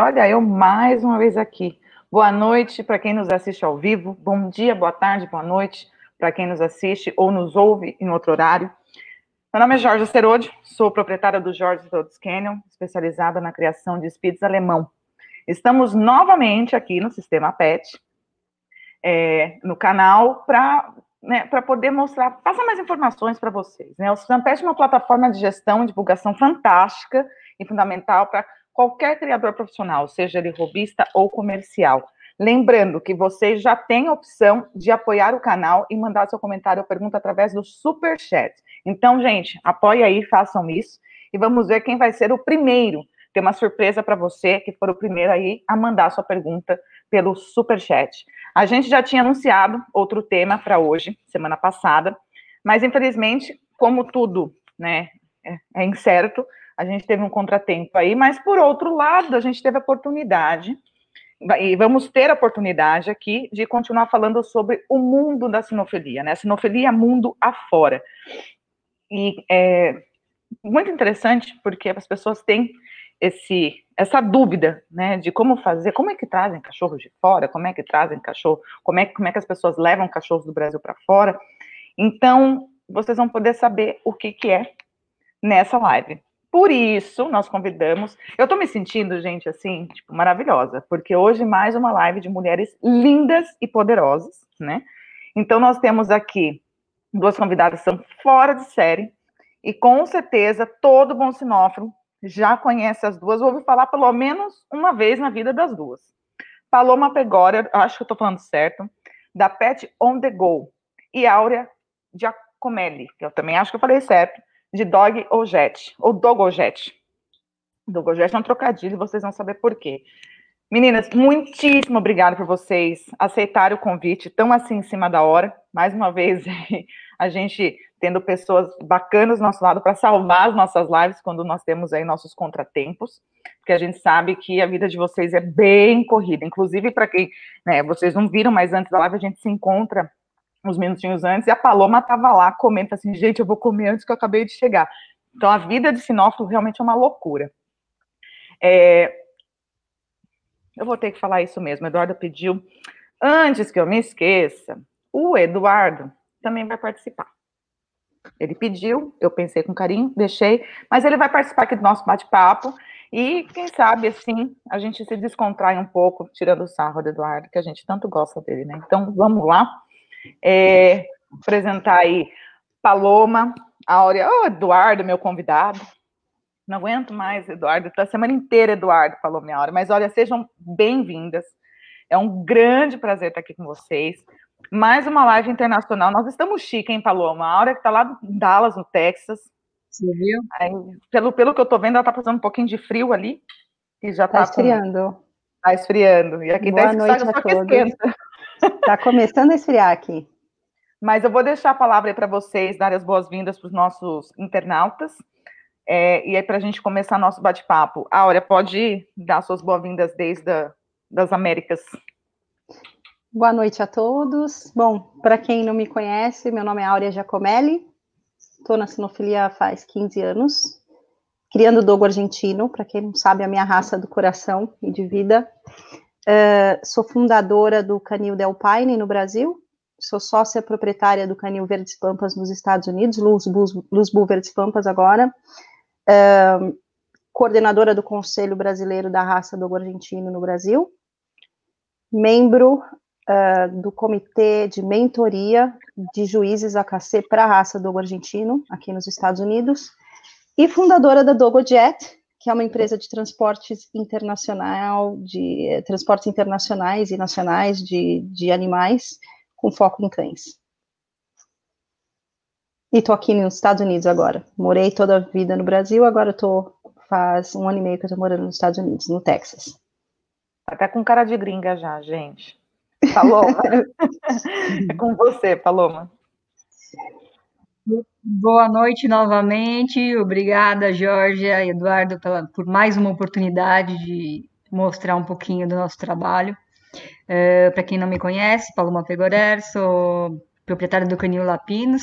Olha, eu mais uma vez aqui. Boa noite para quem nos assiste ao vivo, bom dia, boa tarde, boa noite para quem nos assiste ou nos ouve em outro horário. Meu nome é Jorge Asterode, sou proprietária do Jorge Asterodes Canyon, especializada na criação de speeds alemão. Estamos novamente aqui no Sistema PET, é, no canal, para né, poder mostrar, passar mais informações para vocês. Né? O Sistema PET é uma plataforma de gestão e divulgação fantástica e fundamental para qualquer criador profissional, seja ele robista ou comercial. Lembrando que vocês já têm a opção de apoiar o canal e mandar seu comentário ou pergunta através do Super Chat. Então, gente, apoie aí, façam isso e vamos ver quem vai ser o primeiro. Tem uma surpresa para você que for o primeiro aí a mandar sua pergunta pelo Super Chat. A gente já tinha anunciado outro tema para hoje, semana passada, mas infelizmente, como tudo, né, é, é incerto, a gente teve um contratempo aí, mas por outro lado, a gente teve a oportunidade, e vamos ter a oportunidade aqui de continuar falando sobre o mundo da sinofilia, né? Sinofilia mundo afora. E é muito interessante porque as pessoas têm esse, essa dúvida, né, de como fazer, como é que trazem cachorros de fora, como é que trazem cachorro, como é, como é que as pessoas levam cachorros do Brasil para fora. Então, vocês vão poder saber o que, que é nessa live. Por isso, nós convidamos. Eu estou me sentindo, gente, assim, tipo, maravilhosa, porque hoje mais uma live de mulheres lindas e poderosas, né? Então, nós temos aqui duas convidadas que são fora de série, e com certeza todo bom sinófilo já conhece as duas, ouviu falar pelo menos uma vez na vida das duas. Paloma Pegora, acho que eu estou falando certo, da Pet On The Go, e Áurea Giacomelli, eu também acho que eu falei certo, de dog ou jet, ou dogojet. Dogojet é um trocadilho, vocês vão saber por quê. Meninas, muitíssimo obrigada por vocês aceitarem o convite tão assim em cima da hora. Mais uma vez, a gente tendo pessoas bacanas do nosso lado para salvar as nossas lives quando nós temos aí nossos contratempos, porque a gente sabe que a vida de vocês é bem corrida. Inclusive, para quem, né, vocês não viram, mas antes da live a gente se encontra uns minutinhos antes, e a Paloma estava lá, comenta assim, gente, eu vou comer antes que eu acabei de chegar. Então, a vida de sinófilo realmente é uma loucura. É, eu vou ter que falar isso mesmo, Eduardo pediu. Antes que eu me esqueça, o Eduardo também vai participar. Ele pediu, eu pensei com carinho, deixei, mas ele vai participar aqui do nosso bate-papo e quem sabe assim a gente se descontrai um pouco, tirando o sarro do Eduardo, que a gente tanto gosta dele, né? Então vamos lá. É, apresentar aí Paloma, Áurea, oh, Eduardo, meu convidado. Não aguento mais, Eduardo. Tá a semana inteira, Eduardo, falou minha hora. Mas olha, sejam bem-vindas. É um grande prazer estar aqui com vocês. Mais uma live internacional. Nós estamos chique, hein, Paloma? A Áurea que está lá em Dallas, no Texas. Você viu? Aí, pelo, pelo que eu estou vendo, ela está passando um pouquinho de frio ali. E já está tá esfriando. Está esfriando. E aqui Boa tá noite a todos. Está começando a esfriar aqui. Mas eu vou deixar a palavra aí para vocês darem as boas-vindas para os nossos internautas. É, e aí, para a gente começar nosso bate-papo. Áurea, pode dar suas boas-vindas desde a, das Américas. Boa noite a todos. Bom, para quem não me conhece, meu nome é Áurea Giacomelli. Estou na sinofilia faz 15 anos, criando dogo argentino, para quem não sabe, a minha raça do coração e de vida. Uh, sou fundadora do Canil Del Paine no Brasil, sou sócia proprietária do Canil Verdes Pampas nos Estados Unidos, Luz, Luz, Luz Bull Verdes Pampas agora, uh, coordenadora do Conselho Brasileiro da Raça do Argentino no Brasil, membro uh, do Comitê de Mentoria de Juízes AKC para a Raça do Argentino, aqui nos Estados Unidos, e fundadora da DogoJet, que é uma empresa de transportes internacional, de eh, transportes internacionais e nacionais de, de animais, com foco em cães. E tô aqui nos Estados Unidos agora. Morei toda a vida no Brasil, agora tô faz um ano e meio que eu tô morando nos Estados Unidos, no Texas. Até com cara de gringa já, gente. Paloma. é com você, Paloma. Boa noite novamente. Obrigada, Georgia e Eduardo, pela, por mais uma oportunidade de mostrar um pouquinho do nosso trabalho. Uh, Para quem não me conhece, Paloma Pegorer, sou proprietária do Canil Lapinos,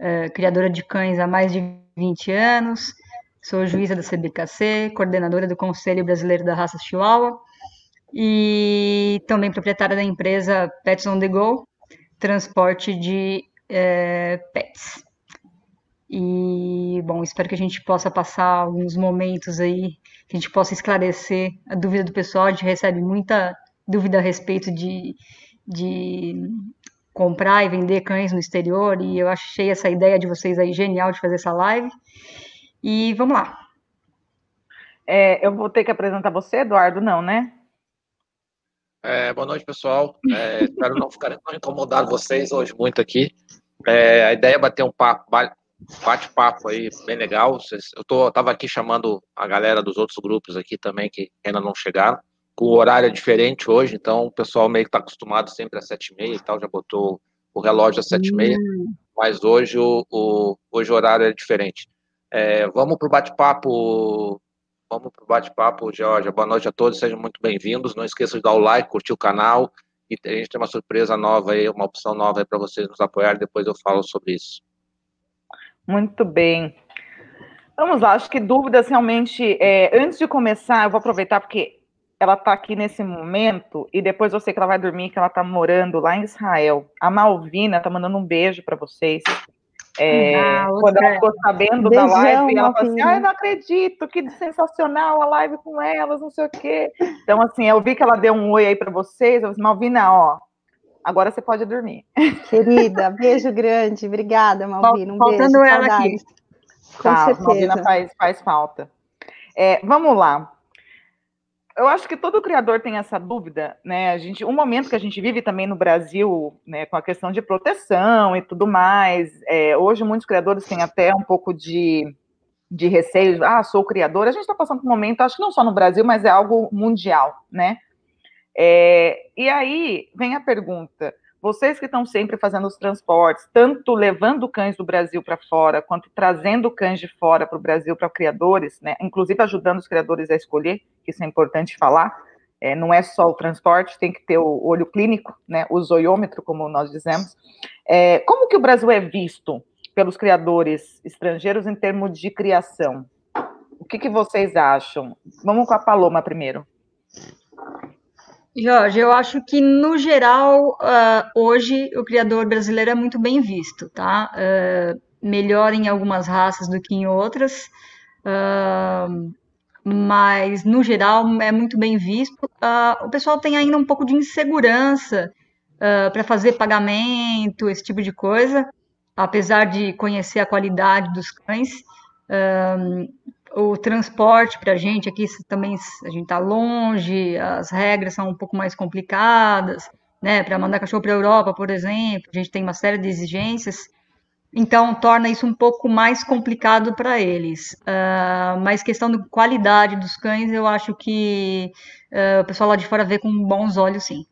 uh, criadora de cães há mais de 20 anos. sou juíza da CBKC, coordenadora do Conselho Brasileiro da Raça Chihuahua e também proprietária da empresa Pets on the Go, transporte de é, pets. E, bom, espero que a gente possa passar alguns momentos aí, que a gente possa esclarecer a dúvida do pessoal. A gente recebe muita dúvida a respeito de, de comprar e vender cães no exterior, e eu achei essa ideia de vocês aí genial de fazer essa live. E vamos lá. É, eu vou ter que apresentar você, Eduardo, não, né? É, boa noite, pessoal. É, espero não ficar não incomodar vocês hoje muito aqui. É, a ideia é bater um papo, bate-papo aí bem legal. Eu tô, tava aqui chamando a galera dos outros grupos aqui também que ainda não chegaram. O horário é diferente hoje, então o pessoal meio que está acostumado sempre às sete e meia e tal, já botou o relógio às sete e meia, hum. mas hoje o, o, hoje o horário é diferente. É, vamos para o bate-papo, vamos para o bate-papo, Georgia. Boa noite a todos, sejam muito bem-vindos. Não esqueçam de dar o like, curtir o canal, e a gente tem uma surpresa nova aí, uma opção nova aí para vocês nos apoiar, depois eu falo sobre isso. Muito bem. Vamos lá, acho que dúvidas realmente. É, antes de começar, eu vou aproveitar porque ela está aqui nesse momento e depois eu sei que ela vai dormir, que ela está morando lá em Israel. A Malvina está mandando um beijo para vocês. É, ah, quando ela ficou sabendo Beijão, da live, ela falou assim: ah, eu não acredito, que sensacional a live com elas, não sei o quê. Então, assim, eu vi que ela deu um oi aí para vocês. Eu disse, Malvina, ó, agora você pode dormir. Querida, beijo grande, obrigada, Malvina. Um Faltando beijo, ela aqui. Com tá, certeza. Malvina faz, faz falta. É, vamos lá eu acho que todo criador tem essa dúvida, né? A gente, um momento que a gente vive também no Brasil, né, com a questão de proteção e tudo mais. É, hoje muitos criadores têm até um pouco de, de receio. Ah, sou criador. A gente está passando por um momento, acho que não só no Brasil, mas é algo mundial, né? É, e aí vem a pergunta: vocês que estão sempre fazendo os transportes, tanto levando cães do Brasil para fora, quanto trazendo cães de fora para o Brasil para criadores, né? inclusive ajudando os criadores a escolher, que isso é importante falar, é, não é só o transporte, tem que ter o olho clínico, né, o zoiômetro, como nós dizemos. É, como que o Brasil é visto pelos criadores estrangeiros em termos de criação? O que, que vocês acham? Vamos com a Paloma primeiro. Jorge, eu acho que, no geral, uh, hoje o criador brasileiro é muito bem visto, tá? Uh, melhor em algumas raças do que em outras, uh, mas, no geral, é muito bem visto. o pessoal tem ainda um pouco de insegurança para fazer pagamento, esse tipo de coisa, apesar de conhecer a qualidade dos cães o transporte para a gente aqui também a gente está longe, as regras são um pouco mais complicadas, né? Para mandar cachorro para a Europa, por exemplo, a gente tem uma série de exigências, então torna isso um pouco mais complicado para eles. Uh, mas questão de qualidade dos cães, eu acho que uh, o pessoal lá de fora vê com bons olhos, sim.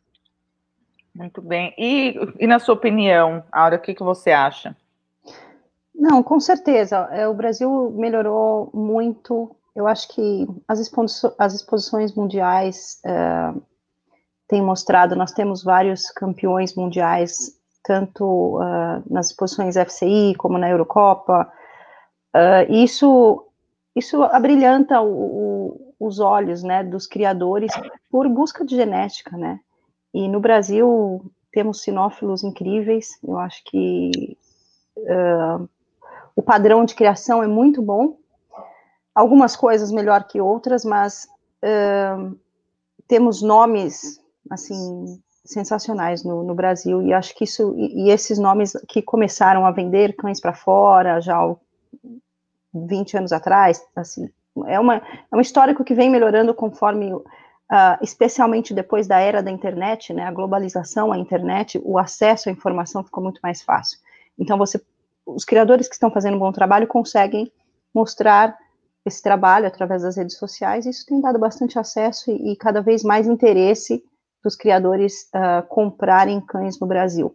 Muito bem. E, e na sua opinião, Aura, o que, que você acha? Não, com certeza. É, o Brasil melhorou muito. Eu acho que as, exposições, as exposições mundiais uh, têm mostrado, nós temos vários campeões mundiais, tanto uh, nas exposições FCI como na Eurocopa. Uh, isso, isso abrilhanta o, o, os olhos né, dos criadores por busca de genética, né? E no Brasil temos sinófilos incríveis. Eu acho que Uh, o padrão de criação é muito bom, algumas coisas melhor que outras, mas uh, temos nomes, assim, sensacionais no, no, Brasil, e acho que isso, e, e, esses nomes que começaram a vender cães para fora já há 20 anos atrás, assim, é, uma, é um histórico que vem melhorando conforme, uh, especialmente depois da era da internet, né, a globalização, a internet, o acesso à informação ficou muito mais fácil. Então, você os criadores que estão fazendo um bom trabalho conseguem mostrar esse trabalho através das redes sociais, isso tem dado bastante acesso e, e cada vez mais interesse dos criadores uh, comprarem cães no Brasil.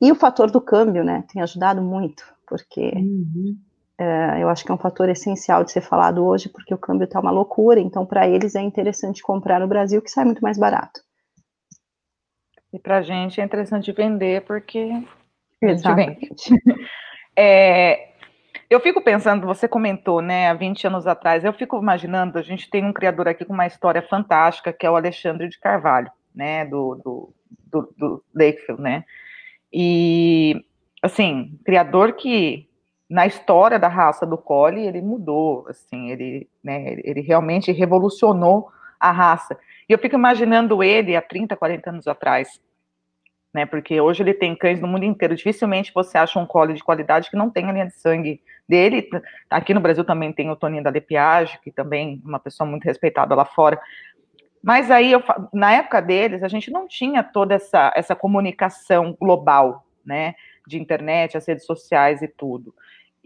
E o fator do câmbio, né, tem ajudado muito, porque uhum. uh, eu acho que é um fator essencial de ser falado hoje, porque o câmbio está uma loucura, então para eles é interessante comprar no Brasil, que sai muito mais barato. E para a gente é interessante vender, porque Exatamente. É, Eu fico pensando, você comentou, né, há 20 anos atrás, eu fico imaginando, a gente tem um criador aqui com uma história fantástica, que é o Alexandre de Carvalho, né, do, do, do, do Lakefield, né, e, assim, criador que, na história da raça do Collie, ele mudou, assim, ele, né, ele realmente revolucionou a raça. E eu fico imaginando ele há 30, 40 anos atrás, né? Porque hoje ele tem cães no mundo inteiro. Dificilmente você acha um collie de qualidade que não tenha linha de sangue dele. Aqui no Brasil também tem o Toninho da Lepiage, que também é uma pessoa muito respeitada lá fora. Mas aí, eu, na época deles, a gente não tinha toda essa, essa comunicação global, né? De internet, as redes sociais e tudo.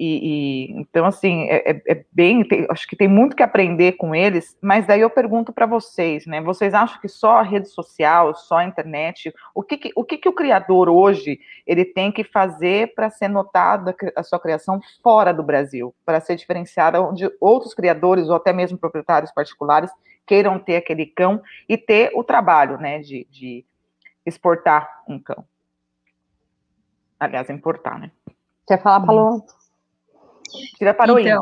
E, e, então, assim, é, é, é bem. Tem, acho que tem muito que aprender com eles, mas daí eu pergunto para vocês, né? Vocês acham que só a rede social, só a internet, o que, que o que, que o criador hoje ele tem que fazer para ser notada a sua criação fora do Brasil, para ser diferenciada onde outros criadores ou até mesmo proprietários particulares queiram ter aquele cão e ter o trabalho, né, de, de exportar um cão. Aliás, importar, né? Quer falar, Paloma? Tira para o então,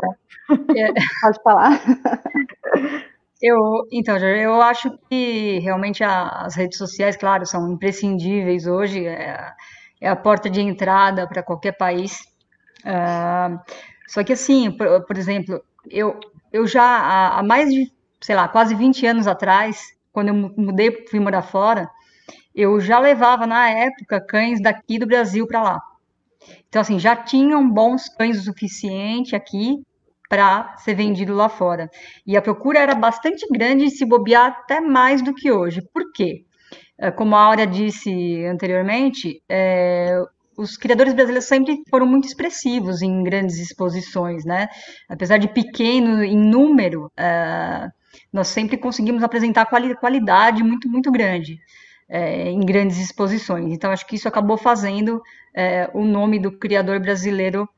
é... Pode falar. Eu, então, eu acho que realmente as redes sociais, claro, são imprescindíveis hoje, é, é a porta de entrada para qualquer país. Uh, só que, assim, por, por, exemplo, eu, eu já há, há, mais de, sei lá, quase 20 anos atrás, quando eu mudei, fui morar fora, eu já levava, na época, cães daqui do Brasil para lá. Então, assim, já tinham bons cães o suficiente aqui para ser vendido lá fora. E a procura era bastante grande, se bobear até mais do que hoje. Por quê? É, como a Áurea disse anteriormente, é, os criadores brasileiros sempre foram muito expressivos em grandes exposições, né? Apesar de pequeno em número, é, nós sempre conseguimos apresentar quali qualidade muito, muito grande é, em grandes exposições. Então, acho que isso acabou fazendo é, o nome do criador brasileiro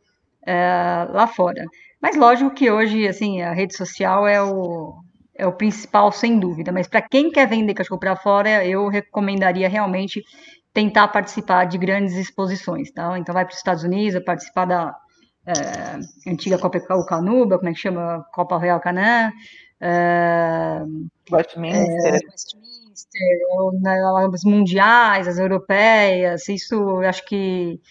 é, lá fora. Mas lógico que hoje, assim, a rede social é o, é o principal, sem dúvida. Mas para quem quer vender cachorro para fora, eu recomendaria realmente tentar participar de grandes exposições, tá? Então vai para os Estados Unidos, participar da é, antiga Copa Canuba, como é que chama? Copa Royal Canin. É, Westminster. É, Westminster, as mundiais, as europeias, isso eu acho que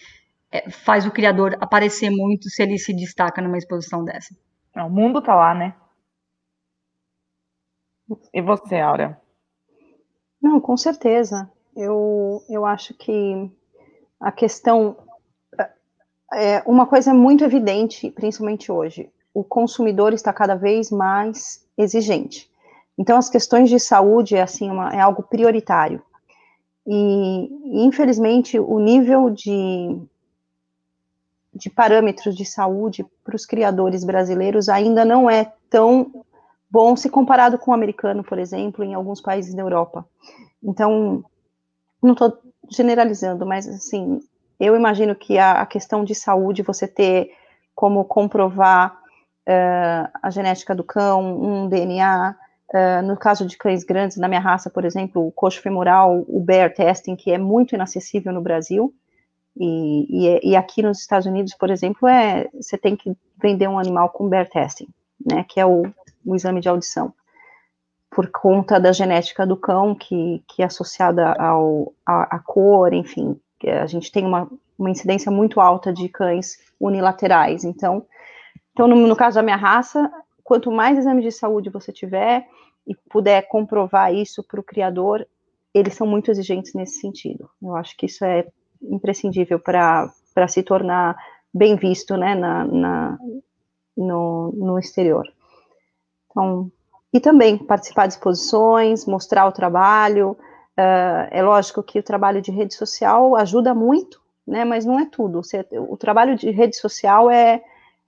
é, faz o criador aparecer muito se ele se destaca numa exposição dessa. É, o mundo tá lá, né? E você, Aura? Não, com certeza. Eu, eu acho que a questão. É, é uma coisa muito evidente, principalmente hoje: o consumidor está cada vez mais exigente. Então, as questões de saúde é, assim, uma, é algo prioritário. E, infelizmente, o nível de, de parâmetros de saúde para os criadores brasileiros ainda não é tão bom se comparado com o americano, por exemplo, em alguns países da Europa. Então, não estou generalizando, mas, assim, eu imagino que a, a, questão de saúde, você ter como comprovar uh, a genética do cão, um DNA, Uh, no caso de cães grandes, na minha raça, por exemplo, o coxo femoral, o bear testing, que é muito inacessível no Brasil, e, e, e, aqui nos Estados Unidos, por exemplo, é você tem que vender um animal com bear testing, né, que é o, o exame de audição, por conta da genética do cão, que, que é associada ao, a cor, enfim, a gente tem uma, uma incidência muito alta de cães unilaterais, então, então no, no caso da minha raça, quanto mais exames de saúde você tiver, e puder comprovar isso para o criador, eles são muito exigentes nesse sentido. Eu acho que isso é imprescindível para se tornar bem visto né, na, na no, no exterior. Então, e também participar de exposições, mostrar o trabalho. Uh, é lógico que o trabalho de rede social ajuda muito, né, mas não é tudo. Você, o trabalho de rede social é,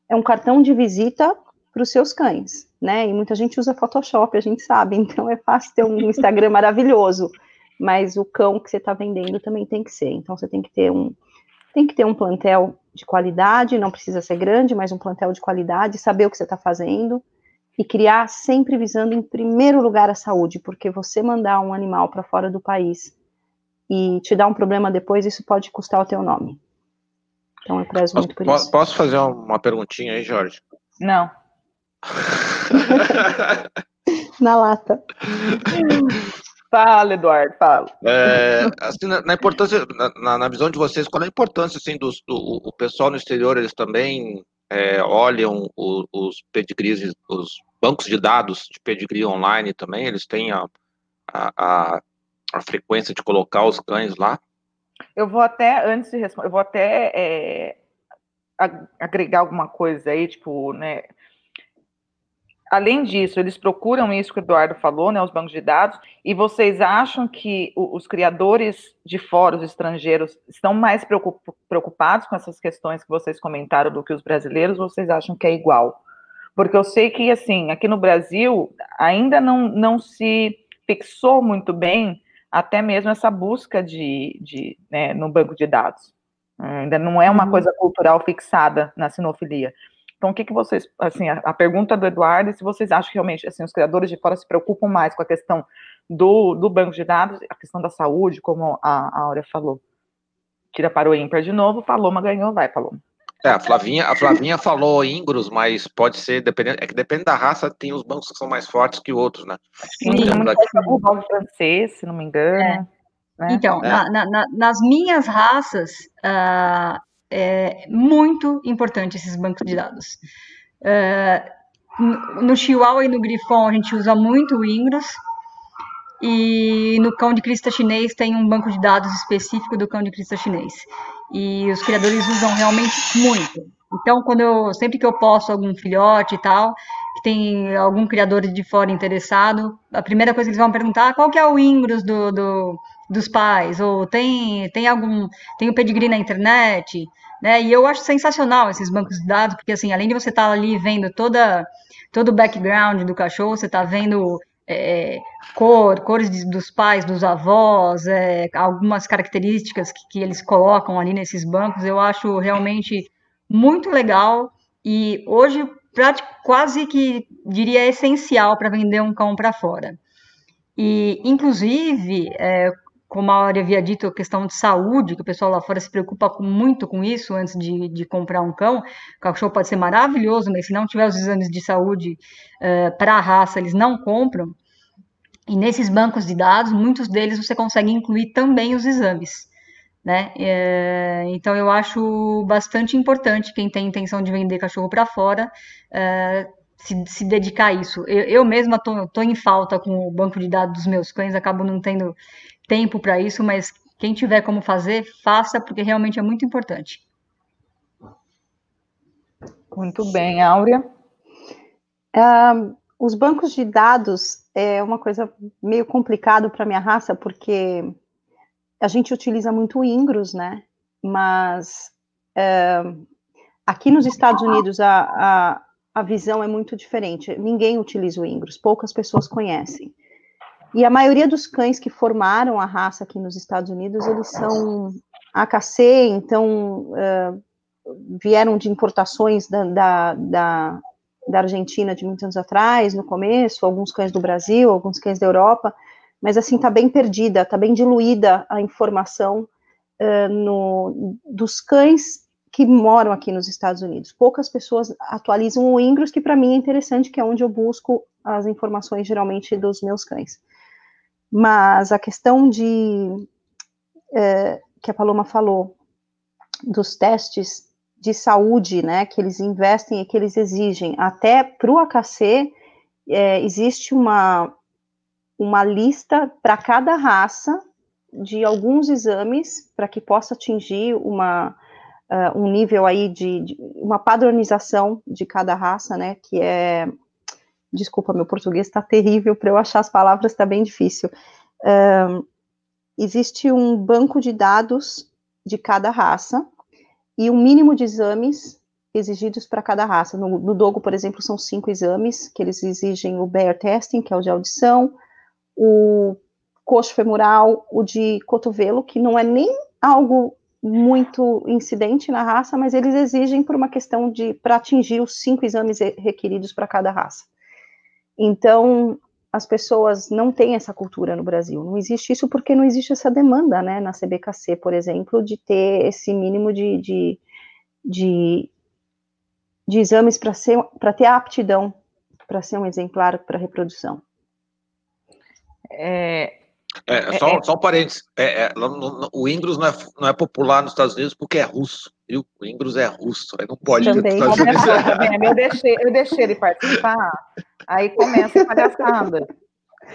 é um cartão de visita para os seus cães, né? E muita gente usa Photoshop, a gente sabe, então é fácil ter um Instagram maravilhoso, mas o cão que você está vendendo também tem que ser. Então você tem que ter um tem que ter um plantel de qualidade, não precisa ser grande, mas um plantel de qualidade, saber o que você está fazendo e criar sempre visando em primeiro lugar a saúde, porque você mandar um animal para fora do país e te dar um problema depois, isso pode custar o teu nome. Então eu prezo muito por posso, isso. Posso fazer uma perguntinha aí, Jorge? Não. Na lata. Fala, Eduardo, fala. É, assim, na, na importância, na, na, visão de vocês, qual é a importância assim, do, do o pessoal no exterior, eles também é, olham os, os pedigrees, os bancos de dados de pedigree online também, eles têm a, a, a, frequência de colocar os cães lá? Eu vou até, antes de responder, eu vou até é, agregar alguma coisa aí, tipo, né, além disso, eles procuram isso que o Eduardo falou, né, os bancos de dados, e vocês acham que os criadores de fóruns estrangeiros estão mais preocupados com essas questões que vocês comentaram do que os brasileiros, ou vocês acham que é igual? Porque eu sei que, assim, aqui no Brasil, ainda não, não se fixou muito bem até mesmo essa busca de, de né, no banco de dados. Ainda não é uma uhum. coisa cultural fixada na sinofilia. Então, o que, que vocês, assim, a, a, pergunta do Eduardo é se vocês acham que realmente, assim, os criadores de fora se preocupam mais com a questão do, do banco de dados, a questão da saúde, como a, a Áurea falou. Tira para o ímpar de novo, Paloma ganhou, vai, Paloma. É, a Flavinha, a Flavinha falou Ingros, mas pode ser, dependendo, é que depende da raça, tem os bancos que são mais fortes que outros, né? Sim, tem o banco francês, se não me engano. É. Né? Então, é. na, na, nas minhas raças, uh, é muito importante esses bancos de dados. É, no Chihuahua e no Grifon a gente usa muito o Ingros, e no cão de crista chinês tem um banco de dados específico do cão de crista chinês. E os criadores usam realmente muito. Então, quando eu, sempre que eu posto algum filhote e tal, que tem algum criador de fora interessado, a primeira coisa que eles vão perguntar é qual que é o Ingros do, do, dos pais, ou tem, tem algum, tem o pedigree na internet, né? E eu acho sensacional esses bancos de dados, porque assim, além de você estar tá ali vendo toda, todo o background do cachorro, você está vendo é, cor, cores de, dos pais, dos avós, é, algumas características que, que, eles colocam ali nesses bancos, eu acho realmente muito legal e hoje quase que diria essencial para vender um cão para fora. E, inclusive, é, como a Áurea havia dito, a questão de saúde, que o pessoal lá fora se preocupa com, muito com isso antes de, de, comprar um cão. O cachorro pode ser maravilhoso, mas se não tiver os exames de saúde uh, para a raça, eles não compram. E nesses bancos de dados, muitos deles você consegue incluir também os exames. Né? É, então eu acho bastante importante quem tem intenção de vender cachorro para fora é, se, se, dedicar a isso. Eu, eu mesma estou em falta com o banco de dados dos meus cães, acabo não tendo tempo para isso, mas quem tiver como fazer, faça, porque realmente é muito importante. Muito bem, Áurea. Uh, os bancos de dados é uma coisa meio complicado para minha raça, porque a gente utiliza muito Ingros, né? Mas uh, aqui nos Estados Unidos a, a, a visão é muito diferente. Ninguém utiliza o Ingros, poucas pessoas conhecem. E a maioria dos cães que formaram a raça aqui nos Estados Unidos, eles são AKC, então uh, vieram de importações da, da, da, da, Argentina de muitos anos atrás, no começo, alguns cães do Brasil, alguns cães da Europa, mas assim, está bem perdida, está bem diluída a informação uh, no, dos cães que moram aqui nos Estados Unidos. Poucas pessoas atualizam o Ingros, que para mim é interessante, que é onde eu busco as informações geralmente dos meus cães. Mas a questão de é, que a Paloma falou dos testes de saúde, né, que eles investem e que eles exigem, até para o AKC é, existe uma uma lista para cada raça de alguns exames para que possa atingir uma uh, um nível aí de, de, uma padronização de cada raça, né, que é desculpa, meu português está terrível, para eu achar as palavras está bem difícil. Um, existe um banco de dados de cada raça e um mínimo de exames exigidos para cada raça. No, no, Dogo, por exemplo, são cinco exames que eles exigem o Bear Testing, que é o de audição, o coxo femoral, o de cotovelo, que não é nem algo muito incidente na raça, mas eles exigem por uma questão de para atingir os cinco exames requeridos para cada raça. Então, as pessoas não têm essa cultura no Brasil. Não existe isso porque não existe essa demanda, né, na CBKC, por exemplo, de ter esse mínimo de, de, de, de exames para ter a aptidão para ser um exemplar para reprodução. É, é, é, só, é, só um parênteses. É, é, no, no, o Ingros não é, não é popular nos Estados Unidos porque é russo. Viu? O Ingros é russo. Aí não pode Também. ter eu, deixei, eu deixei ele participar, aí começa a palhaçada.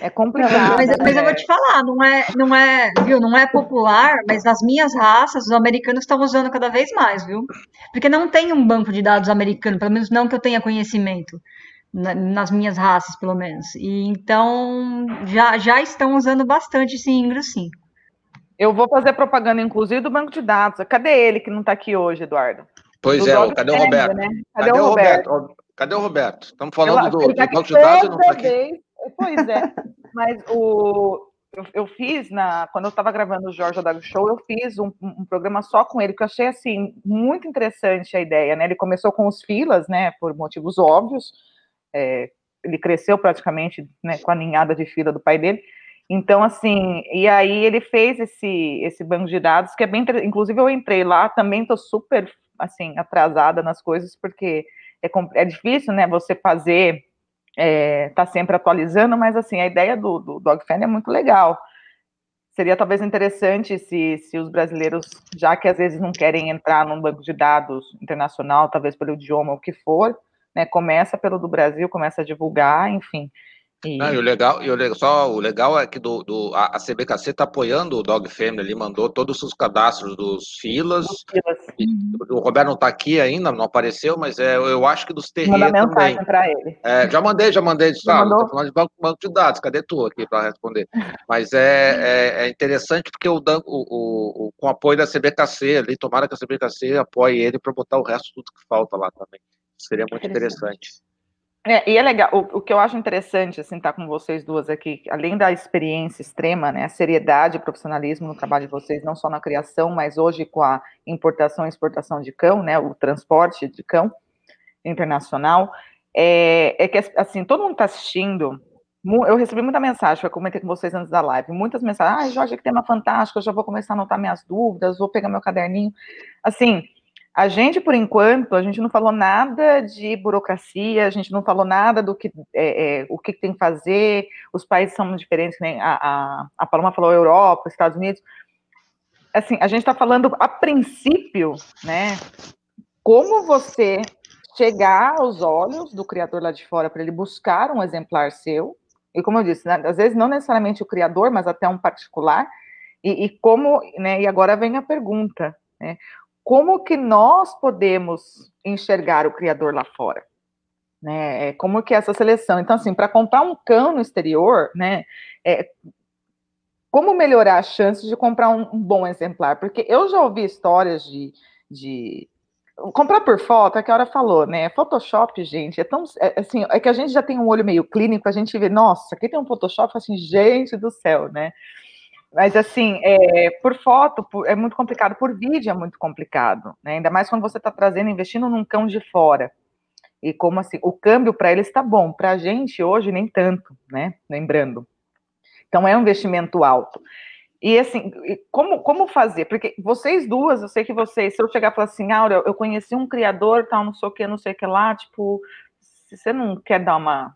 É complicado. Mas, mas eu vou te falar, não é, não é, viu, não é popular, mas nas minhas raças, os americanos estão usando cada vez mais, viu? Porque não tem um banco de dados americano, pelo menos não que eu tenha conhecimento nas minhas raças, pelo menos. E então já, já estão usando bastante esse Ingro, sim. Eu vou fazer propaganda, inclusive, do banco de dados. Cadê ele que não está aqui hoje, Eduardo? Pois do é, cadê o Roberto? Né? Cadê, cadê, o Roberto? Roberto? Cadê o Roberto? Estamos falando eu, do, do banco de dados não está aqui. Pois é, mas o, eu, eu, fiz na quando eu estava gravando o Jorge Dago Show, eu fiz um, um, programa só com ele que eu achei assim muito interessante a ideia, né? Ele começou com os filas, né? Por motivos óbvios, é, ele cresceu praticamente né, com a ninhada de fila do pai dele. Então, assim, e aí ele fez esse, esse banco de dados, que é bem. Inclusive, eu entrei lá, também estou super, assim, atrasada nas coisas, porque é, é difícil, né, você fazer, é, tá sempre atualizando, mas, assim, a ideia do, do DogFan é muito legal. Seria talvez interessante se, se os brasileiros, já que às vezes não querem entrar num banco de dados internacional, talvez pelo idioma, o que for, né, começa pelo do Brasil, começa a divulgar, enfim. E... Não, e o legal, e o, só, o legal é que do, do a, a CBKC está apoiando o Dog Family, ele mandou todos os cadastros dos filas. E, o Roberto não está aqui ainda, não apareceu, mas é, eu acho que dos terreiros também. para ele. É, já mandei, já mandei, sabe? Tá falando de banco, banco de dados, cadê tu aqui para responder? Mas é, é, é, interessante porque o, o, o, com o apoio da CBKC ali, tomara que a CBKC apoie ele para botar o resto tudo que falta lá também. Seria muito interessante. É, e é legal, o, o, que eu acho interessante, assim, estar tá com vocês duas aqui, além da experiência extrema, né, a seriedade e profissionalismo no trabalho de vocês, não só na criação, mas hoje com a importação e exportação de cão, né, o transporte de cão internacional, é, é que, assim, todo mundo está assistindo, eu recebi muita mensagem, eu comentei com vocês antes da live, muitas mensagens, ah, Jorge, que tema fantástico, eu já vou começar a anotar minhas dúvidas, vou pegar meu caderninho, assim, a gente, por enquanto, a gente não falou nada de burocracia, a gente não falou nada do que é, é, o que tem que fazer, os países são diferentes, né? A, a, a Paloma falou Europa, Estados Unidos. Assim, a gente está falando a princípio, né? Como você chegar aos olhos do criador lá de fora para ele buscar um exemplar seu, e como eu disse, né, às vezes não necessariamente o criador, mas até um particular, e, e como, né, e agora vem a pergunta, né, como que nós podemos enxergar o criador lá fora? Né? É, como que é essa seleção? Então, assim, para comprar um cão no exterior, né? É, como melhorar as chances de comprar um, um, bom exemplar? Porque eu já ouvi histórias de, de comprar por foto, é que a hora falou, né? Photoshop, gente, é tão é, assim, é que a gente já tem um olho meio clínico, a gente vê, nossa, aqui tem um Photoshop, assim, gente do céu, né? Mas assim, é, por foto por, é muito complicado, por vídeo é muito complicado, né? Ainda mais quando você está trazendo, investindo num cão de fora. E como assim, o câmbio para eles está bom, para a gente hoje nem tanto, né? Lembrando. Então é um investimento alto. E assim, como, como fazer? Porque vocês duas, eu sei que vocês, se eu chegar e falar assim, Áurea, eu conheci um criador, tal, não sei o que, não sei o que lá, tipo, você não quer dar uma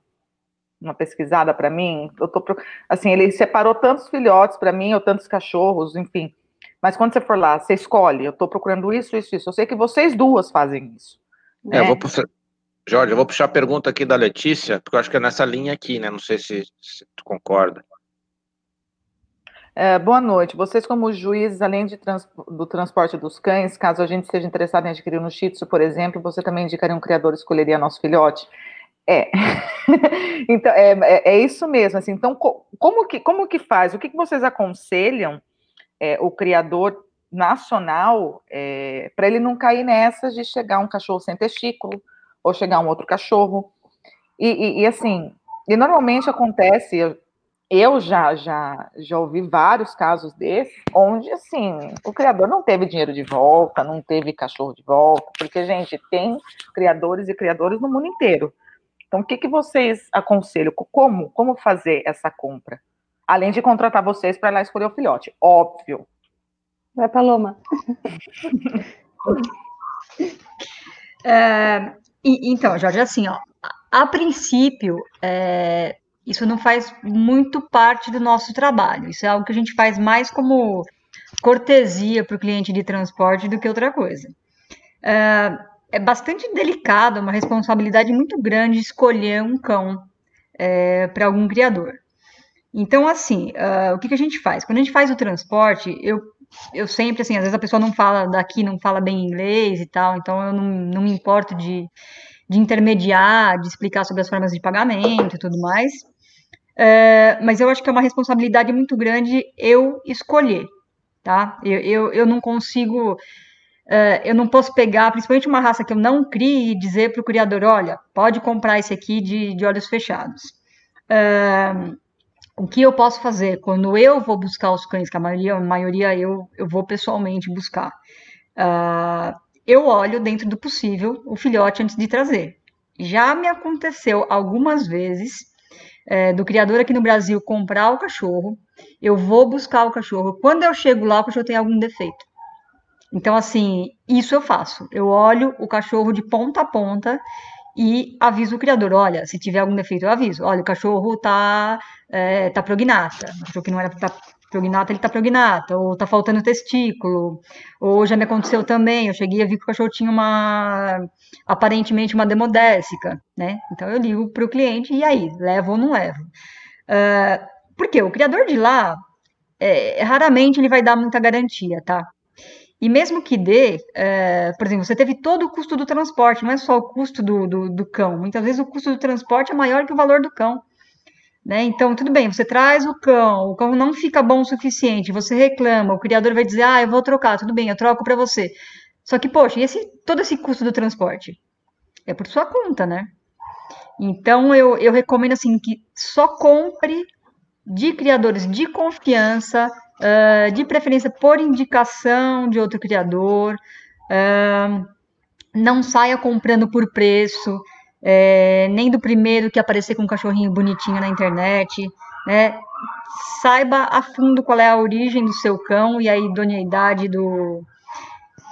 uma pesquisada para mim. Eu tô assim, ele separou tantos filhotes para mim, ou tantos cachorros, enfim. Mas quando você for lá, você escolhe, eu estou procurando isso, isso, isso. Eu sei que vocês duas fazem isso. Né? É, eu vou puxar, Jorge, eu vou puxar a pergunta aqui da Letícia, porque eu acho que é nessa linha aqui, né? Não sei se, se tu concorda. É, boa noite. Vocês, como juízes, além de trans, do transporte dos cães, caso a gente esteja interessado em adquirir um Shih Tzu, por exemplo, você também indicaria um criador escolheria nosso filhote? É. então, é, é, é, isso mesmo. Assim, então, co como, que, como que faz? O que, que vocês aconselham é, o criador nacional é, para ele não cair nessas de chegar um cachorro sem testículo ou chegar um outro cachorro? E, e, e assim, e normalmente acontece, eu, eu já, já, já ouvi vários casos desses, onde, assim, o criador não teve dinheiro de volta, não teve cachorro de volta, porque, gente, tem criadores e criadores no mundo inteiro. Então, o que, que vocês aconselham? Como, como fazer essa compra? Além de contratar vocês para ir lá escolher o filhote, óbvio. Vai, Paloma. É, e, então, Jorge, assim, ó, a princípio, é, isso não faz muito parte do nosso trabalho. Isso é algo que a gente faz mais como cortesia para o cliente de transporte do que outra coisa. É, é bastante delicado, uma responsabilidade muito grande escolher um cão é, para algum criador. Então, assim, uh, o que, que, a gente faz? Quando a gente faz o transporte, eu, eu sempre, assim, às vezes a pessoa não fala daqui, não fala bem inglês e tal, então eu não, não me importo de, de intermediar, de explicar sobre as formas de pagamento e tudo mais. É, mas eu acho que é uma responsabilidade muito grande eu escolher, tá? Eu, eu, eu não consigo, é, eu não posso pegar, principalmente uma raça que eu não crie, e dizer para o criador, olha, pode comprar esse aqui de, de olhos fechados. É, o que eu posso fazer quando eu vou buscar os cães, que a maioria, a maioria eu, eu vou pessoalmente buscar, uh, eu olho dentro do possível o filhote antes de trazer. Já me aconteceu algumas vezes é, do criador aqui no Brasil comprar o cachorro, eu vou buscar o cachorro. Quando eu chego lá, o cachorro tem algum defeito. Então, assim, isso eu faço. Eu olho o cachorro de ponta a ponta e aviso o criador: olha, se tiver algum defeito, eu aviso. Olha, o cachorro tá, é, tá prognata. O cachorro que não era tá prognata, ele tá prognata, ou tá faltando testículo, ou já me aconteceu também, eu cheguei a ver que o cachorro tinha uma, aparentemente uma demodésica, né? Então eu ligo para o cliente, e aí, levo ou não levo? Uh, porque o criador de lá, é, raramente ele vai dar muita garantia, tá? E mesmo que dê, é, por exemplo, você teve todo o custo do transporte, não é só o custo do, do, do, cão. Muitas vezes o custo do transporte é maior que o valor do cão. Né? Então, tudo bem, você traz o cão, o cão não fica bom o suficiente, você reclama, o criador vai dizer, ah, eu vou trocar, tudo bem, eu troco para você. Só que, poxa, e esse, todo esse custo do transporte? É por sua conta, né? Então, eu, eu recomendo, assim, que só compre de criadores de confiança, uh, de preferência por indicação de outro criador, uh, não saia comprando por preço, é, nem do primeiro que aparecer com um cachorrinho bonitinho na internet, né? Saiba a fundo qual é a origem do seu cão e a idoneidade do,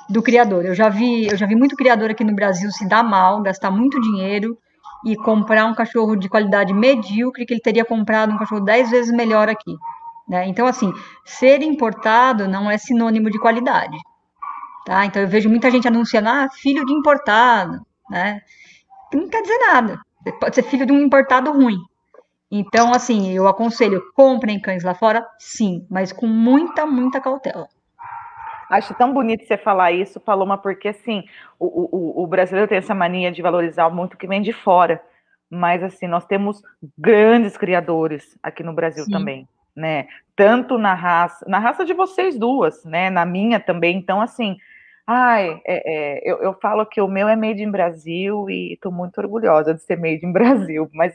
do criador. Eu já vi, eu já vi muito criador aqui no Brasil se dar mal, gastar muito dinheiro e comprar um cachorro de qualidade medíocre que ele teria comprado um cachorro dez vezes melhor aqui. Né? Então, assim, ser importado não é sinônimo de qualidade. Tá? Então, eu vejo muita gente anunciando, ah, filho de importado, né? não quer dizer nada. Pode ser filho de um importado ruim. Então, assim, eu aconselho, comprem cães lá fora, sim, mas com muita, muita cautela. Acho tão bonito você falar isso, Paloma, porque assim, o, o, o brasileiro tem essa mania de valorizar muito o que vem de fora. Mas assim, nós temos grandes criadores aqui no Brasil sim. também, né? Tanto na raça, na raça de vocês duas, né? Na minha também. Então, assim, Ai, é, é, eu, eu, falo que o meu é made in Brasil e estou muito orgulhosa de ser made in Brasil, mas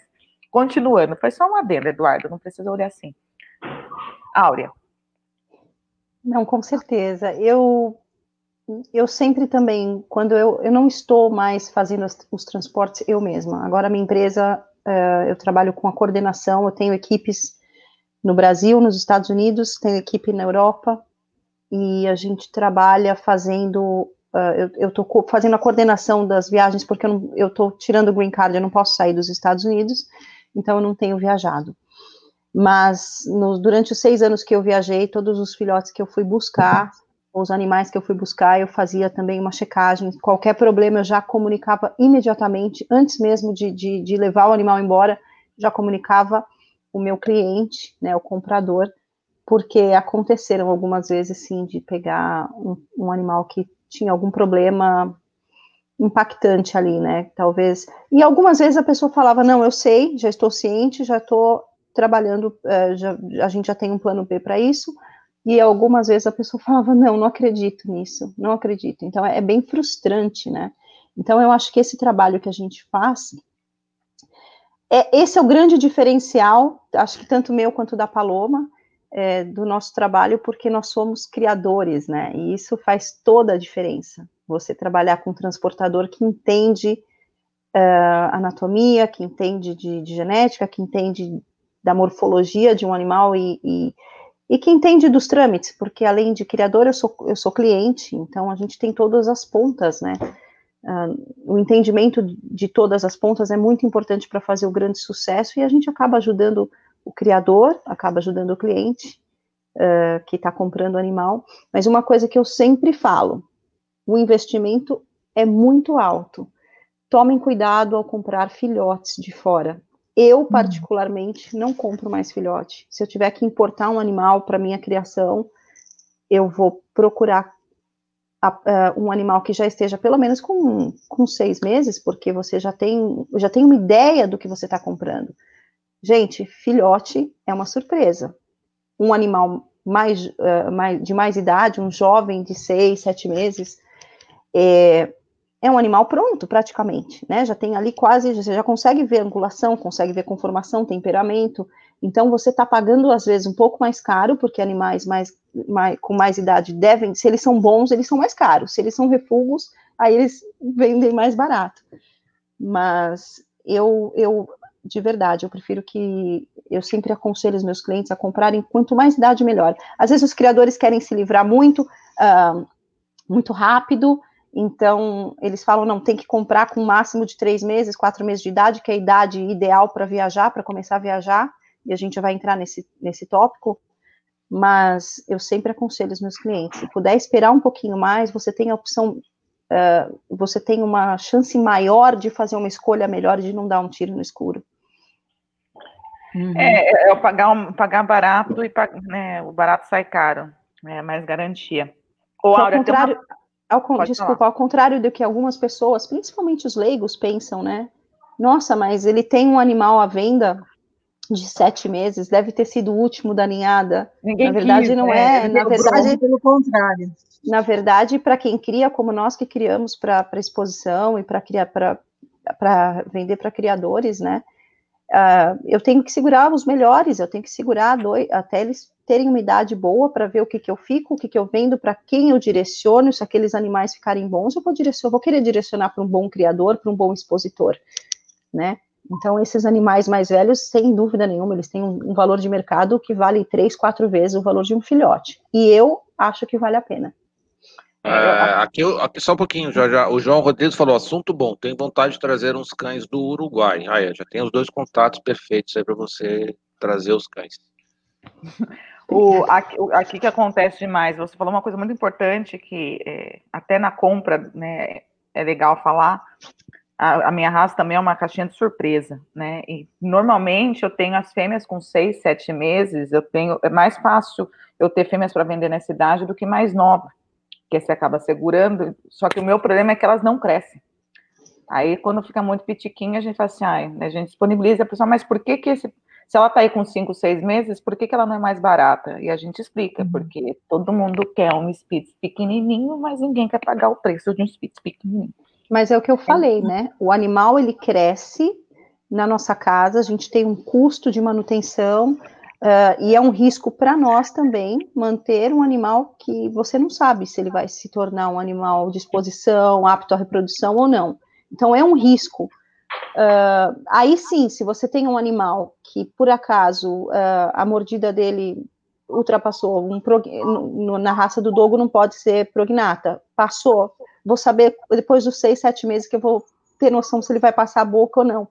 continuando, foi só uma adendo, Eduardo, não precisa olhar assim. Áurea. Não, com certeza. Eu eu sempre também, quando eu, eu não estou mais fazendo os, os transportes eu mesma. Agora, minha empresa, uh, eu trabalho com a coordenação, eu tenho equipes no Brasil, nos Estados Unidos, tenho equipe na Europa, e a gente trabalha fazendo. Uh, eu estou fazendo a coordenação das viagens, porque eu estou tirando o green card, eu não posso sair dos Estados Unidos, então eu não tenho viajado. Mas no, durante os seis anos que eu viajei, todos os filhotes que eu fui buscar, os animais que eu fui buscar, eu fazia também uma checagem. Qualquer problema eu já comunicava imediatamente, antes mesmo de, de, de levar o animal embora, já comunicava o meu cliente, né, o comprador, porque aconteceram algumas vezes, sim, de pegar um, um, animal que tinha algum problema impactante ali, né? Talvez. E algumas vezes a pessoa falava: Não, eu sei, já estou ciente, já estou trabalhando, uh, já, a gente já tem um plano B para isso. E algumas vezes a pessoa falava: Não, não acredito nisso, não acredito. Então é, é bem frustrante, né? Então eu acho que esse trabalho que a gente faz. É, esse é o grande diferencial, acho que tanto meu quanto da Paloma, é, do nosso trabalho porque nós somos criadores, né? E isso faz toda a diferença. Você trabalhar com um transportador que entende uh, anatomia, que entende de, de, genética, que entende da morfologia de um animal e, e, e que entende dos trâmites, porque além de criador, eu sou, eu sou cliente, então a gente tem todas as pontas, né? Uh, o entendimento de todas as pontas é muito importante para fazer o grande sucesso e a gente acaba ajudando o criador, acaba ajudando o cliente uh, que está comprando o animal. Mas uma coisa que eu sempre falo: o investimento é muito alto. Tomem cuidado ao comprar filhotes de fora. Eu, uhum. particularmente, não compro mais filhote. Se eu tiver que importar um animal para minha criação, eu vou procurar a, a, um animal que já esteja pelo menos com, com seis meses, porque você já tem, já tem uma ideia do que você está comprando. Gente, filhote é uma surpresa. Um animal mais, uh, mais, de mais idade, um jovem de seis, sete meses, é, é um animal pronto, praticamente, né? Já tem ali quase, você já consegue ver angulação, consegue ver conformação, temperamento. Então, você está pagando, às vezes, um pouco mais caro, porque animais mais, mais, com mais idade devem, se eles são bons, eles são mais caros. Se eles são refugos, aí eles vendem mais barato. Mas eu, eu de verdade, eu prefiro que eu sempre aconselho os meus clientes a comprarem quanto mais idade melhor. Às vezes os criadores querem se livrar muito, uh, muito rápido, então, eles falam, não, tem que comprar com máximo de três meses, quatro meses de idade, que é a idade ideal para viajar, para começar a viajar, e a gente vai entrar nesse, nesse tópico, mas eu sempre aconselho os meus clientes, se puder esperar um pouquinho mais, você tem a opção, uh, você tem uma chance maior de fazer uma escolha melhor, de não dar um tiro no escuro. Uhum. É, é pagar, um, pagar barato e né, o barato sai caro, é mais garantia. Ou, ao contrário... Uma ao, desculpa, falar. ao contrário do que algumas pessoas, principalmente os leigos, pensam, né? Nossa, mas ele tem um animal à venda de sete meses, deve ter sido o último da ninhada. Ninguém na verdade, quis, não é. é. Na verdade, pelo contrário. Na verdade, para quem cria, como nós que criamos para exposição e para criar para vender para criadores, né? Uh, eu tenho que segurar os melhores, eu tenho que segurar dois, até eles terem uma idade boa para ver o que, que eu fico, o que, que eu vendo, para quem eu direciono, se aqueles animais ficarem bons, eu vou, direcionar, eu vou querer direcionar para um bom criador, para um bom expositor, né? Então, esses animais mais velhos, sem dúvida nenhuma, eles têm um, um valor de mercado que vale três, quatro vezes o valor de um filhote. E eu acho que vale a pena. É, aqui, aqui, só um pouquinho, já, já, o João Rodrigues falou, assunto bom, tenho vontade de trazer uns cães do Uruguai. Ah, já tem os dois contatos perfeitos aí para você trazer os cães. O, aqui, aqui, que acontece demais, você falou uma coisa muito importante que é, até na compra né, é legal falar. A, a, minha raça também é uma caixinha de surpresa, né? E normalmente eu tenho as fêmeas com seis, sete meses, eu tenho, é mais fácil eu ter fêmeas para vender nessa idade do que mais nova, que você acaba segurando, só que o meu problema é que elas não crescem. Aí, quando fica muito pitiquinha, a gente fala assim, ah, a gente disponibiliza a pessoa, mas por que que esse se ela está aí com 5, 6 meses, por que, que ela não é mais barata? E a gente explica, uhum. porque todo mundo quer um Spitz pequenininho, mas ninguém quer pagar o preço de um Spitz pequenininho. Mas é o que eu falei, né? O animal, ele cresce na nossa casa, a gente tem um custo de manutenção, uh, e é um risco para nós também manter um animal que você não sabe se ele vai se tornar um animal de exposição, apto à reprodução ou não. Então, é um risco. Uh, aí sim, se você tem um animal que por acaso uh, a mordida dele ultrapassou um prog... na raça do dogo não pode ser prognata, passou, vou saber depois dos seis, sete meses que eu vou ter noção se ele vai passar a boca ou não.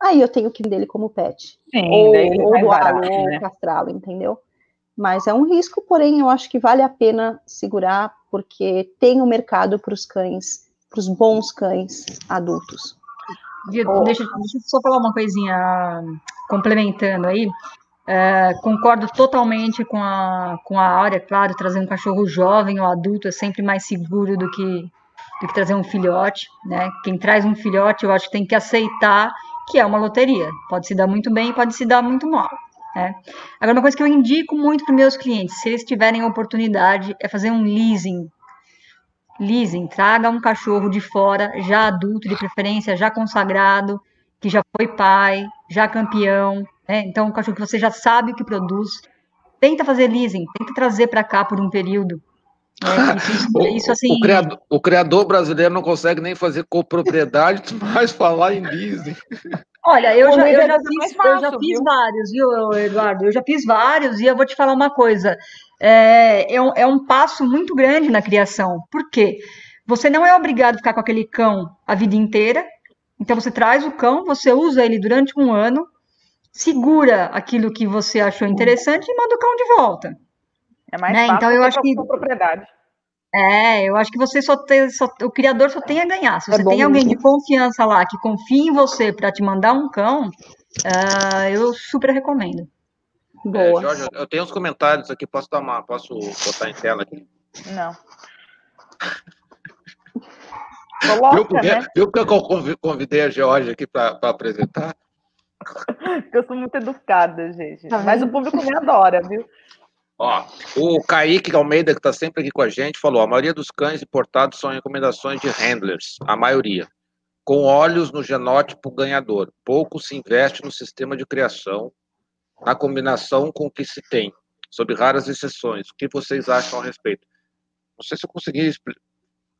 Aí eu tenho que dele como pet. Sim, ou, ou doá-lo, né? castrá-lo, entendeu? Mas é um risco, porém eu acho que vale a pena segurar, porque tem o um mercado para os cães, para os bons cães adultos. Deixa, deixa eu só falar uma coisinha complementando aí. É, concordo totalmente com a, com a área, claro, trazer um cachorro jovem ou adulto é sempre mais seguro do que, do que trazer um filhote, né? Quem traz um filhote, eu acho que tem que aceitar que é uma loteria. Pode se dar muito bem, pode se dar muito mal. Né? Agora, uma coisa que eu indico muito para meus clientes, se eles tiverem a oportunidade, é fazer um leasing leasing, traga um cachorro de fora, já adulto, de preferência, já consagrado, que já foi pai, já campeão, né? Então, um cachorro que você já sabe o que produz. Tenta fazer leasing, tenta trazer para cá por um período. Né? Isso, isso, isso, assim. O criador, o criador, brasileiro não consegue nem fazer copropriedade, mas falar em leasing. Olha, eu já, eu já fiz, fácil, eu já fiz vários, viu, Eduardo? Eu já fiz vários e eu vou te falar uma coisa. É, é, um, é um passo muito grande na criação. Por quê? Você não é obrigado a ficar com aquele cão a vida inteira. Então você traz o cão, você usa ele durante um ano, segura aquilo que você achou interessante e manda o cão de volta. É mais né? fácil então eu acho que propriedade. É, eu acho que você só tem, só, o criador só tem a ganhar. Se é você é tem alguém mesmo. de confiança lá que confia em você para te mandar um cão, uh, eu super recomendo. É, Jorge, eu tenho uns comentários aqui, posso dar uma, posso botar em tela aqui? Não. Coloca, viu, porque, né? viu porque eu convidei a Georgia aqui para apresentar? Eu sou muito educada, gente. Tá Mas o público me adora, viu? Ó, o Kaique Almeida, que está sempre aqui com a gente, falou: a maioria dos cães importados são recomendações de handlers, a maioria, com olhos no genótipo ganhador. Pouco se investe no sistema de criação, na combinação com o que se tem, sob raras exceções. O que vocês acham a respeito? Não sei se eu consegui expl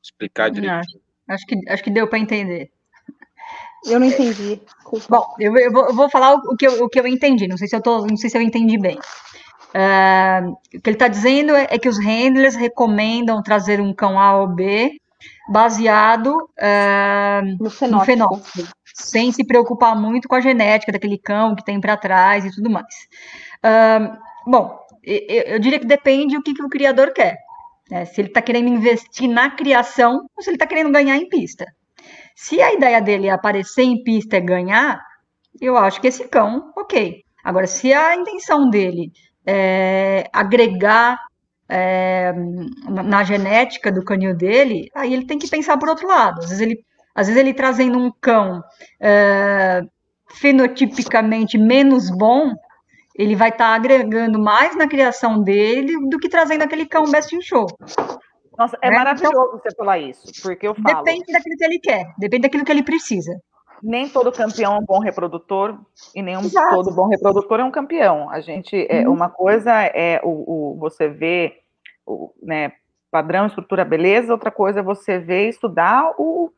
explicar direito. Acho que, acho que deu para entender. Eu não entendi. Bom, eu, eu, vou, eu, vou, falar o que eu, o que eu entendi. Não sei se eu tô, não sei se eu entendi bem. Uh, o que ele está dizendo é, é, que os handlers recomendam trazer um cão A ou B baseado uh, no, fenótipo. no, fenótipo. sem se preocupar muito com a genética daquele cão que tem para trás e tudo mais. Uh, bom, eu, eu, diria que depende do que, que o criador quer. Né? Se ele está querendo investir na criação ou se ele está querendo ganhar em pista. Se a ideia dele é aparecer em pista e ganhar, eu acho que esse cão, ok. Agora, se a intenção dele é, agregar é, na genética do canil dele, aí ele tem que pensar por outro lado. Às vezes ele, às vezes ele trazendo um cão é, fenotipicamente menos bom, ele vai estar tá agregando mais na criação dele do que trazendo aquele cão best in show. Nossa, é né? maravilhoso então, você falar isso, porque eu falo. Depende daquilo que ele quer, depende daquilo que ele precisa nem todo campeão é um bom reprodutor e nem Exato. todo bom reprodutor é um campeão. A gente é uhum. uma coisa é o, o você vê o, né, padrão, estrutura, beleza. Outra coisa é você ver estudar o,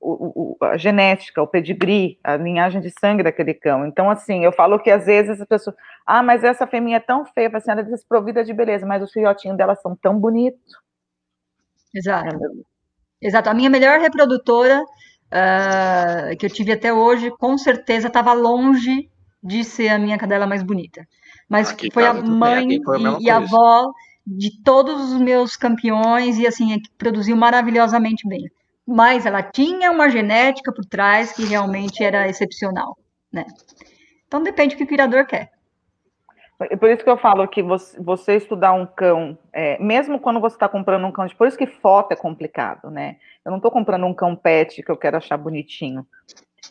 o, a genética, o pedigree, a linhagem de sangue daquele cão. Então, assim, eu falo que às vezes as pessoas, ah, mas essa fêmea é tão feia, assim, ela é desprovida de beleza, mas os filhotinhos dela são tão bonitos. Exato. É, Exato. A minha melhor reprodutora uh, que eu tive até hoje, com certeza estava longe de ser a minha cadela mais bonita. Mas Aqui foi a mãe foi a e, e, a avó de todos os meus campeões e assim, produziu maravilhosamente bem. Mas ela tinha uma genética por trás que realmente era excepcional, né? Então depende do que o criador quer. É por isso que eu falo que você, você estudar um cão, é, mesmo quando você está comprando um cão, por isso que foto é complicado, né? Eu não estou comprando um cão pet que eu quero achar bonitinho.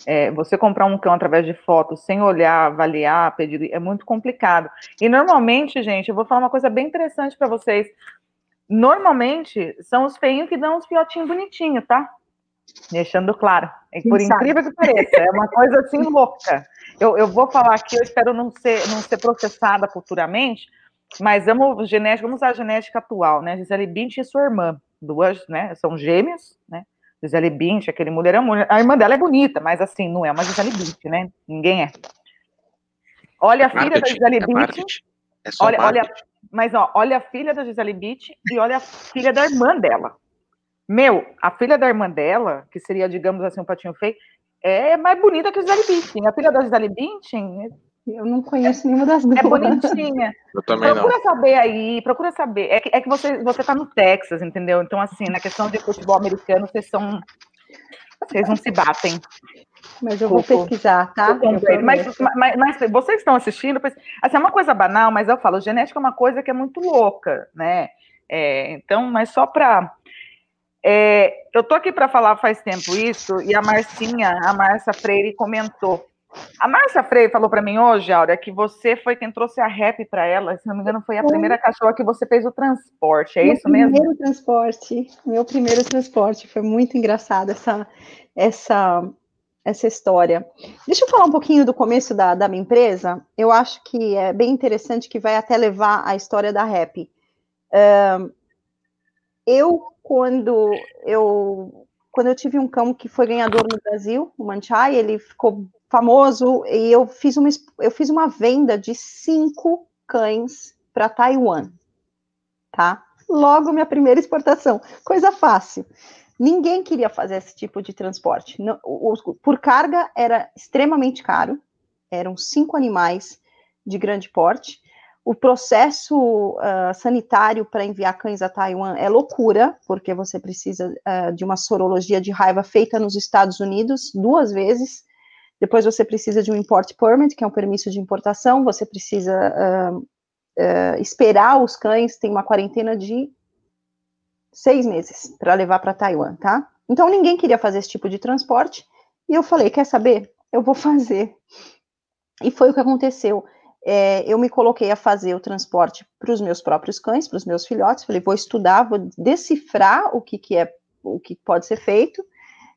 É, você comprar um cão através de fotos, sem olhar, avaliar, pedir, é muito complicado. E normalmente, gente, eu vou falar uma coisa bem interessante para vocês. Normalmente são os feinhos que dão os fiotinhos bonitinhos, tá? Deixando claro. E por incrível que pareça, é uma coisa assim louca. Eu, eu vou falar aqui, eu espero não ser, não ser processada futuramente, mas vamos, genética, vamos usar a genética atual, né? Gisele Bündchen e sua irmã, duas, né? São gêmeas, né? Gisele Bündchen, aquele mulherão, a irmã dela é bonita, mas assim, não é uma Gisele Bündchen, né? Ninguém é. Olha a filha da Gisele é Bündchen. É olha, olha, mas ó, olha a filha da Gisele Bündchen e olha a filha da irmã dela. Meu, a filha da irmã dela, que seria, digamos assim, um patinho feio, é mais bonita que a Gisele Bündchen. A filha da Gisele Bündchen... Eu não conheço nenhuma das duas. É bonitinha. Eu também procura não. saber aí, procura saber. É que, é que você, você tá no Texas, entendeu? Então, assim, na questão de futebol americano, vocês são... Vocês não se batem. Mas eu vou pesquisar, tá? Mas, mas, mas, vocês estão assistindo, assim, é uma coisa banal, mas eu falo, genética é uma coisa que é muito louca, né? É, então, mas só para é, eu tô aqui para falar faz tempo isso, e a Marcinha, a Márcia Freire comentou. A Márcia Freire falou para mim hoje, Áurea, que você foi quem trouxe a rap para ela. Se não me engano, foi a primeira cachorra que você fez o transporte. É meu isso mesmo? Meu primeiro transporte, meu primeiro transporte. Foi muito engraçado essa, essa, essa história. Deixa eu falar um pouquinho do começo da, da minha empresa. Eu acho que é bem interessante que vai até levar a história da rap. Uh, eu quando eu quando eu tive um cão que foi ganhador no Brasil, o Manchai, ele ficou famoso, e eu fiz uma, eu fiz uma venda de cinco cães para Taiwan, tá? Logo minha primeira exportação, coisa fácil. Ninguém queria fazer esse tipo de transporte. por carga era extremamente caro, eram cinco animais de grande porte. O processo uh, sanitário para enviar cães a Taiwan é loucura, porque você precisa uh, de uma sorologia de raiva feita nos Estados Unidos duas vezes. Depois você precisa de um import permit, que é um permisso de importação. Você precisa uh, esperar os cães, tem uma quarentena de seis meses para levar para Taiwan, tá? Então ninguém queria fazer esse tipo de transporte. E eu falei, quer saber? Eu vou fazer. E foi o que aconteceu. É, eu me coloquei a fazer o transporte para os meus próprios cães, para os meus filhotes. Falei, vou estudar, vou decifrar o que, que é, o que pode ser feito.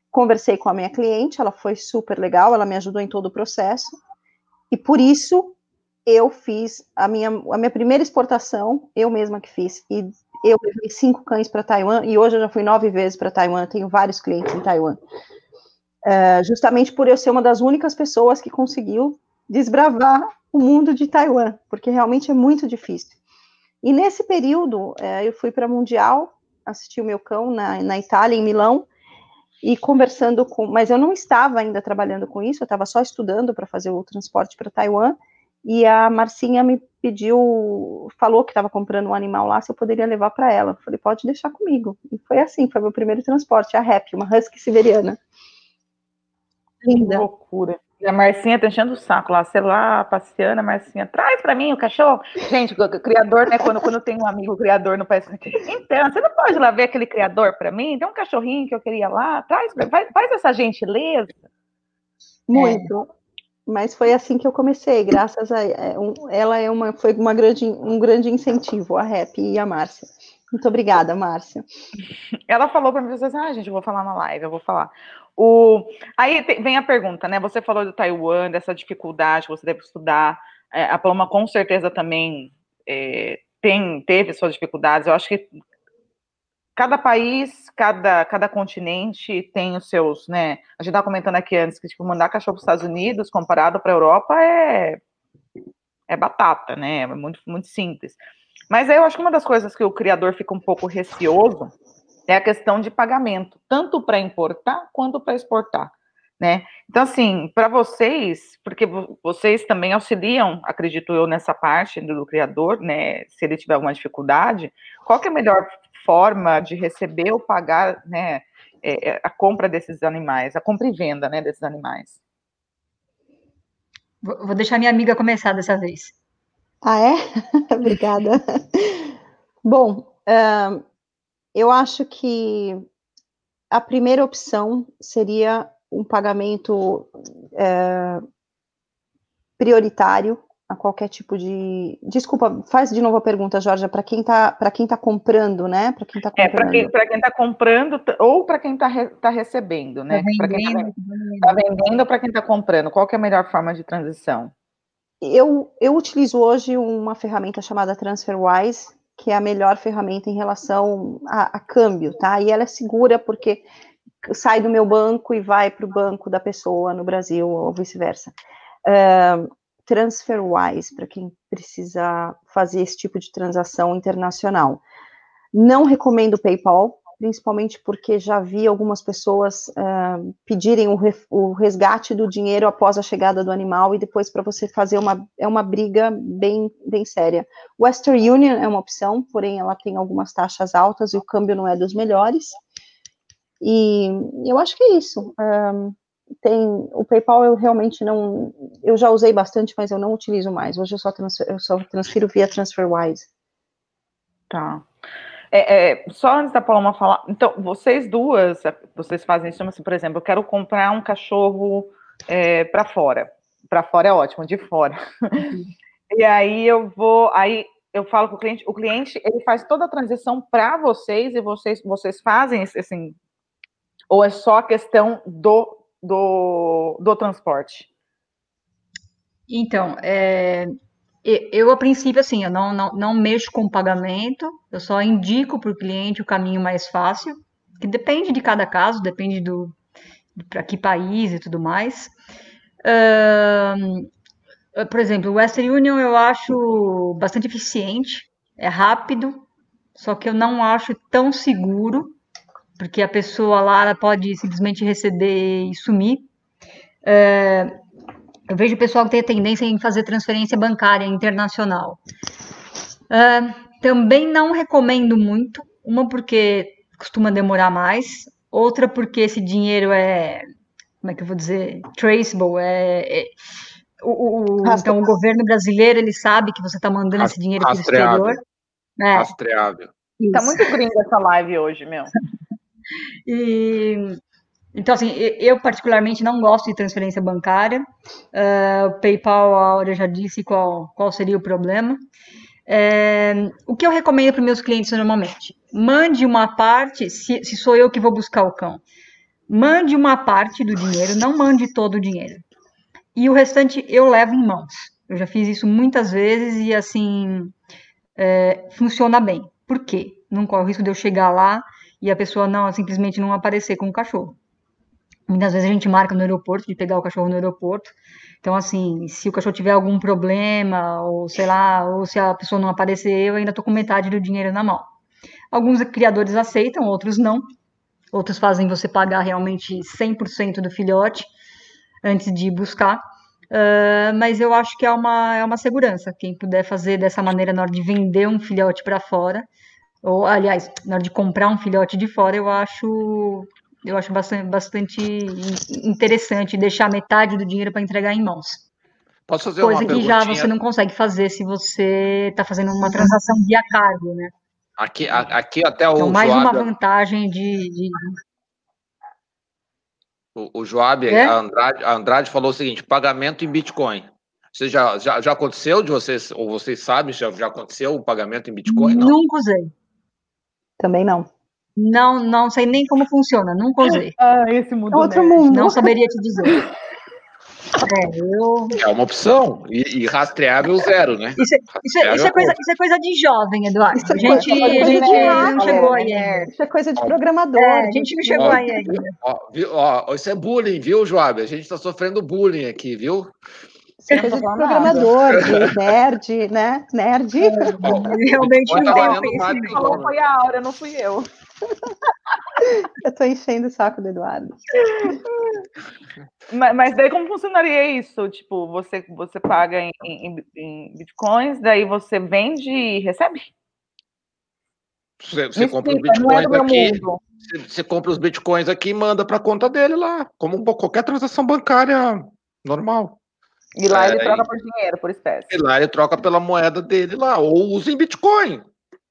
Conversei com a minha cliente, ela foi super legal, ela me ajudou em todo o processo. E por isso eu fiz a minha, a minha primeira exportação, eu mesma que fiz. E eu levei cinco cães para Taiwan e hoje eu já fui nove vezes para Taiwan. Tenho vários clientes em Taiwan. Uh, justamente por eu ser uma das únicas pessoas que conseguiu desbravar o mundo de Taiwan, porque realmente é muito difícil. E nesse período, é, eu fui para Mundial, assisti o meu cão na, na Itália, em Milão, e conversando com. Mas eu não estava ainda trabalhando com isso, eu estava só estudando para fazer o transporte para Taiwan. E a Marcinha me pediu, falou que estava comprando um animal lá, se eu poderia levar para ela. Eu falei, pode deixar comigo. E foi assim, foi meu primeiro transporte, a Rap, uma husky siberiana. Linda. Que loucura. E a Marcinha tá enchendo o saco lá, sei lá, passeando, a Marcinha, traz para mim o cachorro. Gente, o criador, né, quando, quando tem um amigo criador no país, então, você não pode lá ver aquele criador para mim? Tem um cachorrinho que eu queria lá, traz, faz, faz essa gentileza. Muito. É. Mas foi assim que eu comecei, graças a é, ela é uma foi uma grande, um grande incentivo a Rap e a Márcia. Muito obrigada, Márcia. Ela falou para mim, assim, ah, gente, eu vou falar na live, eu vou falar. O... Aí vem a pergunta, né? Você falou do Taiwan, dessa dificuldade que você deve estudar. É, a Paloma com certeza também é, tem, teve suas dificuldades. Eu acho que cada país, cada, cada continente tem os seus, né? A gente estava comentando aqui antes que tipo, mandar cachorro para os Estados Unidos comparado para a Europa é, é batata, né? É muito, muito simples. Mas eu acho que uma das coisas que o criador fica um pouco receoso é a questão de pagamento, tanto para importar quanto para exportar. Né? Então, assim, para vocês, porque vocês também auxiliam, acredito eu, nessa parte do, do, criador, né? Se ele tiver alguma dificuldade, qual é a melhor forma de receber ou pagar, né? É, é a compra desses animais, a compra e venda, né? Desses animais. Vou deixar minha amiga começar dessa vez. Ah, é? Obrigada. Bom, uh, eu acho que a primeira opção seria um pagamento é, prioritário a qualquer tipo de. Desculpa, faz de novo a pergunta, Jorge, para quem está para quem tá comprando, né? Para quem está comprando. É, para quem está comprando ou para quem está re, tá recebendo, né? Tá para quem está tá vendendo ou para quem está comprando. Qual é a melhor forma de transição? Eu, eu utilizo hoje uma ferramenta chamada TransferWise, que é a melhor ferramenta em relação a, a câmbio, tá? E ela é segura porque sai do meu banco e vai para o banco da pessoa no Brasil ou vice-versa. Uh, TransferWise, para quem precisa fazer esse tipo de transação internacional. Não recomendo PayPal, principalmente porque já vi algumas pessoas uh, pedirem o, o, resgate do dinheiro após a chegada do animal e depois para você fazer uma é uma briga bem bem séria. Western Union é uma opção, porém ela tem algumas taxas altas e o câmbio não é dos melhores. E eu acho que é isso. Tem o PayPal eu realmente não eu já usei bastante, mas eu não utilizo mais. Hoje eu só eu só transfiro via TransferWise. Tá. É, é, só antes da Paloma falar, então, vocês duas, vocês fazem isso, assim, por exemplo, eu quero comprar um cachorro é, para fora. Para fora é ótimo, de fora. Uhum. E aí eu vou, aí eu falo com o cliente, o cliente ele faz toda a transição para vocês e vocês vocês fazem assim, ou é só a questão do do, do transporte? Então, é, eu, a princípio, assim, eu não, não, não mexo com pagamento, eu só indico para o cliente o caminho mais fácil, que depende de cada caso, depende do para que país e tudo mais. Uh, por exemplo, o Western Union eu acho bastante eficiente, é rápido, só que eu não acho tão seguro, porque a pessoa lá pode simplesmente receber e sumir. Uh, eu vejo o pessoal que tem a tendência em fazer transferência bancária internacional. Uh, também não recomendo muito, uma porque costuma demorar mais, outra porque esse dinheiro é, como é que eu vou dizer, traceable, é, é o, o então o governo brasileiro ele sabe que você está mandando esse dinheiro para o exterior. É. Rastreável. Tá muito gringa essa live hoje, meu. e então, assim, eu particularmente não gosto de transferência bancária. Uh, o PayPal, a Aura já disse qual, qual seria o problema. É, o que eu recomendo para meus clientes normalmente? Mande uma parte, se, se sou eu que vou buscar o cão, mande uma parte do dinheiro, não mande todo o dinheiro. E o restante eu levo em mãos. Eu já fiz isso muitas vezes e, assim, é, funciona bem. Por quê? Não corre o risco de eu chegar lá e a pessoa não simplesmente não aparecer com o cachorro. Muitas vezes a gente marca no aeroporto, de pegar o cachorro no aeroporto. Então, assim, se o cachorro tiver algum problema, ou sei lá, ou se a pessoa não aparecer, eu ainda estou com metade do dinheiro na mão. Alguns criadores aceitam, outros não. Outros fazem você pagar realmente 100% do filhote antes de buscar. Uh, mas eu acho que é uma, é uma segurança. Quem puder fazer dessa maneira na hora de vender um filhote para fora, ou aliás, na hora de comprar um filhote de fora, eu acho eu acho bastante, bastante interessante deixar metade do dinheiro para entregar em mãos. Posso fazer Coisa uma que já você não consegue fazer se você está fazendo uma transação via cargo, né? Aqui, aqui até o então, mais Joab, uma vantagem de, de... O, o Joab, é? a, Andrade, a Andrade falou o seguinte: pagamento em Bitcoin. Você já, já, já aconteceu de vocês, ou vocês sabem, já, já aconteceu o pagamento em Bitcoin? Não? Nunca usei. Também não. Não, não sei nem como funciona, nunca usei. Ah, esse mundo. É outro mundo. Não saberia te dizer. É, eu... é uma opção. E, e rastreável zero, né? Isso, é, isso, é, isso, é coisa, isso é coisa de jovem, Eduardo. Isso a gente, a gente não chegou aí ainda. Isso é coisa de programador. É, a gente não chegou ó, aí ainda. Ó, ó, isso é bullying, viu, Joab? A gente está sofrendo bullying aqui, viu? Isso é coisa de programador, de nerd, né? Nerd. É, realmente não tem conhecimento. Foi a Aura, não fui eu. Eu tô enchendo o saco do Eduardo. Mas, mas, daí como funcionaria isso? Tipo, você, você paga em, em, em bitcoins, daí você vende e recebe? Você, você compra os é bitcoins é aqui, você, você, compra os bitcoins aqui e manda para a conta dele lá, como qualquer transação bancária normal. E lá é, ele troca por dinheiro, por espécie. E lá ele troca pela moeda dele lá, ou usa em Bitcoin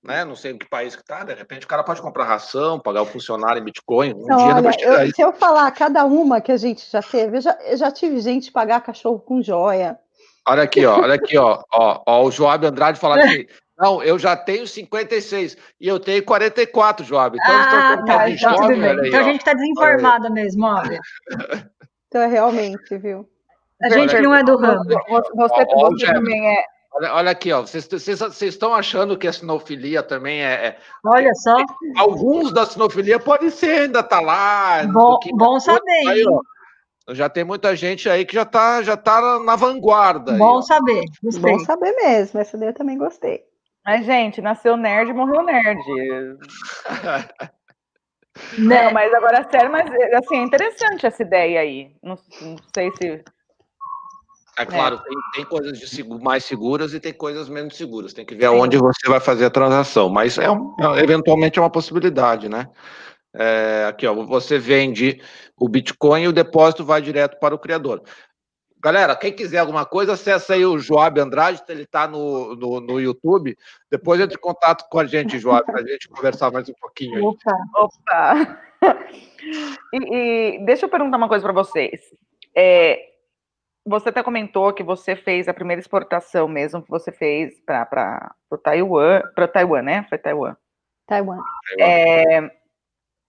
né? Não sei em que país que tá, de repente o cara pode comprar ração, pagar o funcionário em Bitcoin. Um não, dia olha, eu, se eu falar cada uma que a gente já teve, eu já, eu já tive gente pagar cachorro com joia. Olha aqui, ó, olha aqui, ó, ó, ó o Joab Andrade falar assim. Não, eu já tenho 56 e eu tenho 44, Joab. Então, ah, tá, então, jovem, aí, então a gente está desinformada mesmo, olha. Então, é realmente, viu? A gente não é do ramo. Você, você também é, Olha, olha aqui, ó. Vocês estão achando que a sinofilia também é, é, Olha só. Alguns da sinofilia podem ser, ainda tá lá. Bom, um bom saber. Aí, ó, já tem muita gente aí que já tá, já tá na vanguarda. Bom aí, saber. Gostei. Bom saber mesmo. Essa daí eu também gostei. Mas, gente, nasceu nerd morreu nerd. Né? Não, mas agora, sério, mas assim, é interessante essa ideia aí. Não, não sei se é claro, é. Tem, tem, coisas seguro, mais seguras e tem coisas menos seguras. Tem que ver aonde você vai fazer a transação. Mas é, um, é eventualmente é uma possibilidade, né? É, aqui, ó, você vende o Bitcoin e o depósito vai direto para o criador. Galera, quem quiser alguma coisa, acessa aí o Joab Andrade, ele está no, no, no, YouTube. Depois entre em contato com a gente, Joab, para a gente conversar mais um pouquinho. Aí. Opa, opa. E, e deixa eu perguntar uma coisa para vocês. É, você até comentou que você fez a primeira exportação mesmo que você fez para o Taiwan, para Taiwan, né? Foi Taiwan. Taiwan. É,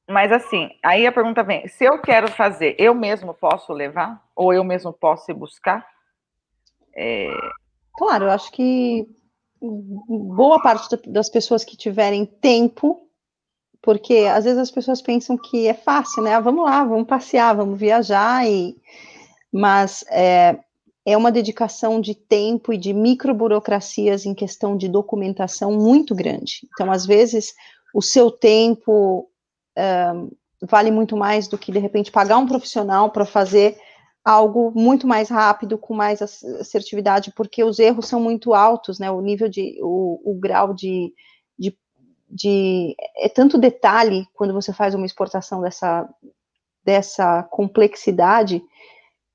mas assim, aí a pergunta vem: se eu quero fazer, eu mesmo posso levar? Ou eu mesmo posso ir buscar? É... Claro, eu acho que boa parte das pessoas que tiverem tempo, porque às vezes as pessoas pensam que é fácil, né? Ah, vamos lá, vamos passear, vamos viajar e mas é, é uma dedicação de tempo e de microburocracias em questão de documentação muito grande. Então, às vezes, o seu tempo vale muito mais do que, de repente, pagar um profissional para fazer algo muito mais rápido, com mais assertividade, porque os erros são muito altos, né? O nível de, o, o grau de, de, de, é tanto detalhe quando você faz uma exportação dessa, dessa complexidade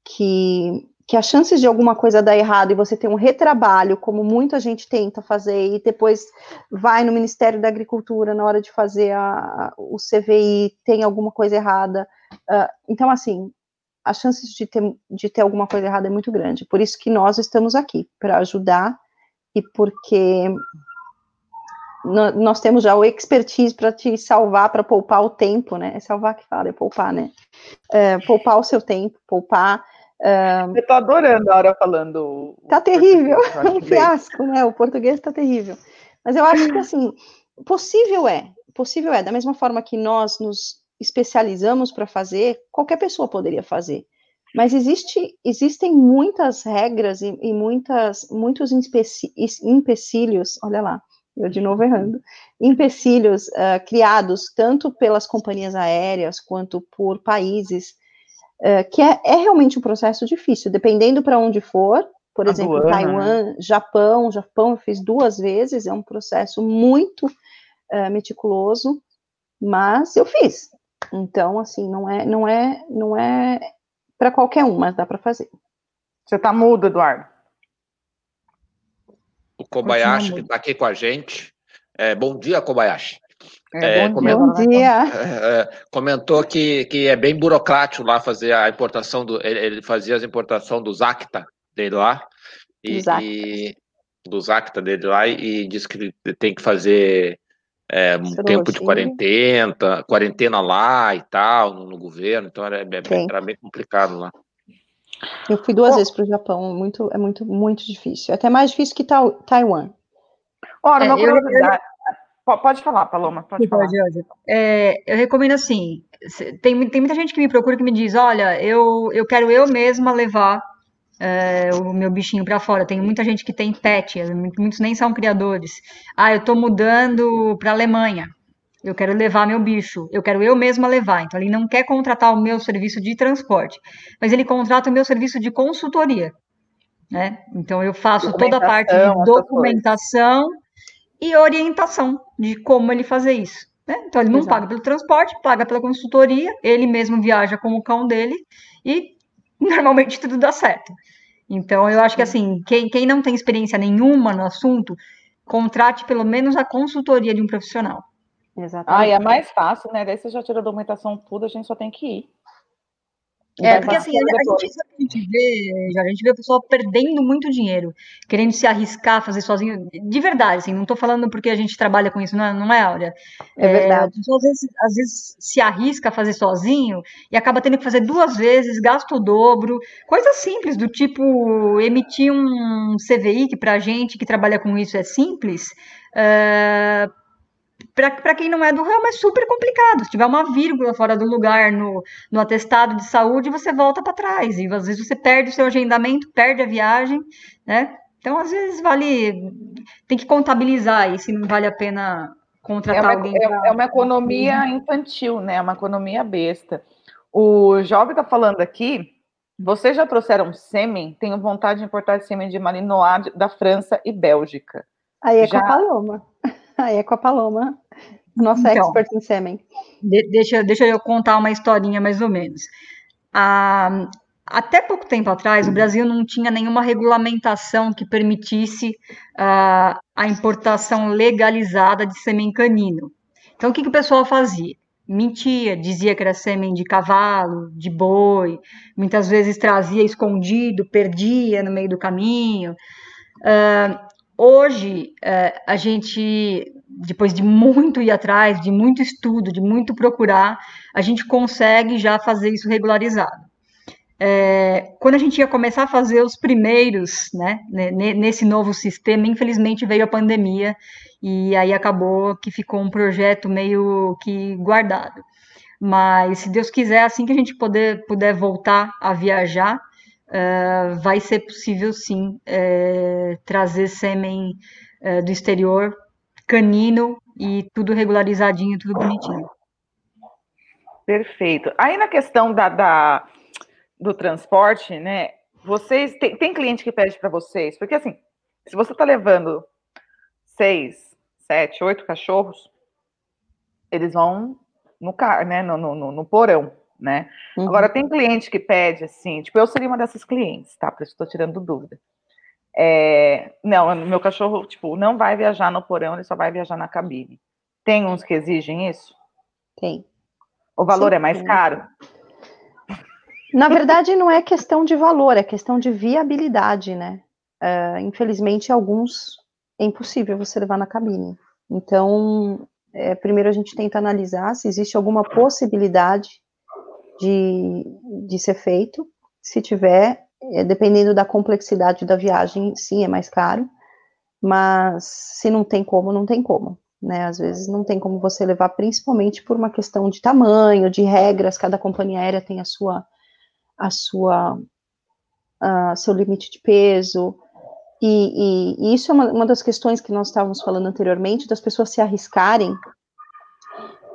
que que as chances de alguma coisa dar errado e você ter um retrabalho, como muita gente tenta fazer, e depois vai no Ministério da Agricultura na hora de fazer a, o CVI, tem alguma coisa errada. Uh, então, assim, as chances de ter, de ter alguma coisa errada é muito grande. Por isso que nós estamos aqui, para ajudar e porque nós temos já o expertise para te salvar, para poupar o tempo, né? É salvar que fala, é poupar, né? É, poupar o seu tempo, poupar um, Eu tô adorando a hora falando. Tá terrível, um fiasco, né? O português tá terrível. Mas eu acho que assim, possível é, possível é, da mesma forma que nós nos especializamos para fazer, qualquer pessoa poderia fazer. Mas existe, existem muitas regras e, e muitas, muitos empecilhos, olha lá, eu de novo errando, empecilhos uh, criados tanto pelas companhias aéreas quanto por países é, que é, é, realmente um processo difícil, dependendo para onde for, por exemplo, né? Taiwan, Japão, Japão eu fiz duas vezes, é um processo muito uh, meticuloso, mas eu fiz. Então, assim, não é, não é, não é para qualquer um, mas dá para fazer. Você está mudo, Eduardo. Kobayashi que está aqui com a gente. É, bom dia, Kobayashi. É, é, comentou, bom dia. É, é, comentou que, que é bem burocrático lá fazer a importação do. Ele, ele fazia as importação dos acta dele lá. E, e dos acta dele lá e, e disse que tem que fazer é, um tempo de quarentena, quarentena lá e tal, no, no governo, então era, era, era, bem complicado lá. Eu fui duas Bom, vezes para o Japão, muito, é muito, muito difícil. Até mais difícil que Taiwan. Ora, uma curiosidade. Pode falar, Paloma, pode falar. É, eu recomendo assim, tem, tem muita gente que me procura que me diz, olha, eu, eu quero eu mesma levar é, o meu bichinho para fora. Tem muita gente que tem pet, muitos nem são criadores. Ah, eu estou mudando para a Alemanha. Eu quero levar meu bicho, eu quero eu mesma levar. Então, ele não quer contratar o meu serviço de transporte, mas ele contrata o meu serviço de consultoria. Né? Então, eu faço toda a parte de documentação e orientação de como ele fazer isso. Né? Então, ele não Exato. paga pelo transporte, paga pela consultoria, ele mesmo viaja com o cão dele e normalmente tudo dá certo. Então, eu acho que assim, quem, quem não tem experiência nenhuma no assunto, contrate pelo menos a consultoria de um profissional. Exatamente. Ah, e é mais fácil, né? Daí você já tira a documentação tudo, a gente só tem que ir. É, porque assim, a, a, gente, a gente vê, a gente vê o pessoal perdendo muito dinheiro, querendo se arriscar, fazer sozinho, de verdade, assim, não estou falando porque a gente trabalha com isso, não é, não é Áurea? É, é verdade. É, às, vezes, às vezes se arrisca a fazer sozinho e acaba tendo que fazer duas vezes, gasta o dobro, coisas simples, do tipo emitir um CVI, que pra gente que trabalha com isso é simples, uh, para quem não é do ramo, é super complicado. Se tiver uma vírgula fora do lugar no, no atestado de saúde, você volta para trás. E às vezes você perde o seu agendamento, perde a viagem, né? Então, às vezes, vale. Tem que contabilizar aí se não vale a pena contratar é uma, alguém. É, pra... é uma economia infantil, né? É uma economia besta. O jovem está falando aqui. Vocês já trouxeram sêmen? Tenho vontade de importar sêmen de Malinois da França e Bélgica. Aí é já... com a Paloma. Aí é com a Paloma, nossa então, expert em sêmen. De, deixa, deixa eu contar uma historinha mais ou menos. Ah, até pouco tempo atrás, o Brasil não tinha nenhuma regulamentação que permitisse ah, a importação legalizada de sêmen canino. Então, o que, que o pessoal fazia? Mentia, dizia que era sêmen de cavalo, de boi, muitas vezes trazia escondido, perdia no meio do caminho. Uh, Hoje, é, a gente, depois de muito ir atrás, de muito estudo, de muito procurar, a gente consegue já fazer isso regularizado. É, quando a gente ia começar a fazer os primeiros, né, nesse novo sistema, infelizmente veio a pandemia e aí acabou que ficou um projeto meio que guardado. Mas se Deus quiser, assim que a gente poder, puder voltar a viajar, uh, vai ser possível sim uh, trazer sêmen uh, do exterior, canino e tudo regularizadinho, tudo bonitinho. Perfeito. Aí na questão da, da do transporte, né? Vocês tem, tem cliente que pede para vocês, porque assim, se você está levando seis, sete, oito cachorros, eles vão no carro, né? No, no, no porão né? Uhum. Agora, tem cliente que pede assim, tipo, eu seria uma dessas clientes, tá? Por isso estou tirando dúvida. É, não, meu cachorro, tipo, não vai viajar no porão, ele só vai viajar na cabine. Tem uns que exigem isso? Tem. O valor Sim, é mais caro? Na verdade, não é questão de valor, é questão de viabilidade, né? Uh, infelizmente, alguns é impossível você levar na cabine. Então, é, primeiro a gente tenta analisar se existe alguma possibilidade de, de ser feito. Se tiver, é, dependendo da complexidade da viagem, sim, é mais caro. Mas se não tem como, não tem como. Né? Às vezes não tem como você levar, principalmente por uma questão de tamanho, de regras. Cada companhia aérea tem a sua, a sua, a seu limite de peso. E, e, e isso é uma, uma das questões que nós estávamos falando anteriormente, das pessoas se arriscarem.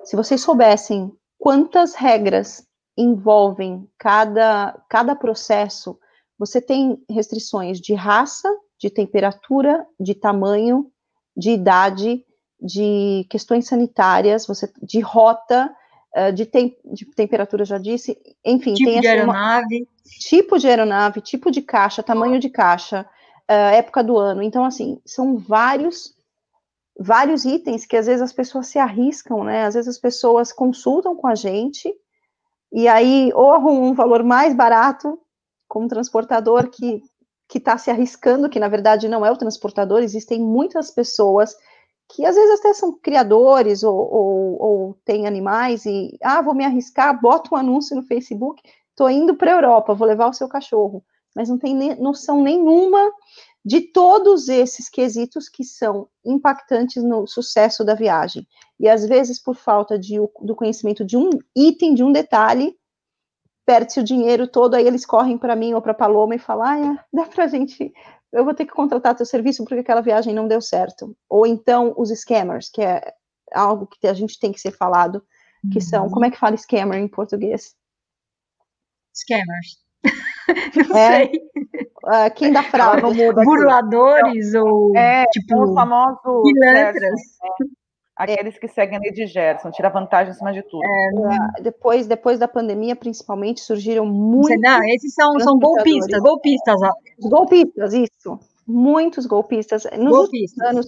Se vocês soubessem quantas regras envolvem cada, cada processo, você tem restrições de raça, de temperatura, de tamanho, de idade, de questões sanitárias, você de rota, eh, de, tem, de temperatura, já disse, enfim, tipo tem de assim, aeronave. Uma, tipo de aeronave, tipo de caixa, tamanho de caixa, uh, época do ano. Então, assim, são vários vários itens que às vezes as pessoas se arriscam, né? Às vezes as pessoas consultam com a gente e aí ou um valor mais barato como transportador que que está se arriscando, que na verdade não é o transportador, existem muitas pessoas que às vezes até são criadores ou, ou, ou têm animais e, ah, vou me arriscar, bota um anúncio no Facebook, estou indo para a Europa, vou levar o seu cachorro, mas não tem noção nenhuma de todos esses quesitos que são impactantes no sucesso da viagem. E às vezes, por falta de, do conhecimento de um item, de um detalhe, perde-se o dinheiro todo, aí eles correm para mim ou para Paloma e falam: ah, é, dá para a gente, eu vou ter que contratar teu serviço porque aquela viagem não deu certo. Ou então os scammers, que é algo que a gente tem que ser falado, que uhum. são, como é que fala scammer em português? Scammers. não é, sei. Uh, quem dá fraude? Burladores ou é, tipo o famoso pilantras. Né? Aqueles que seguem a lei de Gerson, tira vantagem acima de tudo. É, depois, depois da pandemia, principalmente, surgiram muitos. Não, esses são, são golpistas, golpistas. Ó. Golpistas, isso. Muitos golpistas. Nos golpistas. anos,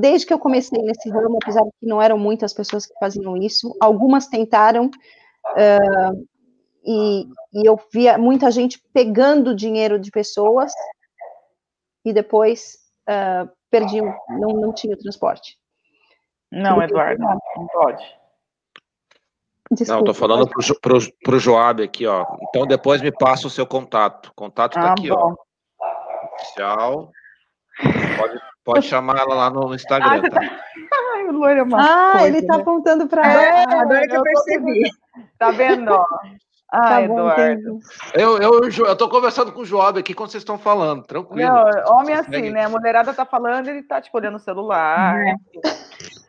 desde que eu comecei nesse ramo, apesar de que não eram muitas pessoas que faziam isso, algumas tentaram. Uh, e, e eu via muita gente pegando dinheiro de pessoas e depois uh, perdiam, não, não tinha transporte. Não, Eduardo, não pode. Desculpa, não, tô falando pro, pro, pro Joab aqui, ó. Então depois me passa o seu contato. O contato tá ah, aqui, bom. ó. Oficial. Pode, pode chamar ela lá no Instagram, ah, tá? Ai, o é uma Ah, coisa, ele tá né? apontando para é, ela. Agora que eu percebi. Tá vendo, ó? Ah, tá Eduardo. Eu, eu, eu tô conversando com o Joab aqui quando vocês estão falando, tranquilo. Não, homem é assim, né? A mulherada tá falando, ele tá, tipo, olhando o celular. É.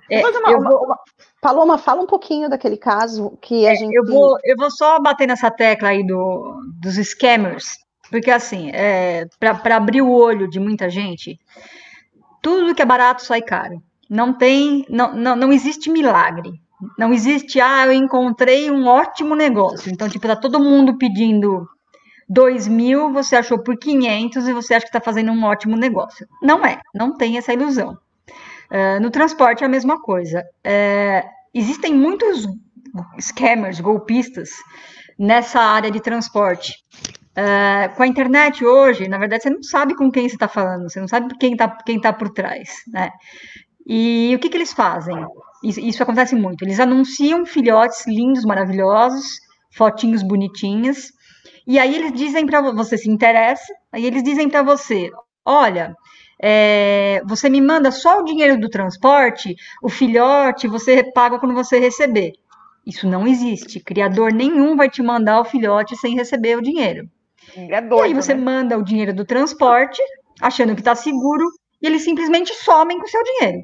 É, uma, eu vou... uma, Paloma, fala um pouquinho daquele caso que a é, gente. Eu vou, eu vou só bater nessa tecla aí do, dos scammers, porque assim, é, para abrir o olho de muita gente, tudo que é barato sai caro. Não tem, não, não, não existe milagre. Não existe, ah, eu encontrei um ótimo negócio. Então, tipo, tá todo mundo pedindo 2 mil, você achou por 500 e você acha que está fazendo um ótimo negócio. Não é, não tem essa ilusão. Uh, no transporte é a mesma coisa. Uh, existem muitos scammers, golpistas, nessa área de transporte. Uh, com a internet hoje, na verdade, você não sabe com quem você está falando, você não sabe quem está quem tá por trás, né? E o que, que eles fazem? Isso, isso acontece muito. Eles anunciam filhotes lindos, maravilhosos, fotinhos bonitinhas, e aí eles dizem para você se interessa, aí eles dizem para você, olha, é, você me manda só o dinheiro do transporte, o filhote você paga quando você receber. Isso não existe. Criador nenhum vai te mandar o filhote sem receber o dinheiro. É doido, e aí você né? manda o dinheiro do transporte, achando que está seguro, e eles simplesmente somem com o seu dinheiro.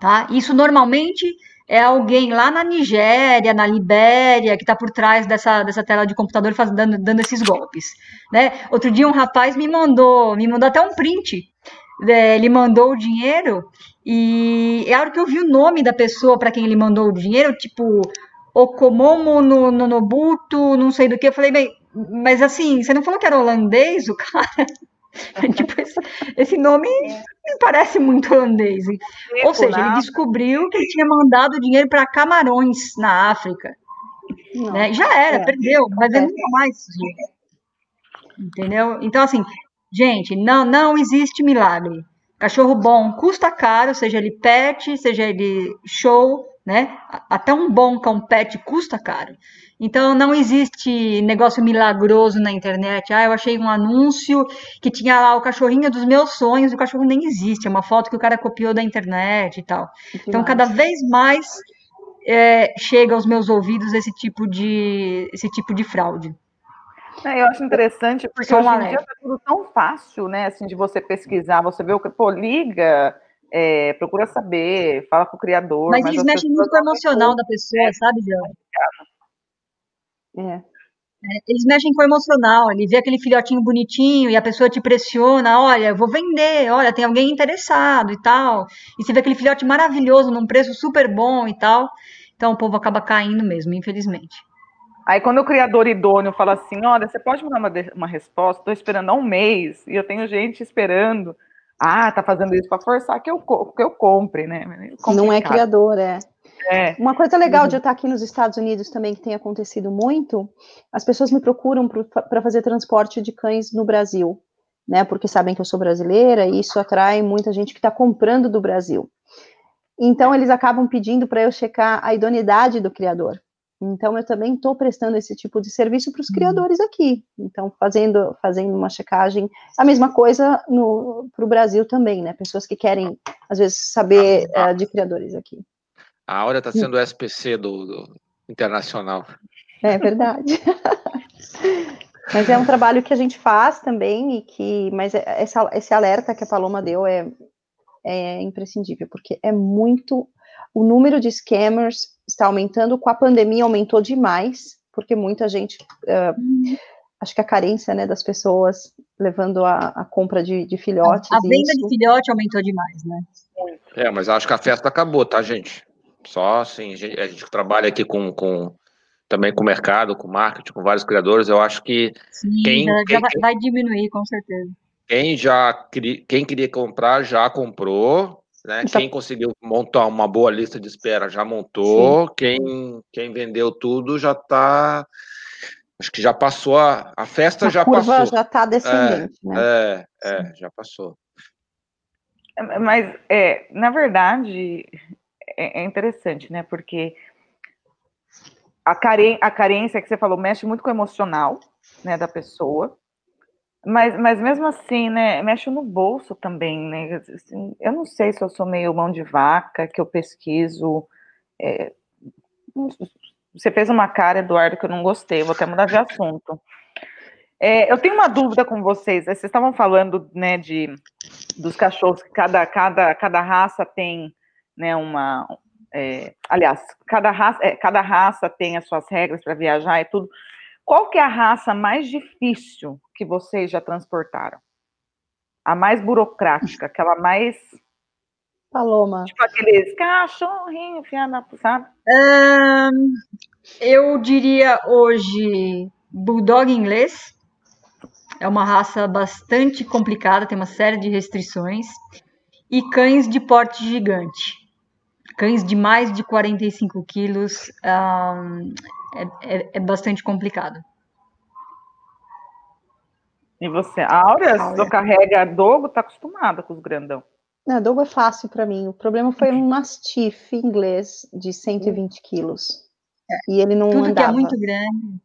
Tá? Isso normalmente é alguém lá na Nigéria, na Libéria, que está por trás dessa, dessa tela de computador fazendo, dando, dando esses golpes. Né? Outro dia um rapaz me mandou, me mandou até um print. É, ele mandou o dinheiro e a hora que eu vi o nome da pessoa para quem ele mandou o dinheiro, tipo Okomomo no, no Nobuto, não sei do que, eu falei, bem, mas assim, você não falou que era holandês o cara? tipo, esse, esse nome me parece muito holandês. Ou seja, ele descobriu que ele tinha mandado dinheiro para Camarões, na África. Né? Já era, é. perdeu, mas ele nunca mais. Entendeu? Então, assim, gente, não, não existe milagre. Cachorro bom custa caro, seja ele pet, seja ele show, né? Até um bom cão pet custa caro. Então não existe negócio milagroso na internet. Ah, eu achei um anúncio que tinha lá o cachorrinho dos meus sonhos, o cachorro nem existe, é uma foto que o cara copiou da internet e tal. Então cada vez mais é, chega aos meus ouvidos esse tipo de esse tipo de fraude. É, eu acho interessante porque Só um hoje em dia tá tudo tão fácil, né? Assim, de você pesquisar, você vê o que, pô, liga, é, procura saber, fala com o criador. Mas eles as mexem muito com o emocional da pessoa, sabe, Jean? É. É, Eles mexem com o emocional, ele vê aquele filhotinho bonitinho e a pessoa te pressiona, olha, eu vou vender, olha, tem alguém interessado e tal. E você vê aquele filhote maravilhoso num preço super bom e tal. Então o povo acaba caindo mesmo, infelizmente. Aí quando o criador idôneo fala assim, olha, você pode me dar uma, uma resposta, estou esperando há um mês e eu tenho gente esperando. Ah, tá fazendo isso para forçar que eu, que eu compre, né? Não é criador, é. É. Uma coisa legal Uhum. de eu estar aqui nos Estados Unidos também, que tem acontecido muito, as pessoas me procuram para fazer transporte de cães no Brasil, né? Porque sabem que eu sou brasileira e isso atrai muita gente que está comprando do Brasil. Então, eles acabam pedindo para eu checar a idoneidade do criador. Então, eu também estou prestando esse tipo de serviço para os criadores aqui. Então, fazendo, fazendo uma checagem. A mesma coisa para o Brasil também, né? Pessoas que querem, às vezes, saber eh, de criadores aqui. A Áurea está sendo o SPC do, do internacional. É verdade. mas é um trabalho que a gente faz também e que, mas é- essa, esse alerta que a Paloma deu é, é imprescindível, porque é muito, o número de scammers está aumentando, com a pandemia aumentou demais, porque muita gente, ah, acho que a carência, né, das pessoas levando a, a compra de, de filhotes. A e venda isso- de filhote aumentou demais, né? É, mas acho que a festa acabou, tá, gente? Só assim, a gente, a gente trabalha aqui com, com também com o mercado, com marketing, com vários criadores. Eu acho que Sim, Quem- quem- vai, vai diminuir, com certeza. quem já queria, quem queria comprar já comprou, né? Já- Quem conseguiu montar uma boa lista de espera já montou. Quem, quem vendeu tudo já tá. Acho que já passou a, a festa a já curva passou. já está descendente, né? É, é, já passou. Mas, é, na verdade, é, é interessante, né? Porque a, care, a carência que você falou mexe muito com o emocional, né, da pessoa. Mas, mas mesmo assim, né, mexe no bolso também, né? Assim, eu não sei se eu sou meio mão de vaca, que eu pesquiso. é, você fez uma cara, Eduardo, que eu não gostei, vou até mudar de assunto. É, eu tenho uma dúvida com vocês. Vocês estavam falando, né, de dos cachorros que cada, cada, cada raça tem, né, uma, é, aliás, cada raça, é, cada raça tem as suas regras para viajar e tudo. Qual que é a raça mais difícil que vocês já transportaram? A mais burocrática, aquela mais, Paloma. tipo aqueles cachorrinho enfiado na, sabe? Ahn, eu diria hoje Bulldog inglês. É uma raça bastante complicada, tem uma série de restrições. E cães de porte gigante. Cães de mais de 45 quilos ahn, é, é- é bastante complicado. E você? A Áurea, Áurea. só carrega dogo, tá acostumada com os grandão. Não, Dogo é fácil para mim. O problema foi um mastiff inglês de 120 quilos. E ele não Tudo que é andava. muito grande.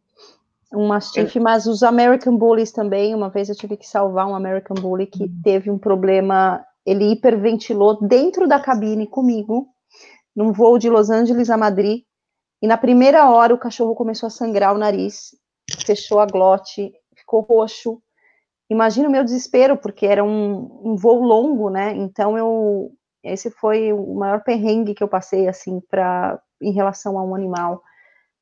Um mastiff, mas os American Bullies também. Uma vez eu tive que salvar um American Bully que teve um problema. Ele hiperventilou dentro da cabine comigo, num voo de Los Angeles a Madrid. E na primeira hora o cachorro começou a sangrar o nariz, fechou a glote, ficou roxo. Imagina o meu desespero, porque era um, um voo longo, né? Então eu esse foi o maior perrengue que eu passei assim para em relação a um animal.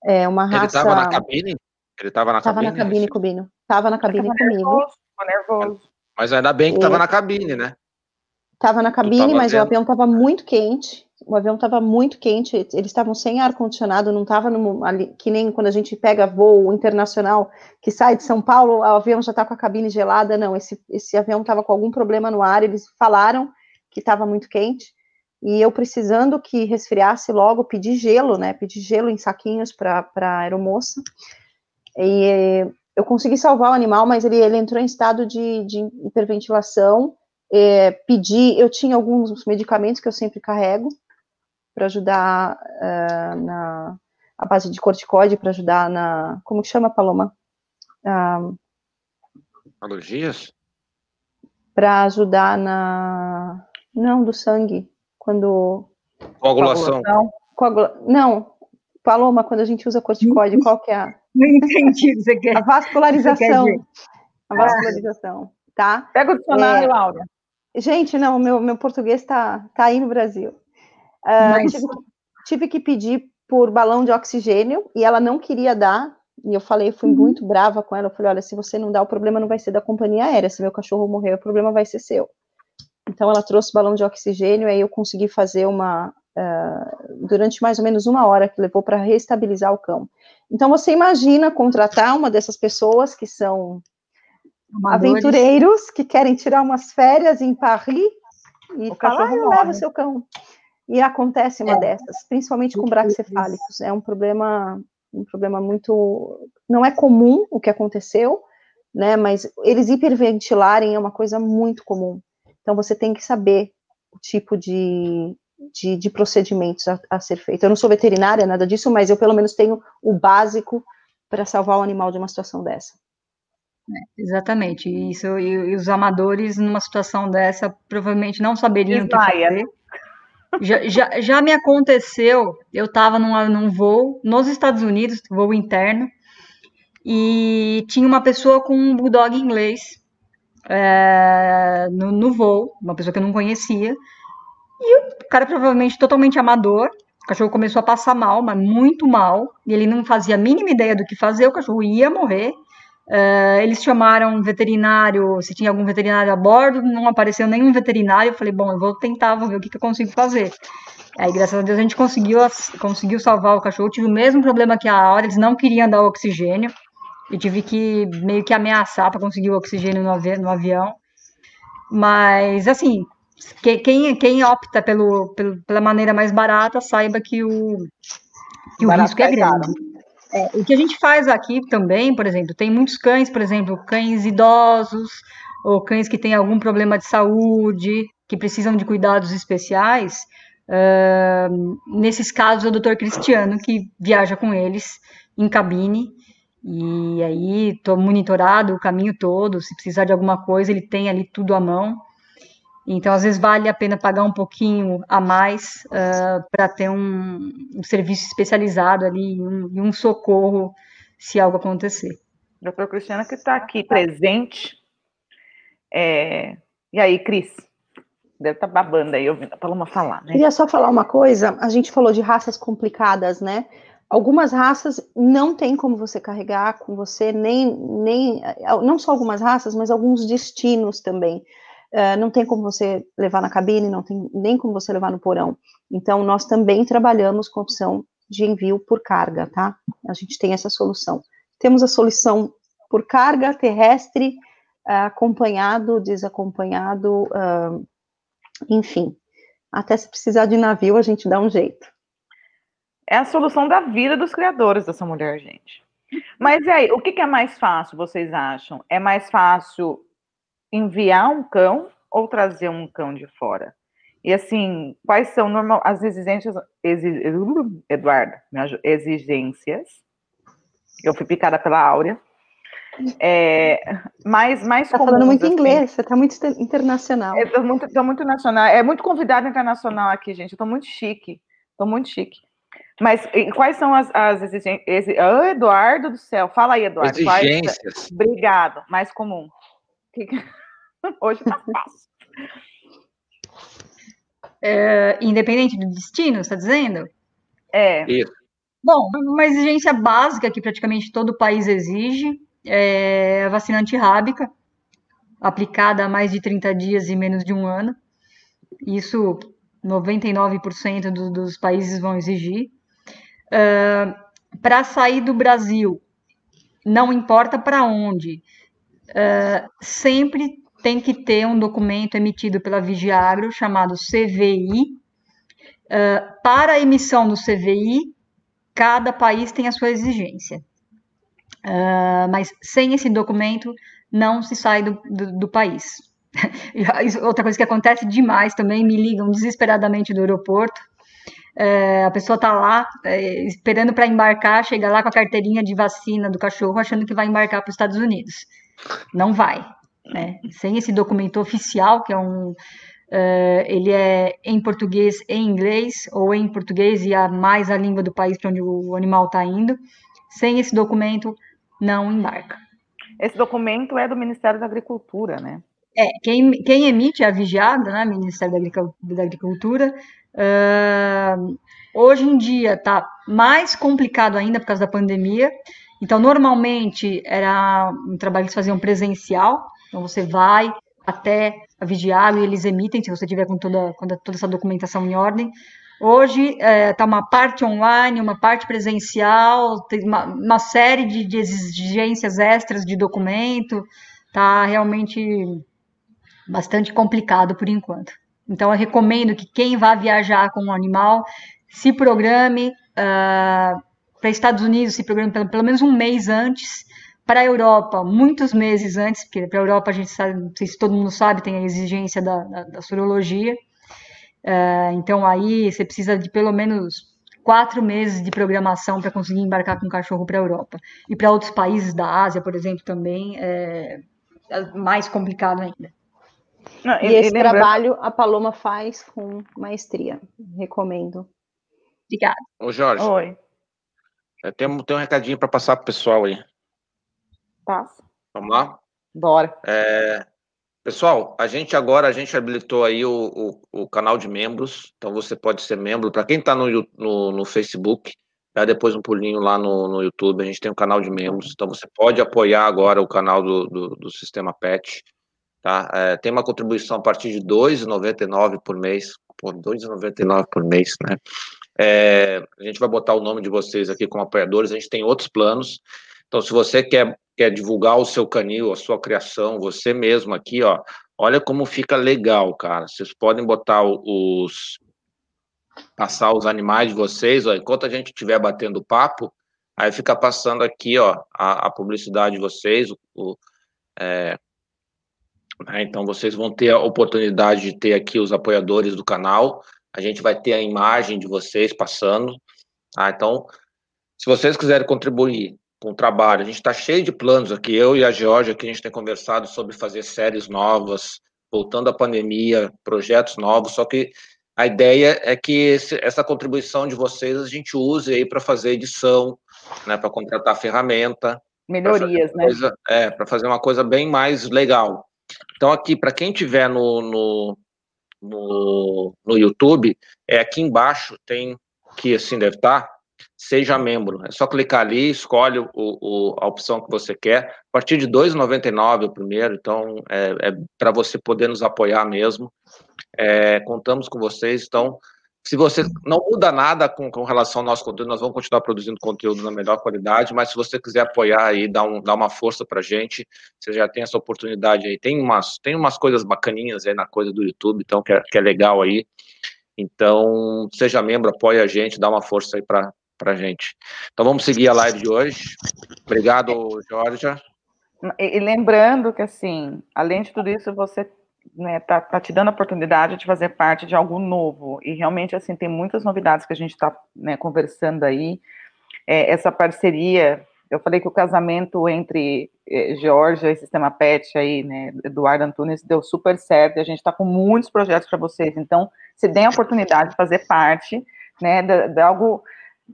É uma raça. Ele estava na cabine. Ele estava na tava cabine. Estava na cabine comigo. Estava na cabine comigo. Nervoso, nervoso. Mas ainda bem que estava na cabine, né? Estava na cabine, mas vendo. o avião estava muito quente. O avião estava muito quente. Eles estavam sem ar condicionado. Não estava que nem quando a gente pega voo internacional que sai de São Paulo, o avião já está com a cabine gelada. Não, esse, esse avião estava com algum problema no ar. Eles falaram que estava muito quente. E eu precisando que resfriasse logo, pedi gelo, né? Pedi gelo em saquinhos para a aeromoça. E eu consegui salvar o animal, mas ele, ele entrou em estado de, de hiperventilação é, pedi, eu tinha alguns medicamentos que eu sempre carrego para ajudar uh, na a base de corticoide para ajudar na como que chama Paloma? Uh, Alergias? Para ajudar na não do sangue quando coagulação. Coagula... Não, Paloma, quando a gente usa corticoide, qual que é a não entendi você quer. A vascularização. Quer a vascularização, tá? Pega o dicionário, é, Laura. Gente, não, meu, meu português está tá aí no Brasil. Uh, tive, tive, que pedir por balão de oxigênio e ela não queria dar. E eu falei, fui uhum. muito brava com ela. Eu falei: olha, se você não dá, o problema não vai ser da companhia aérea. Se meu cachorro morrer, o problema vai ser seu. Então ela trouxe balão de oxigênio, aí eu consegui fazer uma. Uh, durante mais ou menos uma hora que levou para reestabilizar o cão. Então você imagina contratar uma dessas pessoas que são Amadores. aventureiros que querem tirar umas férias em Paris e o falar, ah, eu levo seu cão. E acontece uma é. dessas, principalmente com braxcefálicos. É um problema, um problema muito. Não é comum o que aconteceu, né? Mas eles hiperventilarem é uma coisa muito comum. Então você tem que saber o tipo de, de, de procedimentos a, a, ser feito. Eu não sou veterinária, nada disso, mas eu pelo menos tenho o básico para salvar o animal de uma situação dessa. É, exatamente. Isso, e, e, os amadores, numa situação dessa, provavelmente não saberiam o que fazer. Já, já, já me aconteceu, eu estava num, num voo nos Estados Unidos, voo interno, e tinha uma pessoa com um bulldog inglês é, no, no voo, uma pessoa que eu não conhecia, e o cara provavelmente totalmente amador, o cachorro começou a passar mal, mas muito mal, e ele não fazia a mínima ideia do que fazer, o cachorro ia morrer, Uh, eles chamaram um veterinário, se tinha algum veterinário a bordo, não apareceu nenhum veterinário. Eu falei, bom, eu vou tentar, vou ver o que, que eu consigo fazer. Aí, graças a Deus, a gente conseguiu, conseguiu salvar o cachorro. Eu tive o mesmo problema que a Aura, eles não queriam dar oxigênio. Eu tive que meio que ameaçar para conseguir o oxigênio no, avi no avião. Mas, assim, quem, quem opta pelo, pelo, pela maneira mais barata, saiba que o, que o risco é grande. É, o que a gente faz aqui também, por exemplo, tem muitos cães, por exemplo, cães idosos, ou cães que têm algum problema de saúde, que precisam de cuidados especiais. Uh, nesses casos, é o doutor Cristiano que viaja com eles em cabine, e aí estou monitorado o caminho todo. Se precisar de alguma coisa, ele tem ali tudo à mão. Então, às vezes, vale a pena pagar um pouquinho a mais uh, para ter um, um, serviço especializado ali e um, um, socorro se algo acontecer. Doutor Cristiana, que está aqui presente. É... E aí, Cris? Deve estar tá babando aí, ouvindo a Paloma falar, né? Queria só falar uma coisa. A gente falou de raças complicadas, né? Algumas raças não tem como você carregar com você, nem, nem não só algumas raças, mas alguns destinos também. Uh, não tem como você levar na cabine, não tem nem como você levar no porão. Então, nós também trabalhamos com a opção de envio por carga, tá? A gente tem essa solução. Temos a solução por carga terrestre, acompanhado, desacompanhado, uh, enfim. Até se precisar de navio, a gente dá um jeito. É a solução da vida dos criadores dessa mulher, gente. Mas e aí, o que é mais fácil, vocês acham? É mais fácil enviar um cão ou trazer um cão de fora? E assim, quais são normal, as exigências, exig, Eduardo, exigências? Eu fui picada pela Áurea. É, mais, mais tá falando muito assim. inglês, você tá muito internacional. Eu tô muito, tô muito nacional, é muito convidado internacional aqui, gente. Eu tô muito chique, tô muito chique. Mas quais são as, as exigências? Oh, Eduardo do céu, fala aí, Eduardo. Exigências. Quais... Obrigado, mais comum. Hoje tá fácil. É, independente do destino, está dizendo? É. Isso. Bom, uma exigência básica que praticamente todo o país exige é a vacina antirrábica, aplicada há mais de 30 dias e menos de um ano. Isso 99% do, dos países vão exigir. Uh, para sair do Brasil, não importa para onde, uh, sempre tem que ter um documento emitido pela Vigiagro chamado CVI. Uh, para a emissão do CVI, cada país tem a sua exigência. Uh, mas sem esse documento, não se sai do, do, do país. Outra coisa que acontece demais também, me ligam desesperadamente do aeroporto. É, a pessoa está lá é, esperando para embarcar, chega lá com a carteirinha de vacina do cachorro, achando que vai embarcar para os Estados Unidos. Não vai. Né? Sem esse documento oficial, que é um. Uh, ele é em português e em inglês, ou em português e a mais a língua do país para onde o animal está indo. Sem esse documento, não embarca. Esse documento é do Ministério da Agricultura, né? É, quem, quem emite é a Vigiada, né, Ministério da Agricultura. Uh, hoje em dia está mais complicado ainda por causa da pandemia. Então, normalmente era um trabalho que eles faziam presencial. Então, você vai até a Vigiada e eles emitem, se você tiver com toda, com toda essa documentação em ordem. Hoje está é, tá uma parte online, uma parte presencial, tem uma, uma série de, de, exigências extras de documento, está realmente bastante complicado por enquanto. Então, eu recomendo que quem vá viajar com um animal se programe uh, para Estados Unidos, se programe pelo, pelo menos um mês antes, para a Europa, muitos meses antes, porque para a Europa a gente sabe, não sei se todo mundo sabe, tem a exigência da, da, da sorologia. Uh, então aí você precisa de pelo menos quatro meses de programação para conseguir embarcar com o cachorro para a Europa. E para outros países da Ásia, por exemplo, também é, é mais complicado ainda. Não, e, e esse lembra... trabalho a Paloma faz com maestria. Recomendo. Obrigada. Ô, Jorge. Oi. Tem, tem um recadinho para passar para o pessoal aí. Passa. Vamos lá? Bora. É, Pessoal, a gente agora a gente habilitou aí o, o, o canal de membros, então você pode ser membro. Para quem está no, no, no, Facebook, dá depois um pulinho lá no, no YouTube, a gente tem um canal de membros, então você pode apoiar agora o canal do, do, do Sistema PET. Tá? É, tem uma contribuição a partir de R$ 2,99 por mês. Pô, R$ 2,99 por mês, né? É, a gente vai botar o nome de vocês aqui como apoiadores, a gente tem outros planos. Então, se você quer quer divulgar o seu canil, a sua criação, você mesmo aqui, ó, olha como fica legal, cara. Vocês podem botar os passar os animais de vocês, ó, enquanto a gente estiver batendo papo, aí fica passando aqui, ó, a, a publicidade de vocês, o, o é, né, então vocês vão ter a oportunidade de ter aqui os apoiadores do canal, a gente vai ter a imagem de vocês passando, tá? Então, se vocês quiserem contribuir com o trabalho. A gente está cheio de planos aqui. Eu e a Georgia aqui a gente tem conversado sobre fazer séries novas, voltando à pandemia, projetos novos. Só que a ideia é que esse, essa contribuição de vocês a gente use aí para fazer edição, né, para contratar ferramenta, melhorias, né? Coisa, é, para fazer uma coisa bem mais legal. Então aqui para quem tiver no, no no, no YouTube, é aqui embaixo tem que assim deve estar tá, seja membro. É só clicar ali, escolhe o, o, a opção que você quer. A partir de R$ 2,99 o primeiro, então é, é para você poder nos apoiar mesmo. É, contamos com vocês, então se você não muda nada com, com, relação ao nosso conteúdo, nós vamos continuar produzindo conteúdo na melhor qualidade, mas se você quiser apoiar aí, dar, um, dar uma força pra gente, você já tem essa oportunidade aí. Tem umas, tem umas coisas bacaninhas aí na coisa do YouTube, então que é, que é legal aí. Então, seja membro, apoie a gente, dá uma força aí para para gente. Então vamos seguir a live de hoje. Obrigado. E, e, lembrando que assim, além de tudo isso, você né, tá, tá, te dando a oportunidade de fazer parte de algo novo. E realmente assim tem muitas novidades que a gente está né, conversando aí. É, essa parceria, eu falei que o casamento entre eh, Georgia e Sistema PET aí, né, Eduardo Antunes, deu super certo. A gente está com muitos projetos para vocês. Então, se deem a oportunidade de fazer parte, né, de, de algo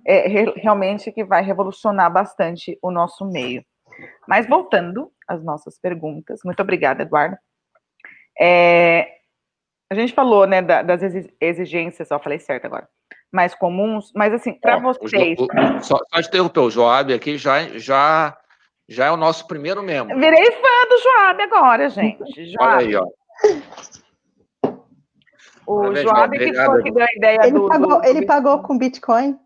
é, realmente que vai revolucionar bastante o nosso meio. Mas voltando às nossas perguntas, muito obrigada, Eduardo. É, a gente falou, né, da, das exigências, só falei certo agora, mais comuns, mas assim, para vocês. O, o, só, só interromper, o Joab aqui já, já, já é o nosso primeiro membro. Virei fã do Joab agora, gente. Joab. Olha aí, ó. O Joab que foi que deu a ideia ele do. Pagou, do, ele pagou com Bitcoin.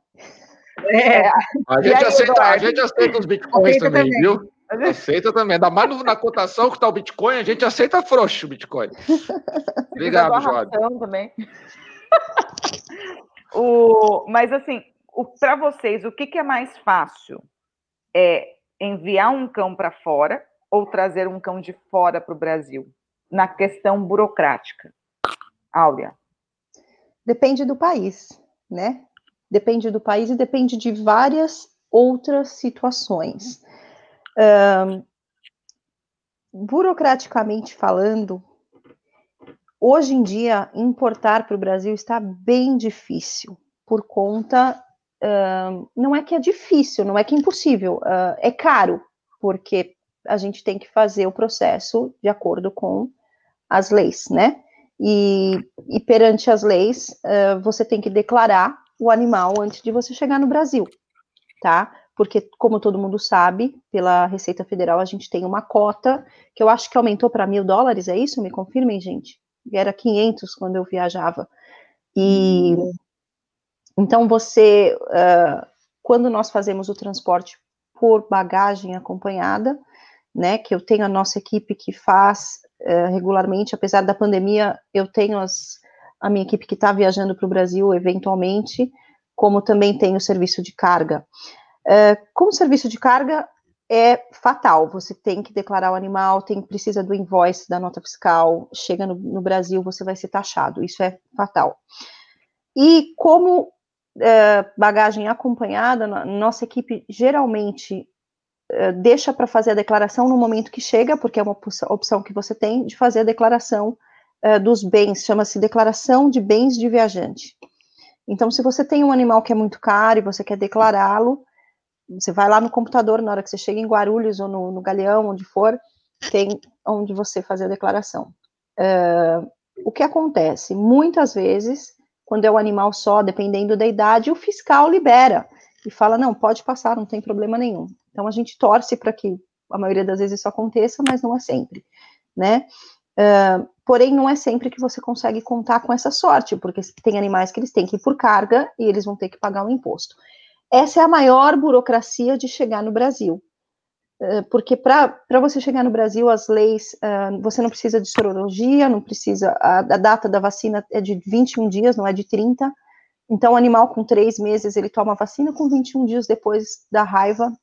É. A gente, aceita, a gente aceita os bitcoins também, também, viu? Aceita também. Ainda mais na cotação que está o Bitcoin, a gente aceita frouxo o Bitcoin. Obrigado, Jorge. também. o, mas assim, para vocês, o que, que é mais fácil? É enviar um cão para fora ou trazer um cão de fora para o Brasil? Na questão burocrática. Áurea. Depende do país, né? Depende do país e depende de várias outras situações. Um, burocraticamente falando, hoje em dia, importar para o Brasil está bem difícil, por conta. Não é que é difícil, não é que é impossível, uh, é caro, porque a gente tem que fazer o processo de acordo com as leis, né? E, e perante as leis, uh, você tem que declarar o animal antes de você chegar no Brasil, tá? Porque, como todo mundo sabe, pela Receita Federal a gente tem uma cota que eu acho que aumentou para mil dólares, é isso? Me confirmem, gente. Era 500 quando eu viajava. E então você, uh, quando nós fazemos o transporte por bagagem acompanhada, né, que eu tenho a nossa equipe que faz uh, regularmente, apesar da pandemia, eu tenho as, a minha equipe que está viajando para o Brasil eventualmente, como também tem o serviço de carga. Uh, com o serviço de carga é fatal, você tem que declarar o animal, tem precisa do invoice da nota fiscal, chega no, no Brasil, você vai ser taxado, isso é fatal. E como uh, bagagem acompanhada, nossa equipe geralmente uh, deixa para fazer a declaração no momento que chega, porque é uma opção que você tem de fazer a declaração dos bens, chama-se declaração de bens de viajante. Então, se você tem um animal que é muito caro e você quer declará-lo, você vai lá no computador na hora que você chega em Guarulhos ou no, no Galeão, onde for, tem onde você fazer a declaração. Uh, o que acontece? Muitas vezes, quando é um animal só, dependendo da idade, o fiscal libera e fala: não, pode passar, não tem problema nenhum. Então a gente torce para que a maioria das vezes isso aconteça, mas não é sempre, né? Uh, porém, não é sempre que você consegue contar com essa sorte, porque tem animais que eles têm que ir por carga e eles vão ter que pagar um imposto. Essa é a maior burocracia de chegar no Brasil. Uh, porque para você chegar no Brasil, as leis, uh, você não precisa de sorologia, não precisa, a, a, data da vacina é de 21 dias, não é de 30. Então, o animal com três meses, ele toma a vacina, com 21 dias depois da raiva,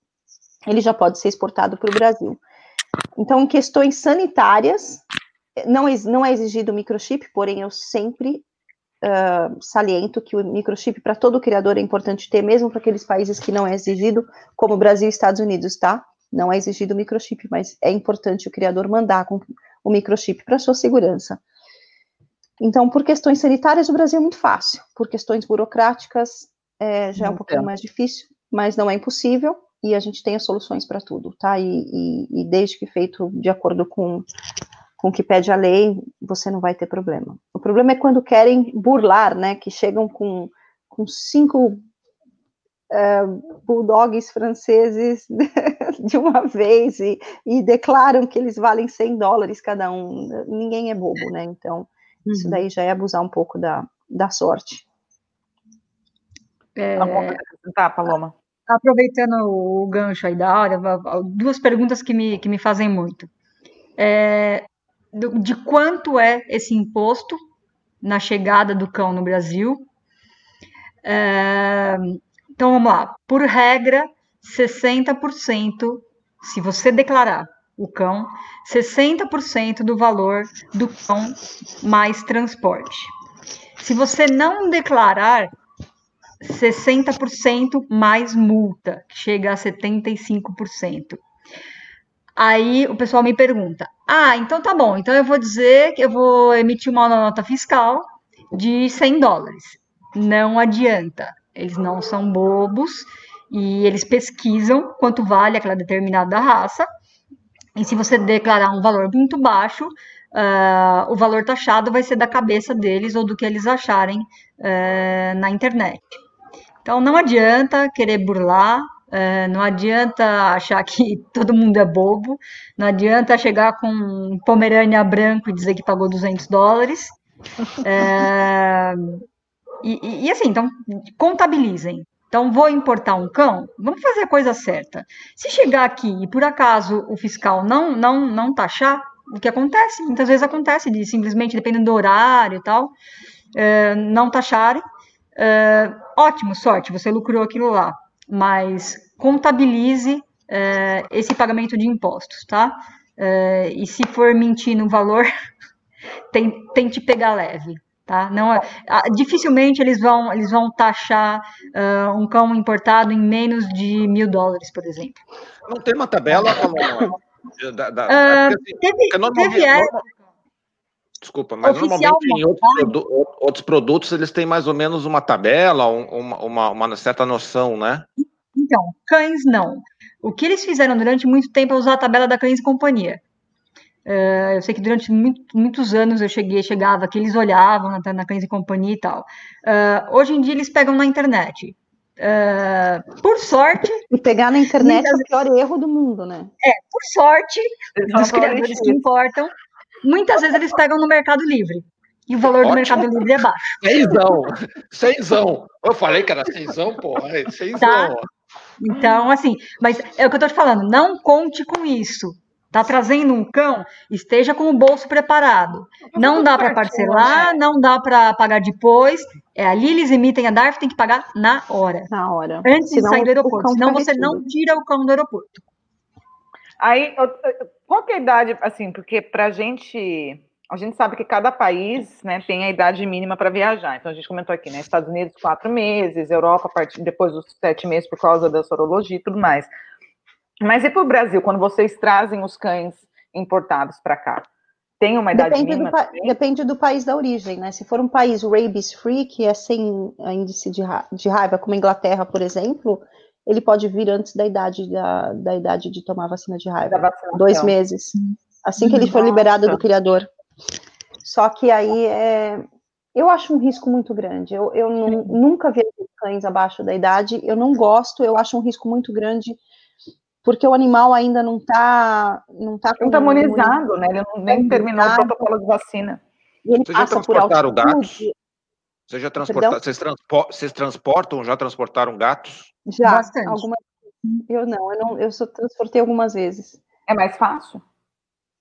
ele já pode ser exportado para o Brasil. Então, em questões sanitárias, não, não é exigido microchip, porém eu sempre uh, saliento que o microchip para todo criador é importante ter, mesmo para aqueles países que não é exigido, como Brasil e Estados Unidos, tá? Não é exigido o microchip, mas é importante o criador mandar com o microchip para sua segurança. Então, por questões sanitárias, o Brasil é muito fácil. Por questões burocráticas, é, já é um pouquinho mais difícil, mas não é impossível. E a gente tem as soluções para tudo, tá? E, e, e desde que feito de acordo com com o que pede a lei, você não vai ter problema. O problema é quando querem burlar, né, que chegam com, com cinco uh, bulldogs franceses de uma vez e, e, declaram que eles valem 100 dólares cada um. Ninguém é bobo, né, então uhum. isso daí já é abusar um pouco da, da sorte. É... Tá, Paloma. Aproveitando o gancho aí da hora, duas perguntas que me, que me fazem muito. É, de quanto é esse imposto na chegada do cão no Brasil. É, então vamos lá. Por regra, 60%, se você declarar o cão, 60% do valor do cão mais transporte. Se você não declarar, 60% mais multa, que chega a 75%. Aí o pessoal me pergunta: ah, então tá bom, então eu vou dizer que eu vou emitir uma nota fiscal de 100 dólares. Não adianta. Eles não são bobos e eles pesquisam quanto vale aquela determinada raça. E se você declarar um valor muito baixo, uh, o valor taxado vai ser da cabeça deles ou do que eles acharem uh, na internet. Então não adianta querer burlar, uh, não adianta achar que todo mundo é bobo, não adianta chegar com um pomerânia branco e dizer que pagou 200 dólares. E, e, e, assim, então contabilizem. Então, vou importar um cão, vamos fazer a coisa certa. Se chegar aqui e por acaso o fiscal não não não taxar, o que acontece? Muitas vezes acontece de simplesmente, dependendo do horário e tal, é, não taxarem. É, ótimo, sorte, você lucrou aquilo lá. Mas contabilize é, esse pagamento de impostos, tá? É, e se for mentir no valor, tem, tente pegar leve. Tá? Não, é, dificilmente eles vão, eles vão taxar uh, um cão importado em menos de mil dólares, por exemplo. Não tem uma tabela, da, da, porque, teve, teve época, Desculpa, mas normalmente em outros, produ outros, produtos eles têm mais ou menos uma tabela, uma, uma, uma, certa noção, né? Então, cães não. O que eles fizeram durante muito tempo é usar a tabela da Cães e Companhia. Uh, eu sei que durante muito, muitos anos eu cheguei, chegava que eles olhavam na, na Cães e Companhia e tal. Uh, hoje em dia eles pegam na internet. Uh, por sorte. E pegar na internet muitas... é o pior erro do mundo, né? É, por sorte dos criadores que importam, muitas vezes eles pegam no Mercado Livre. E o valor Ótimo. do Mercado Livre é baixo. Seisão! Seisão! Eu falei que era seisão, porra. Seisão. Tá. Então, assim, mas é o que eu tô te falando, não conte com isso. Tá trazendo um cão, esteja com o bolso preparado. Não dá para parcelar, não dá para pagar depois. É ali eles emitem a DARF, tem que pagar na hora. Na hora. Antes Senão, de sair do aeroporto. Senão você não tira o cão do aeroporto. Aí, qual é a idade, assim, porque pra gente, a gente sabe que cada país, né, tem a idade mínima para viajar. Então a gente comentou aqui, né, Estados Unidos quatro meses, Europa depois dos sete meses por causa da sorologia e tudo mais. Mas e para o Brasil, quando vocês trazem os cães importados para cá? Tem uma idade depende mínima? Do depende do país da origem, né? Se for um país rabies free, que é sem índice de, ra de raiva, como a Inglaterra, por exemplo, ele pode vir antes da idade da, da idade de tomar vacina de raiva, dois meses, assim que ele for liberado do criador. Só que aí é, eu acho um risco muito grande. Eu, eu nunca vi cães abaixo da idade. Eu não gosto. Eu acho um risco muito grande porque o animal ainda não está não tá não está imunizado, né? Ele não, nem terminou o protocolo de vacina. Ele Vocês já transportaram gatos? Vocês já transportaram? Vocês, transpo, vocês transportam? Já transportaram gatos? Já, Bastante. algumas. Eu não, eu não, eu só transportei algumas vezes. É mais fácil?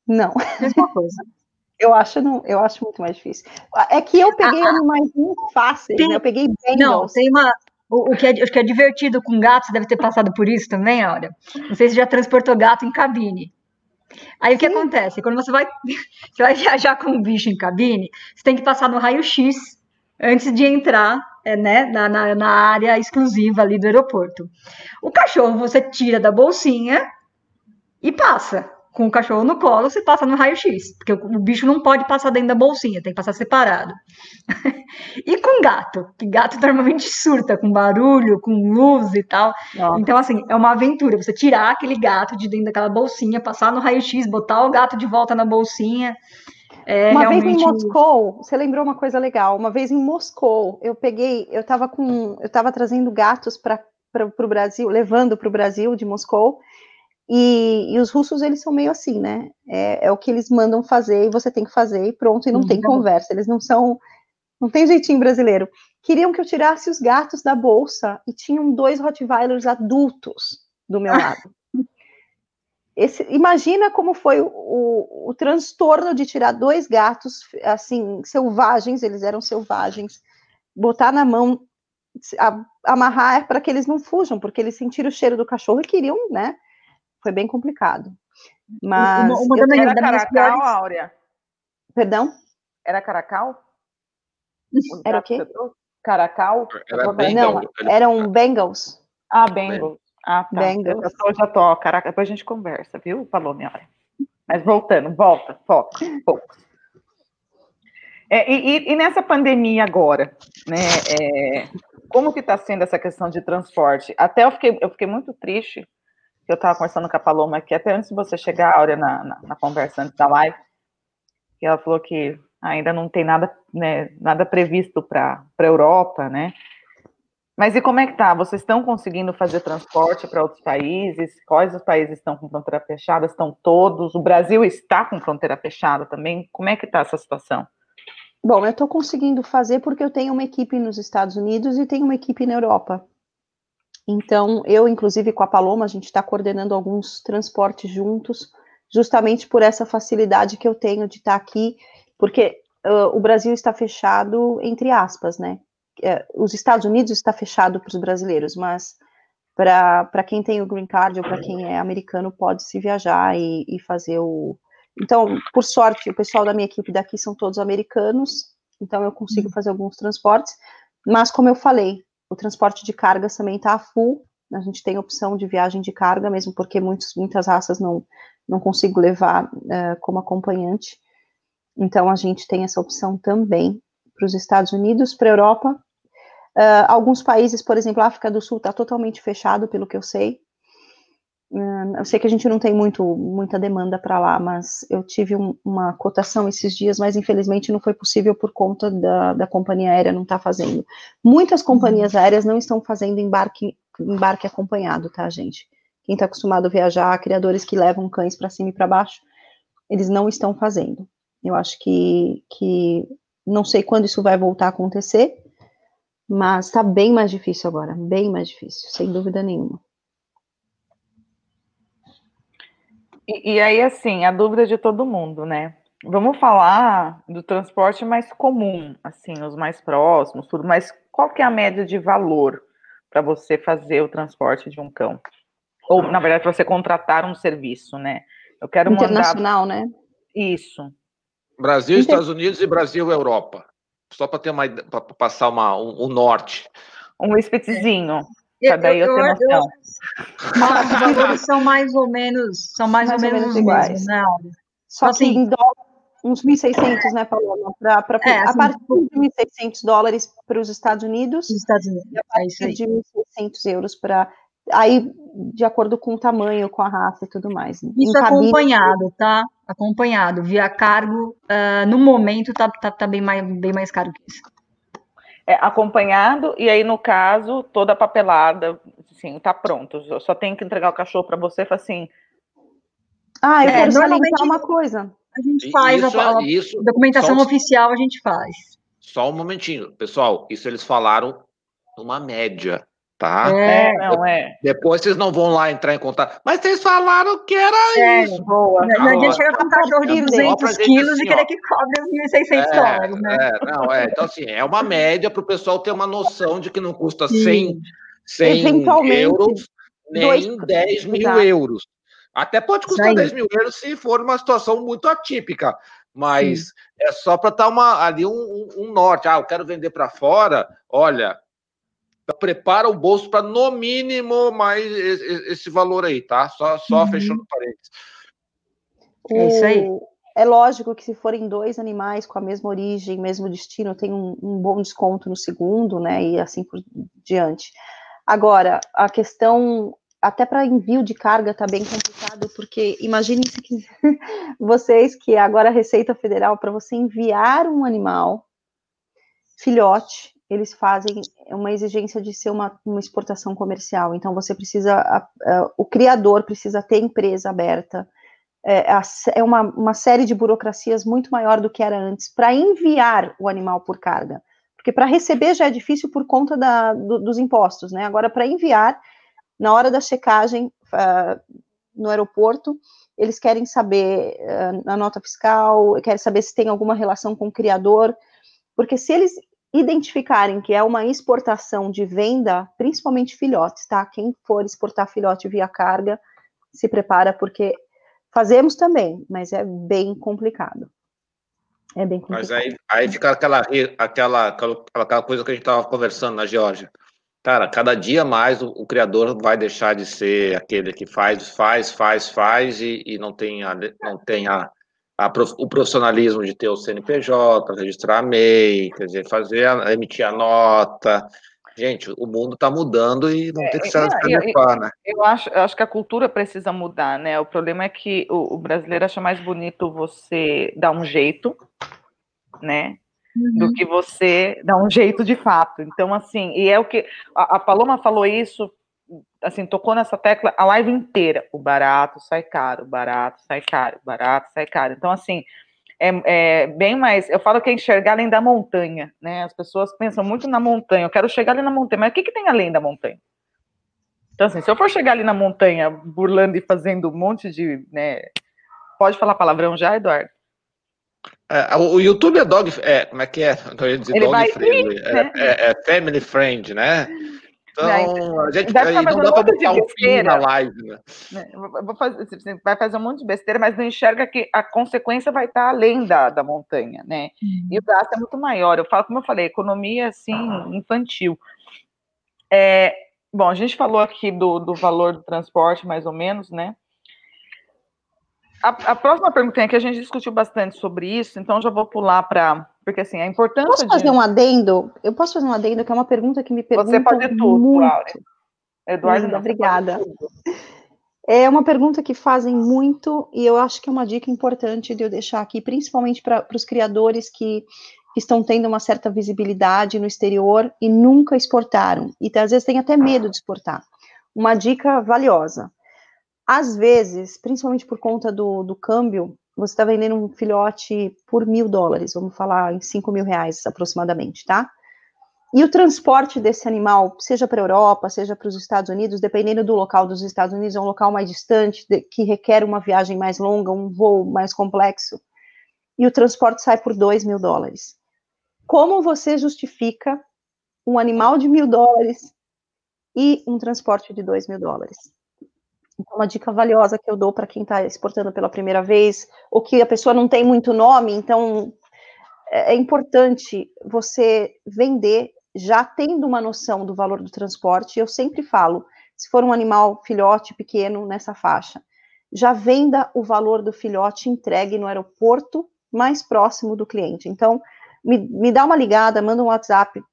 Não. Mesma coisa. Eu acho, não, eu acho muito mais difícil. É que eu peguei ah, ah. animais muito fáceis, tem, né? Eu peguei bem. Não, tem uma, o, o, que é, o que é divertido com gato, você deve ter passado por isso também, olha. Não sei se já transportou gato em cabine. Aí Sim. o que acontece? Quando você vai, você vai viajar com um bicho em cabine, você tem que passar no raio-x antes de entrar é, né, na, na, na, área exclusiva ali do aeroporto. O cachorro você tira da bolsinha e passa com o cachorro no colo, você passa no raio-x, porque o, bicho não pode passar dentro da bolsinha, tem que passar separado. e com gato, que gato normalmente surta com barulho, com luz e tal. Nossa. Então, assim, é uma aventura você tirar aquele gato de dentro daquela bolsinha, passar no raio-x, botar o gato de volta na bolsinha. É uma realmente... vez em Moscou, você lembrou uma coisa legal? Uma vez em Moscou, eu peguei, eu estava com, eu estava trazendo gatos para o Brasil, levando para o Brasil de Moscou, e, e, os russos, eles são meio assim, né? É, é, o que eles mandam fazer e você tem que fazer e pronto, e não uhum. tem conversa. Eles não são. Não tem jeitinho brasileiro. Queriam que eu tirasse os gatos da bolsa e tinham dois Rottweilers adultos do meu lado. Esse, imagina como foi o, o, o, transtorno de tirar dois gatos, assim, selvagens, eles eram selvagens, botar na mão, a, amarrar para que eles não fujam, porque eles sentiram o cheiro do cachorro e queriam, né? Foi bem complicado. Mas. Uma, uma eu, era Caracal, piores... Áurea? Perdão? Era Caracal? Era o quê? Caracal? Era Bengal. Não, eram Bengals. Ah, Bengals. Ah, tá. Bengals. Eu já tô, já tô. Caraca, depois a gente conversa, viu? Falou, minha hora. Mas voltando, volta, foca, pouco. É, e, e, nessa pandemia agora, né? É, como que está sendo essa questão de transporte? Até eu fiquei, eu fiquei muito triste, que eu estava conversando com a Paloma aqui, até antes de você chegar, Áurea, na, na, na conversa antes da live, que ela falou que ainda não tem nada, né, nada previsto para a Europa, né? Mas e como é que tá? Vocês estão conseguindo fazer transporte para outros países? Quais os países estão com fronteira fechada? Estão todos? O Brasil está com fronteira fechada também? Como é que está essa situação? Bom, eu estou conseguindo fazer porque eu tenho uma equipe nos Estados Unidos e tenho uma equipe na Europa. Então, eu, inclusive, com a Paloma, a gente está coordenando alguns transportes juntos, justamente por essa facilidade que eu tenho de estar tá aqui, porque uh, o Brasil está fechado, entre aspas, né? é, os Estados Unidos está fechado para os brasileiros, mas para quem tem o green card ou para quem é americano pode se viajar e, e, fazer o. Então, por sorte, o pessoal da minha equipe daqui são todos americanos, então eu consigo fazer alguns transportes. Mas como eu falei, o transporte de cargas também está full. A gente tem opção de viagem de carga, mesmo porque muitos, muitas raças não não consigo levar uh, como acompanhante. Então a gente tem essa opção também para os Estados Unidos, para a Europa. Uh, alguns países, por exemplo, a África do Sul está totalmente fechado, pelo que eu sei. Uh, eu sei que a gente não tem muito, muita demanda para lá, mas eu tive um, uma cotação esses dias, mas infelizmente não foi possível por conta da, da companhia aérea não estar tá fazendo. Muitas companhias uhum. aéreas não estão fazendo embarque, embarque acompanhado, tá, gente? Quem está acostumado a viajar, criadores que levam cães para cima e para baixo, eles não estão fazendo. Eu acho que, que não sei quando isso vai voltar a acontecer, mas está bem mais difícil agora, bem mais difícil, sem dúvida nenhuma. E, e, aí, assim, a dúvida de todo mundo, né? Vamos falar do transporte mais comum, assim, os mais próximos, tudo, mas qual que é a média de valor para você fazer o transporte de um cão? Ou, na verdade, para você contratar um serviço, né? Eu quero Internacional, mandar... né? Isso. Brasil, Inter... Estados Unidos e Brasil, Europa. Só para ter uma para passar uma, um, um, norte. Um spitzinho. Para daí eu, eu ter noção. Os valores são mais ou menos, são mais, mais ou, ou, menos iguais, mesmos, né? Só assim, que em dólar, uns 1.600, né, Paloma? Pra, pra, é, a assim, partir de 1.600 dólares para os Estados Unidos. Estados Unidos. E a partir é de 1.600 euros para aí de acordo com o tamanho, com a raça e tudo mais. Isso acompanhado, tá? Acompanhado, via cargo, uh, no momento tá, tá, tá, bem, mais, bem mais caro que isso. É, acompanhado, e aí, no caso, toda a papelada, assim, tá pronto. Eu só tenho que entregar o cachorro para você, assim. Ah, eu é, quero salientar uma coisa. A gente faz isso, a, a, isso, documentação oficial, a gente faz. Só um momentinho, pessoal. Isso eles falaram numa média tá? É, não é. Depois vocês não vão lá entrar em contato. Mas vocês falaram que era é, isso. Boa. Não adianta chegar com um cachorro de 200 quilos assim, e querer que cobre os 1.600 é, dólares, né? É, não, é. Então, assim, é uma média para o pessoal ter uma noção de que não custa 100, 100 euros nem dois... 10 mil Exato. euros. Até pode custar 10 mil euros se for uma situação muito atípica, mas Sim. é só para estar uma, ali um, um, um norte. Ah, eu quero vender para fora. Olha, prepara o bolso para no mínimo mais esse valor aí, tá? Só, só uhum. fechando parênteses. É isso aí. É lógico que se forem dois animais com a mesma origem, mesmo destino, tem um, um bom desconto no segundo, né? E assim por diante. Agora, a questão até para envio de carga está bem complicado, porque imaginem se vocês que agora a Receita Federal, para você enviar um animal filhote eles fazem uma exigência de ser uma, uma exportação comercial. Então, você precisa, a, a, o criador precisa ter empresa aberta. É, é uma, uma série de burocracias muito maior do que era antes para enviar o animal por carga. Porque para receber já é difícil por conta da, do, dos impostos, né? Agora, para enviar, na hora da checagem uh, no aeroporto, eles querem saber uh, a nota fiscal, querem saber se tem alguma relação com o criador, porque se eles identificarem que é uma exportação de venda, principalmente filhotes, tá? Quem for exportar filhote via carga, se prepara, porque fazemos também, mas é bem complicado. É bem complicado. Mas aí, aí fica aquela, aquela, aquela coisa que a gente estava conversando na Geórgia. Cara, cada dia mais o, o, criador vai deixar de ser aquele que faz, faz, faz, faz e, e não tem a, não tem a, a, o profissionalismo de ter o CNPJ, registrar a MEI, quer dizer, fazer, a, emitir a nota. Gente, o mundo está mudando e não é, tem que se adequar, né? Eu acho, eu acho que a cultura precisa mudar, né? O problema é que o, o brasileiro acha mais bonito você dar um jeito, né? Uhum. Do que você dar um jeito de fato. Então, assim, e é o que. A, a Paloma falou isso, assim, tocou nessa tecla a live inteira. O barato sai caro, o barato sai caro, o barato sai caro. Então, assim, é, é, bem mais. Eu falo que é enxergar além da montanha, né? As pessoas pensam muito na montanha. Eu quero chegar ali na montanha, mas o que, que tem além da montanha? Então, assim, se eu for chegar ali na montanha burlando e fazendo um monte de. Né, pode falar palavrão já, Eduardo? É, o YouTube é dog. É, como é que é? Ia dizer Ele dog friendly. Ir, né? é, é, family friend, né? Então, a gente aí não dá para botar um fim na live, né? né fazer, você vai fazer um monte de besteira, mas não enxerga que a consequência vai estar além da, da montanha, né? Uhum. E o gasto é muito maior. Eu falo, como eu falei, economia assim, infantil. É, bom, a gente falou aqui do, do valor do transporte, mais ou menos, né? A, a próxima pergunta é que a gente discutiu bastante sobre isso, então já vou pular para porque assim, a importância. Posso fazer de... um adendo? Eu posso fazer um adendo, que é uma pergunta que me pergunta. Você pode tudo, muito. Eduardo, Linda, obrigada. É uma pergunta que fazem muito, e eu acho que é uma dica importante de eu deixar aqui, principalmente para os criadores que, que estão tendo uma certa visibilidade no exterior e nunca exportaram, e às vezes têm até medo de exportar. Uma dica valiosa. Às vezes, principalmente por conta do, do câmbio, você está vendendo um filhote por mil dólares, vamos falar em cinco mil reais aproximadamente, tá? E o transporte desse animal, seja para a Europa, seja para os Estados Unidos, dependendo do local dos Estados Unidos, é um local mais distante, que requer uma viagem mais longa, um voo mais complexo, e o transporte sai por dois mil dólares. Como você justifica um animal de mil dólares e um transporte de dois mil dólares? Então, uma dica valiosa que eu dou para quem está exportando pela primeira vez, ou que a pessoa não tem muito nome, então é, é importante você vender já tendo uma noção do valor do transporte. Eu sempre falo, se for um animal filhote pequeno nessa faixa, já venda o valor do filhote entregue no aeroporto mais próximo do cliente. Então, me, me dá uma ligada, manda um WhatsApp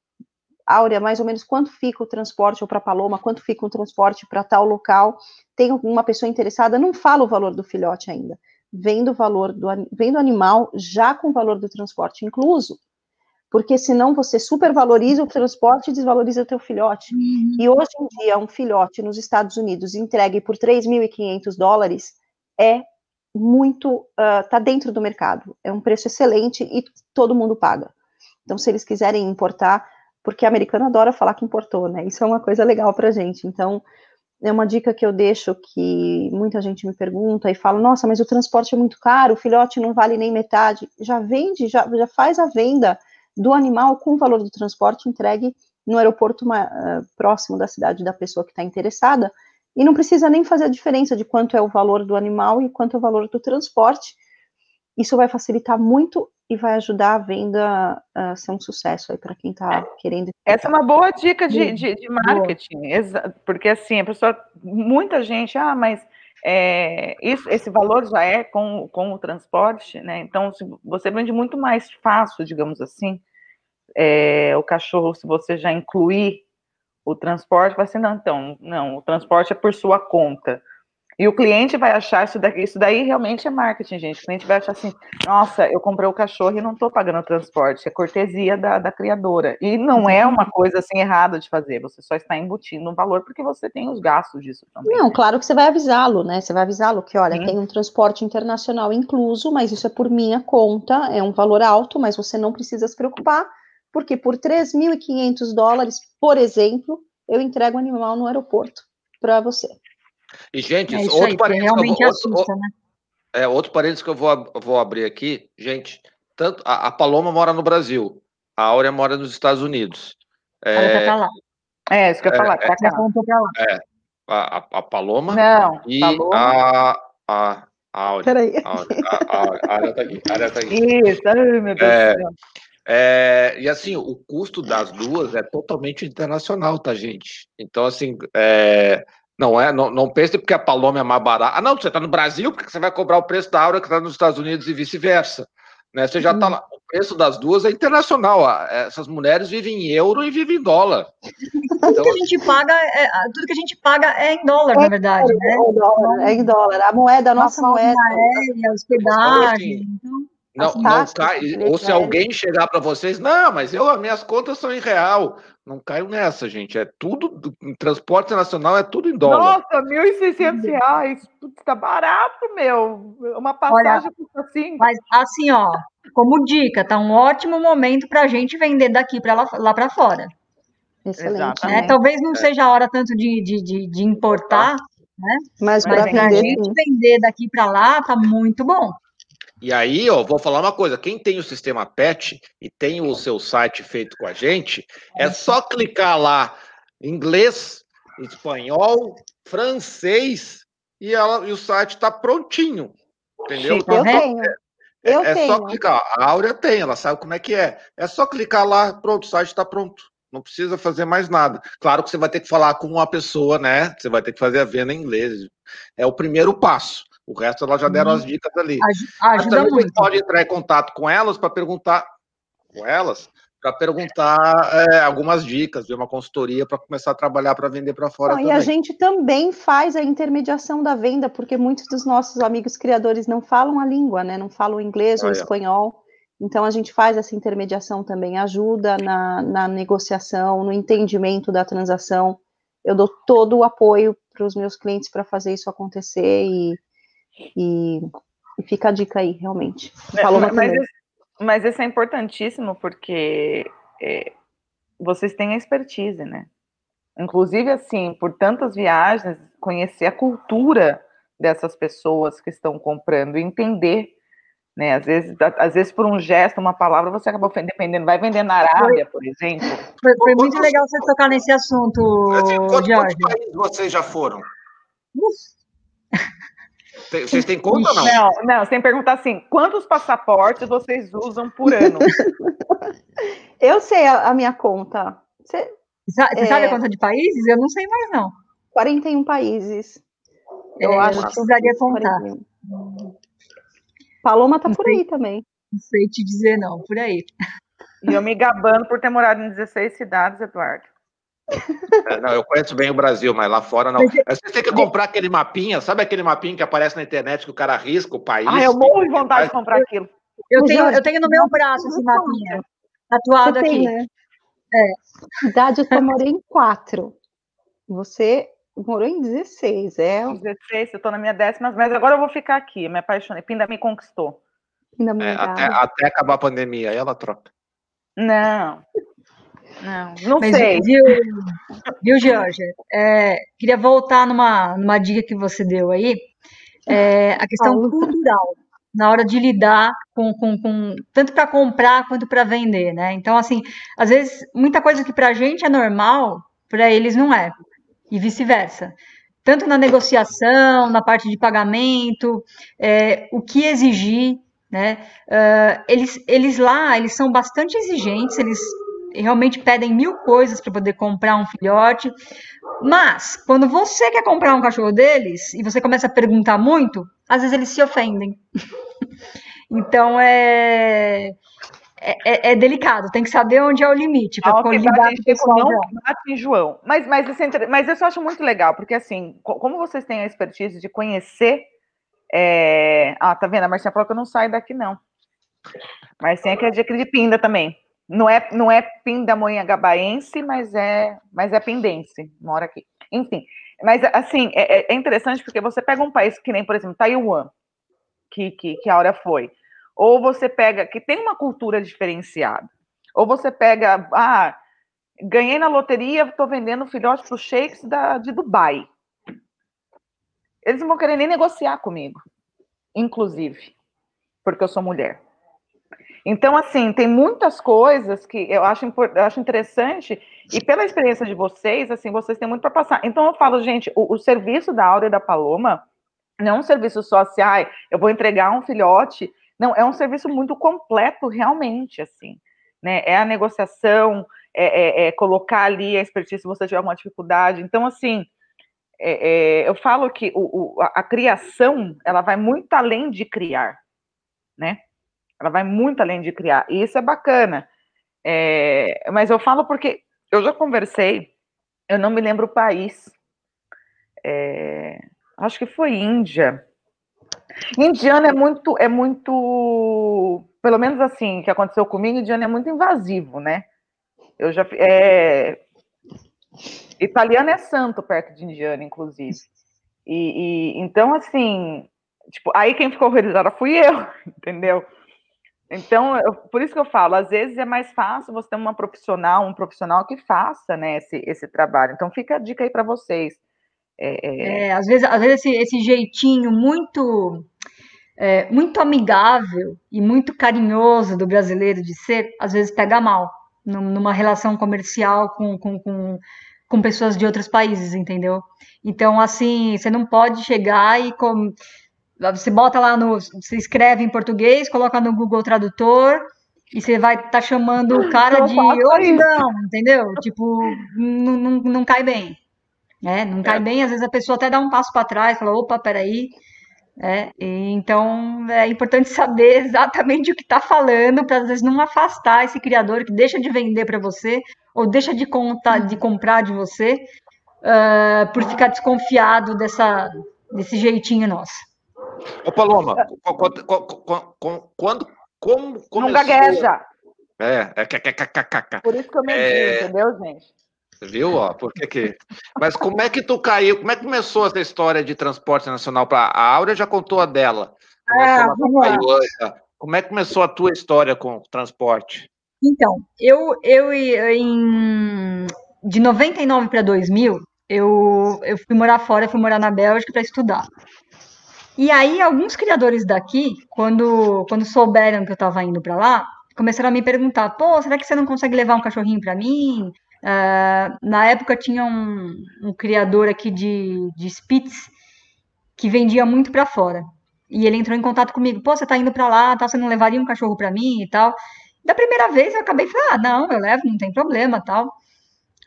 Áurea, mais ou menos quanto fica o transporte, ou para Paloma, quanto fica o transporte para tal local. Tem uma pessoa interessada, não fala o valor do filhote ainda. Vendo o valor do vendo o animal já com o valor do transporte incluso. Porque senão você supervaloriza o transporte e desvaloriza o teu filhote. Uhum. E hoje em dia, um filhote nos Estados Unidos entregue por 3.500 dólares é muito, uh, tá dentro do mercado. É um preço excelente e todo mundo paga. Então, se eles quiserem importar, porque americano adora falar que importou, né? Isso é uma coisa legal para gente. Então, é uma dica que eu deixo que muita gente me pergunta e fala: nossa, mas o transporte é muito caro, o filhote não vale nem metade. Já vende, já, já faz a venda do animal com o valor do transporte entregue no aeroporto uma, uh, próximo da cidade da pessoa que está interessada. E não precisa nem fazer a diferença de quanto é o valor do animal e quanto é o valor do transporte. Isso vai facilitar muito e vai ajudar a venda a ser um sucesso aí para quem está querendo. Essa é uma boa dica de, de, de marketing, porque assim, a pessoa, muita gente, ah, mas é, isso, esse valor já é com, com o transporte, né? Então, se você vende muito mais fácil, digamos assim, é, o cachorro, se você já incluir o transporte, vai ser, não, então, não, o transporte é por sua conta. E o cliente vai achar isso daqui, isso daí realmente é marketing, gente. O cliente vai achar assim, nossa, eu comprei o cachorro e não estou pagando transporte, é cortesia da, da criadora. E não é uma coisa assim errada de fazer, você só está embutindo o valor porque você tem os gastos disso também. Não, claro que você vai avisá-lo, né? Você vai avisá-lo que, olha, Sim. tem um transporte internacional incluso, mas isso é por minha conta, é um valor alto, mas você não precisa se preocupar, porque por 3.500 dólares, por exemplo, eu entrego o animal no aeroporto para você. E, gente, é outro parênteses. Realmente vou, assusta, outro, né? É, outro parênteses que eu vou, vou abrir aqui, gente. Tanto, a, a, Paloma mora no Brasil, a Áurea mora nos Estados Unidos. É, tá lá. É, isso que eu ia é, falar, tá cá. É, a, a, a Paloma Não, e Paloma. a, a, a Áurea. Peraí. A, a, a, Áurea tá aqui. A Áurea tá aqui. Isso, ai, meu Deus é, do céu. É, e assim, o custo das duas é totalmente internacional, tá, gente? Então, assim, é, não é, não, não pense porque a Paloma é mais barata. Ah, não, você está no Brasil, porque você vai cobrar o preço da Aura que está nos Estados Unidos e vice-versa. Né? Você já está lá. O preço das duas é internacional. Essas mulheres vivem em euro e vivem em dólar. Tudo então, que a gente paga, é, tudo que a gente paga é em dólar, é, na verdade, né? É, dólar, é em dólar. A moeda, a nossa, nossa moeda. Aérea, hospedagem. Então... Não, não cai. Ou se alguém chegar para vocês, não, mas eu, as minhas contas são em real. Não caiam nessa, gente. É tudo. Em transporte nacional é tudo em dólar. Nossa, 1.600 reais. Tá barato, meu. Uma passagem custa assim. Mas assim, ó, como dica, tá um ótimo momento para a gente vender daqui para lá, lá para fora. Excelente. É, talvez não é. seja a hora tanto de, de, de, de importar, né? Mas, Mas para a gente vender daqui para lá tá muito bom. E aí, ó, vou falar uma coisa: quem tem o sistema PET e tem o seu site feito com a gente, é só clicar lá inglês, espanhol, francês e, ela, e o site está prontinho. Entendeu? eu tenho. É, eu é tenho. só clicar. A Áurea tem, ela sabe como é que é. É só clicar lá, pronto, o site está pronto. Não precisa fazer mais nada. Claro que você vai ter que falar com uma pessoa, né? Você vai ter que fazer a venda em inglês. É o primeiro passo. O resto elas já deram as uhum. dicas ali. Ajuda Mas também muito. você pode entrar em contato com elas para perguntar com elas para perguntar é, algumas dicas, ver uma consultoria para começar a trabalhar para vender para fora. Não, e a gente também faz a intermediação da venda, porque muitos dos nossos amigos criadores não falam a língua, né? Não falam inglês ah, ou é. espanhol. Então a gente faz essa intermediação também, ajuda na, na negociação, no entendimento da transação. Eu dou todo o apoio para os meus clientes para fazer isso acontecer e e, e fica a dica aí, realmente. É, Falou mas, mas, mas isso é importantíssimo porque é, vocês têm a expertise, né? Inclusive, assim, por tantas viagens, conhecer a cultura dessas pessoas que estão comprando, entender, né? Às vezes, às vezes por um gesto, uma palavra, você acaba dependendo, vai vender na Arábia, por exemplo. Foi, foi muito legal você tocar nesse assunto, Quantos. Quantos países vocês já foram? Vocês têm conta ou não? Não, não, você tem que perguntar assim: quantos passaportes vocês usam por ano? Eu sei a, a minha conta. Você, você é... sabe a conta de países? Eu não sei mais, não. 41 países. Eu é, acho que precisaria contar. 41. Paloma tá por aí também. Não sei te dizer, não, por aí. E eu me gabando por ter morado em 16 cidades, Eduardo. É, não, eu conheço bem o Brasil, mas lá fora não. Mas, Você tem que comprar aquele mapinha, sabe aquele mapinha que aparece na internet que o cara risca o país? Ah, eu morro de vontade de comprar aquilo. Eu tenho, eu tenho no meu braço esse mapinha, tatuado aqui. Tem, né? É. Idade eu só morei em quatro. Você morou em 16, é? 16, eu tô na minha décima, mas agora eu vou ficar aqui, me apaixonei. Pinda me conquistou. Pinda me é, até, até acabar a pandemia, aí ela troca. Não. Não, não Mas, sei. Viu, viu Georgia? É, queria voltar numa, numa dica que você deu aí, é, a questão cultural, na hora de lidar com, com, com tanto para comprar quanto para vender, né? Então, assim, às vezes, muita coisa que para a gente é normal, para eles não é, e vice-versa. Tanto na negociação, na parte de pagamento, é, o que exigir, né? Uh, eles, eles lá, eles são bastante exigentes, eles realmente pedem mil coisas para poder comprar um filhote. Mas, quando você quer comprar um cachorro deles e você começa a perguntar muito, às vezes eles se ofendem. então é, é, é, é, delicado, tem que saber onde é o limite para lidar com o pessoal. Não mate João. Mas, mas, isso é, mas eu acho muito legal, porque assim, como vocês têm a expertise de conhecer. É... Ah, tá vendo? A Marcia falou que eu não saio daqui, não. Mas tem aquele de pinda também. Não é, não é pindamonhangabaense, mas é, mas é pindense, mora aqui. Enfim, mas assim, é, é, é, interessante porque você pega um país que nem, por exemplo, Taiwan, que, que, que a hora foi, ou você pega, que tem uma cultura diferenciada, ou você pega, ah, ganhei na loteria, estou vendendo filhote para os sheiks da, de Dubai. Eles não vão querer nem negociar comigo, inclusive, porque eu sou mulher. Então, assim, tem muitas coisas que eu acho, eu acho interessante, e pela experiência de vocês, assim, vocês têm muito para passar. Então, eu falo, gente, o, o, serviço da Áurea e da Paloma não é um serviço só assim, ah, eu vou entregar um filhote. Não, é um serviço muito completo, realmente, assim. Né? É a negociação, é, é, é colocar ali a expertise se você tiver alguma dificuldade. Então, assim, é, é, eu falo que o, o, a, a criação, ela vai muito além de criar, né? Ela vai muito além de criar. E isso é bacana. É, mas eu falo porque eu já conversei, eu não me lembro o país. É, acho que foi Índia. Indiana é muito, é muito, pelo menos assim, que aconteceu comigo, indiano é muito invasivo, né? Eu já, é, italiano é santo perto de indiano, inclusive. E, e, então, assim, tipo, aí quem ficou horrorizada fui eu, entendeu? Então, eu, por isso que eu falo, às vezes é mais fácil você ter uma profissional, um profissional que faça, né, esse, esse trabalho. Então, fica a dica aí para vocês. É, é... É, às vezes, às vezes esse, esse jeitinho muito é, muito amigável e muito carinhoso do brasileiro de ser, às vezes pega mal numa relação comercial com, com, com, com pessoas de outros países, entendeu? Então, assim, você não pode chegar e com, você bota lá no. Você escreve em português, coloca no Google Tradutor e você vai estar tá chamando o cara de oi, não, entendeu? Tipo, não, não, não cai bem. Né? Não cai é. bem, às vezes a pessoa até dá um passo para trás, fala, opa, peraí. É, então é importante saber exatamente o que está falando para às vezes não afastar esse criador que deixa de vender para você ou deixa de contar, de comprar de você uh, por ficar desconfiado dessa, desse jeitinho nosso. Ô, Paloma, quando, como começou... Não gagueja. É, é, é, Por isso que eu menti, é... entendeu, gente? Viu? Ó, por que que... Mas como é que tu caiu? Como é que começou essa história de transporte nacional para a Áurea já contou a dela? Ah, vamos lá. Como é que começou a tua história com transporte? Então, eu, eu em de 99 para 2000, eu, eu fui morar fora, fui morar na Bélgica para estudar. E aí, alguns criadores daqui, quando, quando souberam que eu estava indo para lá, começaram a me perguntar: pô, será que você não consegue levar um cachorrinho para mim? Uh, na época tinha um, um, criador aqui de, de Spitz que vendia muito para fora. E ele entrou em contato comigo: pô, você está indo para lá, tá, você não levaria um cachorro para mim e tal? Da primeira vez eu acabei falando: ah, não, eu levo, não tem problema tal.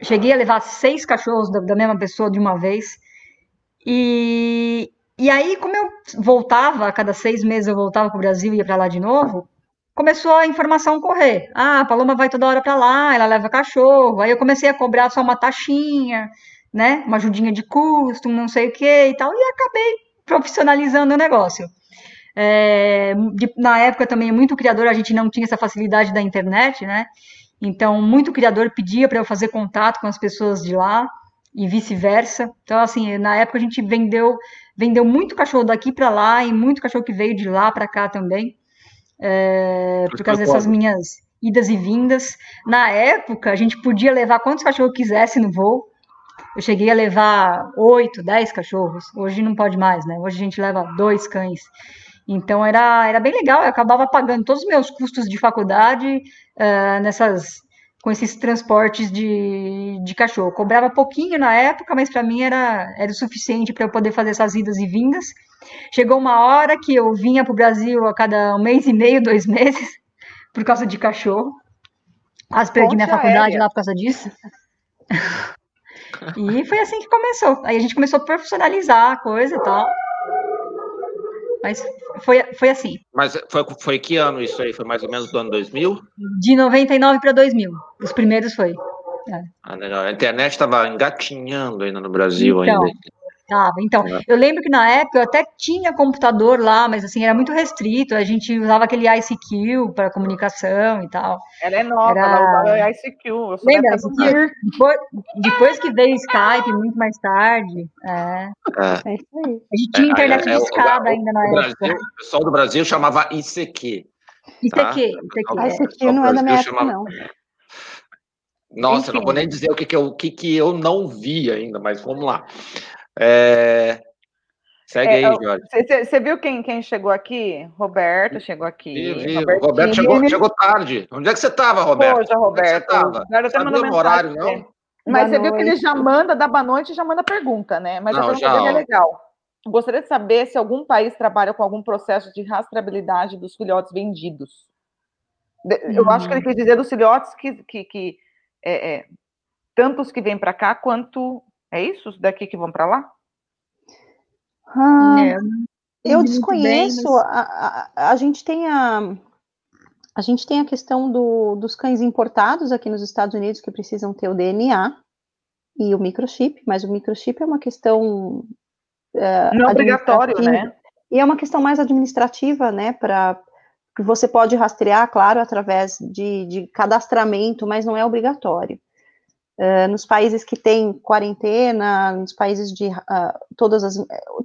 Cheguei a levar seis cachorros da, da mesma pessoa de uma vez. E, e aí, como eu voltava, a cada seis meses eu voltava para o Brasil e ia para lá de novo, começou a informação correr. Ah, a Paloma vai toda hora para lá, ela leva cachorro. Aí eu comecei a cobrar só uma taxinha, né? Uma ajudinha de custo, não sei o que e tal. E acabei profissionalizando o negócio. É, de, na época também, muito criador, a gente não tinha essa facilidade da internet, né? Então, muito criador pedia para eu fazer contato com as pessoas de lá e vice-versa. Então, assim, na época a gente vendeu vendeu muito cachorro daqui para lá e muito cachorro que veio de lá para cá também, é, por causa dessas minhas idas e vindas. Na época, a gente podia levar quantos cachorros quisesse no voo. Eu cheguei a levar oito, dez cachorros. Hoje não pode mais, né? Hoje a gente leva dois cães. Então era, era bem legal. Eu acabava pagando todos os meus custos de faculdade uh, nessas com esses transportes de, de cachorro. Cobrava pouquinho na época, mas para mim era, era o suficiente para eu poder fazer essas idas e vindas. Chegou uma hora que eu vinha para o Brasil a cada um mês e meio, dois meses, por causa de cachorro. As perdi minha faculdade lá por causa disso. e foi assim que começou. Aí a gente começou a profissionalizar a coisa e tal. Mas foi, foi assim. Mas foi, foi que ano isso aí? Foi mais ou menos do ano 2000? De 99 para 2000. Os primeiros foi. É. Ah. A internet estava engatinhando ainda no Brasil então, ainda. Tava. Então, é. eu lembro que na época eu até tinha computador lá, mas assim, era muito restrito. A gente usava aquele ICQ para comunicação e tal. Ela é nova, era... ela usava ICQ. Eu Lembra? ICQ? Depois, depois, que veio Skype, muito mais tarde. É. é. é isso aí. A gente tinha é, internet é, de escada ainda na época. Brasil, o pessoal do Brasil chamava ICQ. ICQ, tá? ICQ. ICQ não é da minha época, não. Nossa, Enfim. não vou nem dizer o que, que, eu, o que, que eu não vi ainda, mas vamos lá. É... Segue é, aí, Jorge. Você viu quem, quem chegou aqui? Roberto chegou aqui. Vi, vi. Roberto chegou, chegou tarde. Onde é que você estava, Roberto? Poxa, Roberto. Onde é você estava? Não horário, não? Mas você viu que ele já manda, dá boa noite e já manda pergunta, né? Mas não, a pergunta dele é legal. Gostaria de saber se algum país trabalha com algum processo de rastreabilidade dos filhotes vendidos. Eu hum. acho que ele quis dizer dos filhotes que, que, que é, é, tanto os que vêm para cá quanto é isso? Os daqui que vão para lá? Ah, é, eu desconheço. Bem, mas... a, a, a, gente tem a, A gente tem a questão do, dos cães importados aqui nos Estados Unidos que precisam ter o DNA e o microchip, mas o microchip é uma questão. Uh, Não obrigatório, né? E é uma questão mais administrativa, né? Para que você pode rastrear, claro, através de, de cadastramento, mas não é obrigatório. Uh, nos países que têm quarentena, nos países de uh, todas as,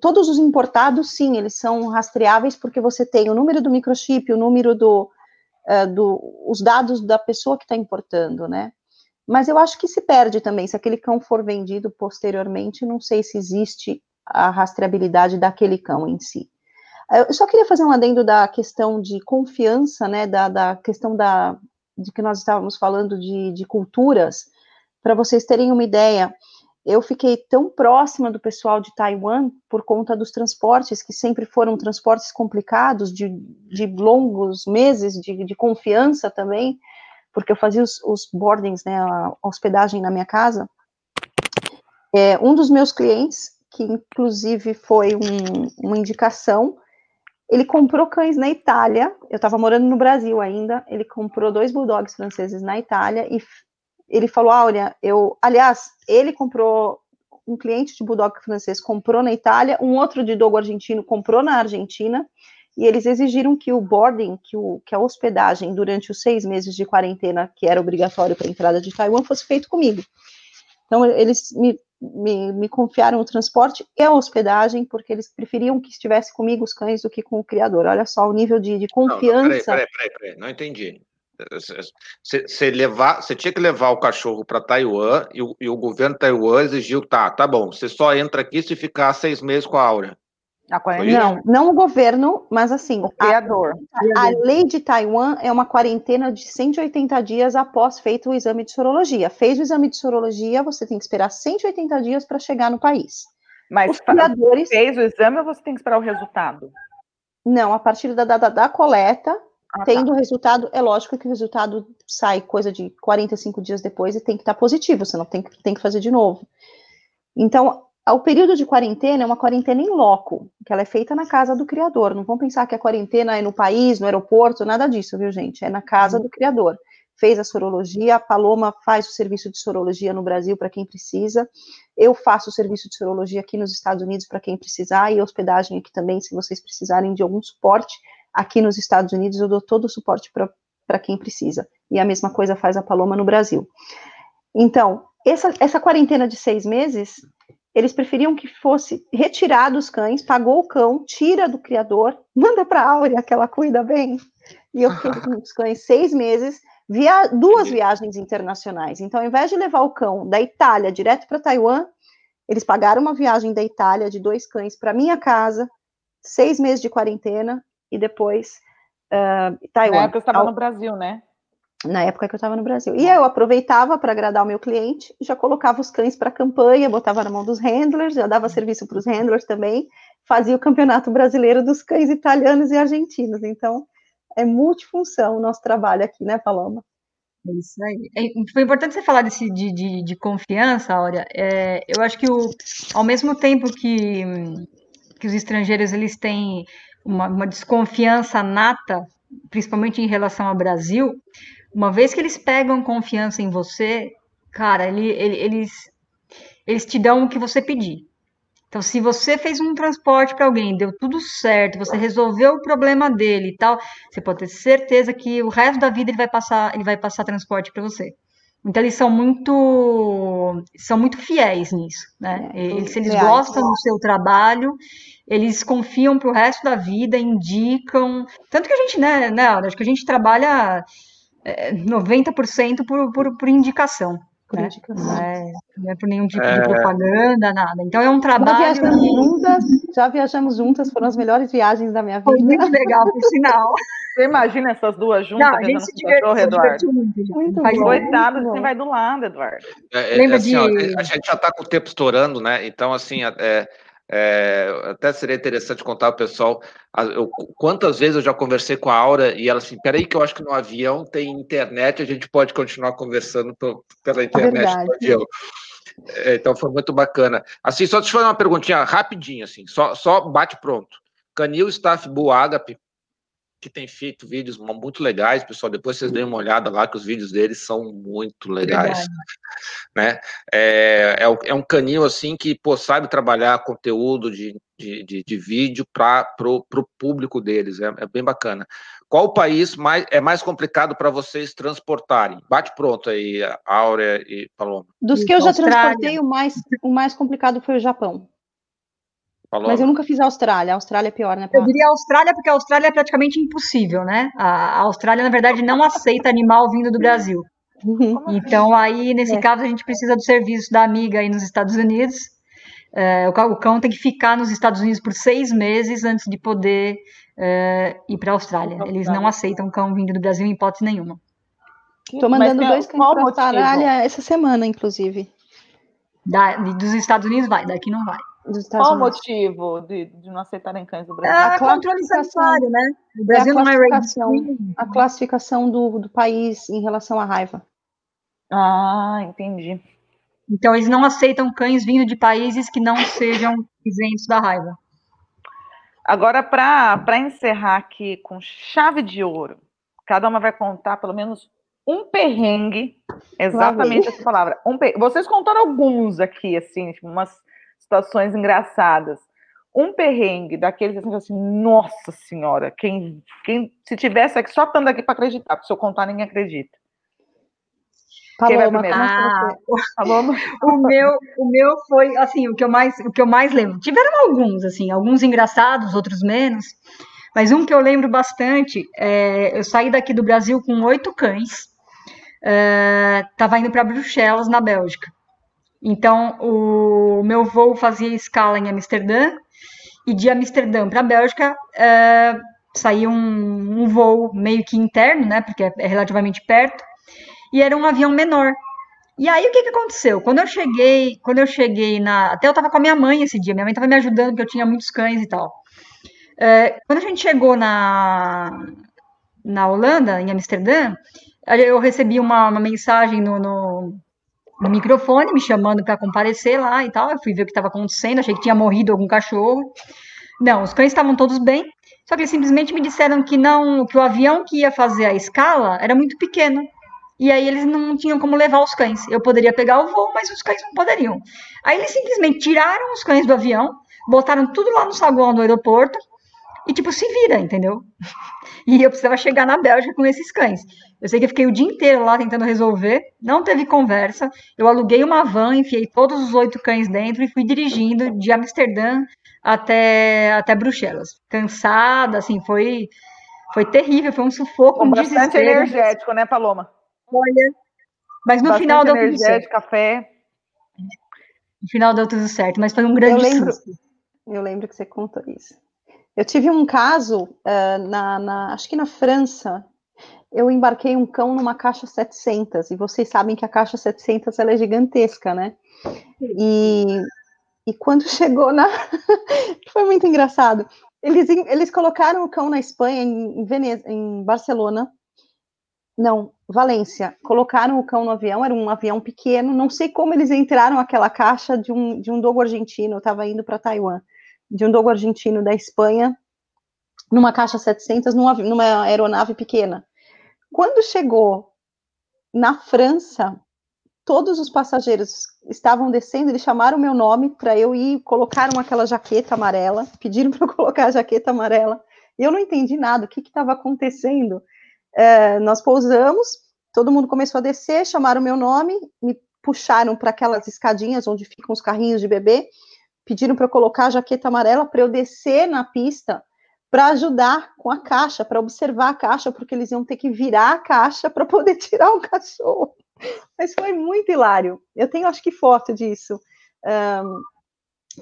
todos os importados, sim, eles são rastreáveis porque você tem o número do microchip, o número do, uh, do os dados da pessoa que está importando, né? Mas eu acho que se perde também, se aquele cão for vendido posteriormente, não sei se existe a rastreabilidade daquele cão em si. Eu só queria fazer um adendo da questão de confiança, né, da, da questão da, de que nós estávamos falando de, de culturas, para vocês terem uma ideia, eu fiquei tão próxima do pessoal de Taiwan por conta dos transportes, que sempre foram transportes complicados, de, de longos meses, de, de, confiança também, porque eu fazia os, os boardings, né, a hospedagem na minha casa. É, um dos meus clientes, que inclusive foi um, uma indicação, ele comprou cães na Itália, eu estava morando no Brasil ainda, ele comprou dois bulldogs franceses na Itália e ele falou, Áurea, eu, aliás, ele comprou, um cliente de Bulldog francês comprou na Itália, um outro de Dogo argentino comprou na Argentina, e eles exigiram que o boarding, que, o, que a hospedagem durante os seis meses de quarentena, que era obrigatório para a entrada de Taiwan, fosse feito comigo. Então, eles me, me, me, confiaram o transporte e a hospedagem, porque eles preferiam que estivesse comigo os cães do que com o criador. Olha só o nível de, de confiança. Não, não, peraí, peraí, peraí, não entendi. Você levar, você tinha que levar o cachorro para Taiwan e o, e o, governo de Taiwan exigiu, tá, tá bom, você só entra aqui se ficar seis meses com a Áurea. Não, não o governo, mas assim, o criador. A, a, lei de Taiwan é uma quarentena de 180 dias após feito o exame de sorologia. Fez o exame de sorologia, você tem que esperar 180 dias para chegar no país. Mas Os criadores... fez o exame ou você tem que esperar o resultado? Não, a partir da data da coleta, ah, tá. Tendo o tá. resultado, é lógico que o resultado sai coisa de 45 dias depois e tem que estar tá positivo, você não tem, tem que fazer de novo. Então, o período de quarentena é uma quarentena em loco, que ela é feita na casa do criador. Não vão pensar que a quarentena é no país, no aeroporto, nada disso, viu, gente? É na casa uhum. do criador. Fez a sorologia, a Paloma faz o serviço de sorologia no Brasil para quem precisa. Eu faço o serviço de sorologia aqui nos Estados Unidos para quem precisar e hospedagem aqui também, se vocês precisarem de algum suporte aqui nos Estados Unidos eu dou todo o suporte para quem precisa. E a mesma coisa faz a Paloma no Brasil. Então, essa, essa quarentena de seis meses, eles preferiam que fosse retirado os cães, pagou o cão, tira do criador, manda para a Áurea, que ela cuida bem. E eu fiquei com os cães seis meses, via, duas viagens internacionais. Então, ao invés de levar o cão da Itália direto para Taiwan, eles pagaram uma viagem da Itália de dois cães para minha casa, seis meses de quarentena, e depois uh, Taiwan. Na época eu estava no Brasil, né? Na época que eu estava no Brasil. E eu aproveitava para agradar o meu cliente, já colocava os cães para a campanha, botava na mão dos handlers, já dava serviço para os handlers também, fazia o campeonato brasileiro dos cães italianos e argentinos. Então, é multifunção o nosso trabalho aqui, né, Paloma? É isso aí. É, foi importante você falar desse, de, de, de confiança, Áurea. É, eu acho que o, ao mesmo tempo que, que os estrangeiros eles têm uma, uma desconfiança nata, principalmente em relação ao Brasil, uma vez que eles pegam confiança em você, cara, ele, ele, eles, eles te dão o que você pedir. Então, se você fez um transporte para alguém, deu tudo certo, você resolveu o problema dele e tal, você pode ter certeza que o resto da vida ele vai passar, ele vai passar transporte para você. Então eles são muito são muito fiéis nisso, né? É, eles, eles gostam do seu trabalho, eles confiam para o resto da vida, indicam. Tanto que a gente, né, né acho que a gente trabalha é, 90% por, por, por indicação. Por né? indicação. Não, é, não é por nenhum tipo é... de propaganda, nada. Então é um trabalho. Já viajamos, que... juntas, já viajamos juntas, foram as melhores viagens da minha vida. Foi muito legal, por sinal. Você imagina essas duas juntas? Não, a gente se divertiu, Eduardo. Muito, muito Coitado, você vai do lado, Eduardo. É, é, Lembra assim, de... Ó, a gente já está com o tempo estourando, né? Então, assim, é, é, até seria interessante contar ao pessoal eu, quantas vezes eu já conversei com a Aura e ela assim, peraí que eu acho que no avião tem internet, a gente pode continuar conversando pela internet no avião. É, então foi muito bacana. Assim, só deixa eu fazer uma perguntinha rapidinho, assim, só, só bate pronto. Canil Staff Bull Agape que tem feito vídeos muito legais, pessoal. Depois vocês deem uma olhada lá, que os vídeos deles são muito legais. Né? É, é, é, um canil assim que pô, sabe trabalhar conteúdo de, de, de, de vídeo para o público deles. É, é, bem bacana. Qual o país mais, é mais complicado para vocês transportarem? Bate pronto aí, Áurea e Paloma. Dos que eu já transportei, o mais, o mais complicado foi o Japão. Falou. Mas eu nunca fiz a Austrália. A Austrália é pior, né? Eu diria a Austrália porque a Austrália é praticamente impossível, né? A Austrália, na verdade, não aceita animal vindo do Brasil. Uhum. Assim? Então, aí, nesse é. caso, a gente precisa do serviço da amiga aí nos Estados Unidos. É, o cão tem que ficar nos Estados Unidos por seis meses antes de poder é, ir para a Austrália. Eles não aceitam cão vindo do Brasil em hipótese nenhuma. Estou mandando dois cães para a Austrália essa semana, inclusive. Da, dos Estados Unidos vai, daqui não vai Qual Unidos. o motivo de, de, não aceitarem cães do Brasil? É a controle sanitário, né? O Brasil é não é classificação, A classificação do, do país em relação à raiva. Ah, entendi. Então, eles não aceitam cães vindo de países que não sejam isentos da raiva. Agora, para encerrar aqui com chave de ouro, cada uma vai contar pelo menos um perrengue, exatamente essa palavra. Um per... Vocês contaram alguns aqui, assim, tipo, umas situações engraçadas. Um perrengue daqueles assim, assim nossa senhora, quem, quem se tivesse aqui, só estando aqui para acreditar, porque se eu contar, ninguém acredita. Paloma, ah, Paloma. o meu, o meu foi assim, o que eu mais, o que eu mais lembro. Tiveram alguns assim, alguns engraçados, outros menos. Mas um que eu lembro bastante, é, eu saí daqui do Brasil com oito cães. Estava é, indo para Bruxelas, na Bélgica. Então, o meu voo fazia escala em Amsterdã, e de Amsterdã para a Bélgica uh, saía um, um, voo meio que interno, né, porque é, é relativamente perto, e era um avião menor. E aí o que, que aconteceu? Quando eu cheguei, quando eu cheguei na, até eu estava com a minha mãe esse dia, minha mãe estava me ajudando porque eu tinha muitos cães e tal. Uh, quando a gente chegou na na Holanda, em Amsterdã, eu recebi uma, uma mensagem no, no no microfone, me chamando para comparecer lá e tal. Eu fui ver o que estava acontecendo, achei que tinha morrido algum cachorro. Não, os cães estavam todos bem, só que eles simplesmente me disseram que não, que o avião que ia fazer a escala era muito pequeno. E aí eles não tinham como levar os cães. Eu poderia pegar o voo, mas os cães não poderiam. Aí eles simplesmente tiraram os cães do avião, botaram tudo lá no saguão do aeroporto e tipo se vira, entendeu? E eu precisava chegar na Bélgica com esses cães. Eu sei que eu fiquei o dia inteiro lá tentando resolver, não teve conversa. Eu aluguei uma van, enfiei todos os oito cães dentro e fui dirigindo de Amsterdã até, até Bruxelas. Cansada, assim, foi, foi terrível, foi um sufoco, um bastante desespero. energético, né, Paloma? Olha, mas no bastante final deu tudo certo. café. No final deu tudo certo, mas foi um grande eu lembro, susto. Eu lembro que você contou isso. Eu tive um caso uh, na, na, acho que na França, eu embarquei um cão numa caixa 700, e vocês sabem que a caixa 700 ela é gigantesca, né? E, e quando chegou na. foi muito engraçado. Eles, eles colocaram o cão na Espanha, em, Veneza, em Barcelona. Não, Valência. Colocaram o cão no avião, era um avião pequeno. Não sei como eles entraram aquela caixa de um, de um dogo argentino. Eu estava indo para Taiwan, de um dogo argentino da Espanha, numa caixa 700, numa, numa aeronave pequena. Quando chegou na França, todos os passageiros estavam descendo, eles chamaram meu nome para eu ir, colocaram aquela jaqueta amarela, pediram para eu colocar a jaqueta amarela, e eu não entendi nada, o que estava acontecendo. É, nós pousamos, todo mundo começou a descer, chamaram meu nome, me puxaram para aquelas escadinhas onde ficam os carrinhos de bebê, pediram para eu colocar a jaqueta amarela para eu descer na pista para ajudar com a caixa, para observar a caixa, porque eles iam ter que virar a caixa para poder tirar o cachorro. Mas foi muito hilário. Eu tenho, acho que, foto disso. Um,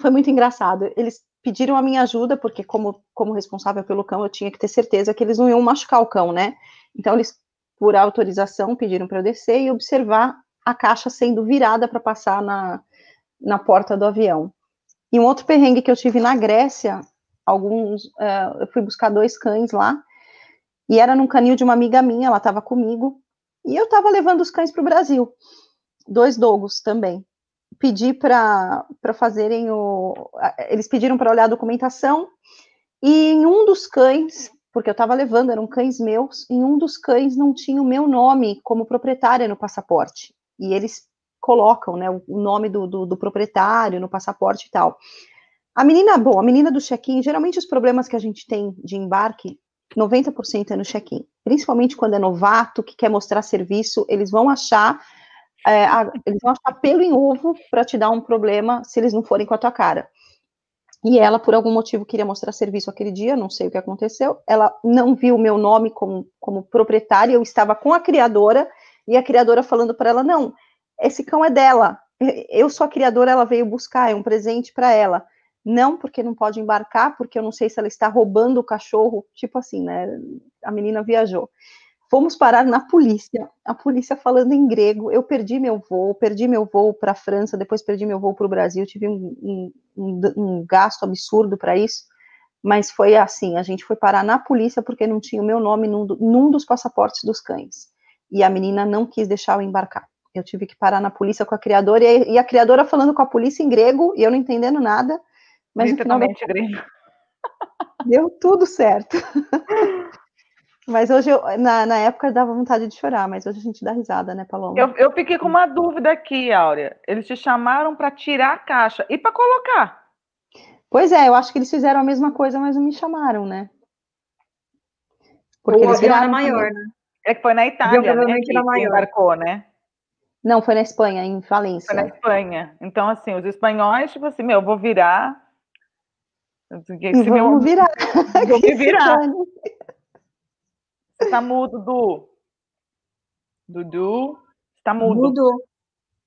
foi muito engraçado. Eles pediram a minha ajuda, porque, como, como responsável pelo cão, eu tinha que ter certeza que eles não iam machucar o cão, né? Então, eles, por autorização, pediram para eu descer e observar a caixa sendo virada para passar na, na porta do avião. E um outro perrengue que eu tive na Grécia alguns. Uh, eu fui buscar dois cães lá, e era num canil de uma amiga minha, ela estava comigo, e eu estava levando os cães para o Brasil, dois dogos também. Pedi para fazerem o. Eles pediram para olhar a documentação, e em um dos cães porque eu estava levando, eram cães meus, e um dos cães não tinha o meu nome como proprietária no passaporte. E eles colocam né, o nome do, do, do proprietário no passaporte e tal. A menina, bom, a menina do check-in, geralmente os problemas que a gente tem de embarque, 90% é no check-in. Principalmente quando é novato, que quer mostrar serviço, eles vão achar, é, a, eles vão achar pelo em ovo para te dar um problema se eles não forem com a tua cara. E ela, por algum motivo, queria mostrar serviço aquele dia, não sei o que aconteceu. Ela não viu o meu nome como, como proprietária, eu estava com a criadora, e a criadora falando para ela: não, esse cão é dela. Eu sou a criadora, ela veio buscar, é um presente para ela. Não, porque não pode embarcar, porque eu não sei se ela está roubando o cachorro, tipo assim, né? A menina viajou. Fomos parar na polícia, a polícia falando em grego. Eu perdi meu voo, perdi meu voo para a França, depois perdi meu voo para o Brasil. Tive um, um, um gasto absurdo para isso, mas foi assim: a gente foi parar na polícia porque não tinha o meu nome num, num dos passaportes dos cães. E a menina não quis deixar eu embarcar. Eu tive que parar na polícia com a criadora e, a criadora falando com a polícia em grego e eu não entendendo nada. Mas no final grego. Deu tudo certo. Mas hoje, eu, na, na época, dava vontade de chorar, mas hoje a gente dá risada, né, Paloma? Eu, eu fiquei com uma dúvida aqui, Áurea. Eles te chamaram para tirar a caixa e para colocar. Pois é, eu acho que eles fizeram a mesma coisa, mas não me chamaram, né? Porque o eles viraram maior, né? É que foi na Itália, né? Que, que embarcou, né? Não, foi na Espanha, em Valência. Foi na Espanha. Então, assim, os espanhóis, tipo assim, meu, eu vou virar. Vamos meu... virar. Vou me virar. Você tá mudo, Du. Dudu, está mudo. Mudo.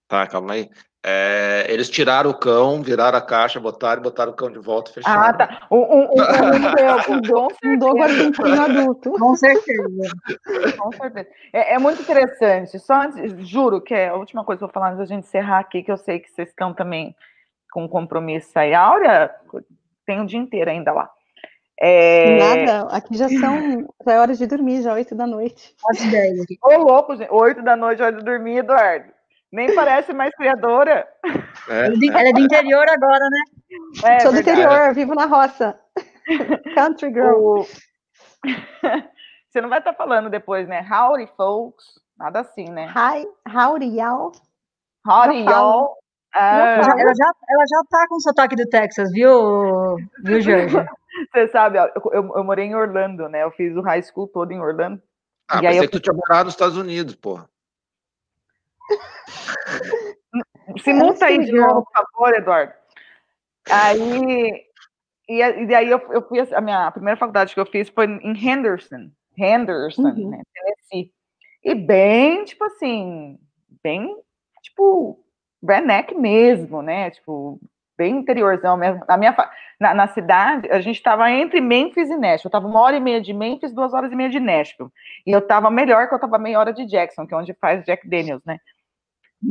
Tá, calma aí. É, eles tiraram o cão, viraram a caixa, botaram, botaram o cão de volta e fecharam. Ah, tá. Um, um, um, um, um dogo argentino adulto. Com certeza. Com certeza. É, é, muito interessante. Só antes, juro que é a última coisa que eu vou falar antes da gente encerrar aqui, que eu sei que vocês estão também com compromisso aí. Áurea tem o dia inteiro ainda lá. É... Nada, aqui já são já é hora de dormir, já oito da noite. Ô, louco, gente. Oito da noite, hora de dormir, Eduardo. Nem parece mais criadora. É, Ela é do interior agora, né? É, Sou do interior, vivo na roça. Country girl. O... Você não vai estar falando depois, né? Howdy, folks. Nada assim, né? Hi, howdy, y'all. Howdy, y'all. Ah, ela, já, ela já tá com o sotaque do Texas, viu, viu Jorge? Você sabe, eu, eu, eu, morei em Orlando, né? Eu fiz o high school todo em Orlando. Ah, e pensei eu... que tu tinha morado nos Estados Unidos, porra. Se multa aí de novo, por favor, Eduardo. Aí, e, e daí eu, eu fui, a minha a primeira faculdade que eu fiz foi em Henderson, Henderson, uhum. né, Tennessee. E bem, tipo assim, bem, tipo, redneck mesmo, né, tipo, bem interiorzão mesmo. Na minha na, na cidade, a gente estava entre Memphis e Nashville. Eu estava uma hora e meia de Memphis, duas horas e meia de Nashville. E eu estava melhor que eu estava meia hora de Jackson, que é onde faz Jack Daniels, né?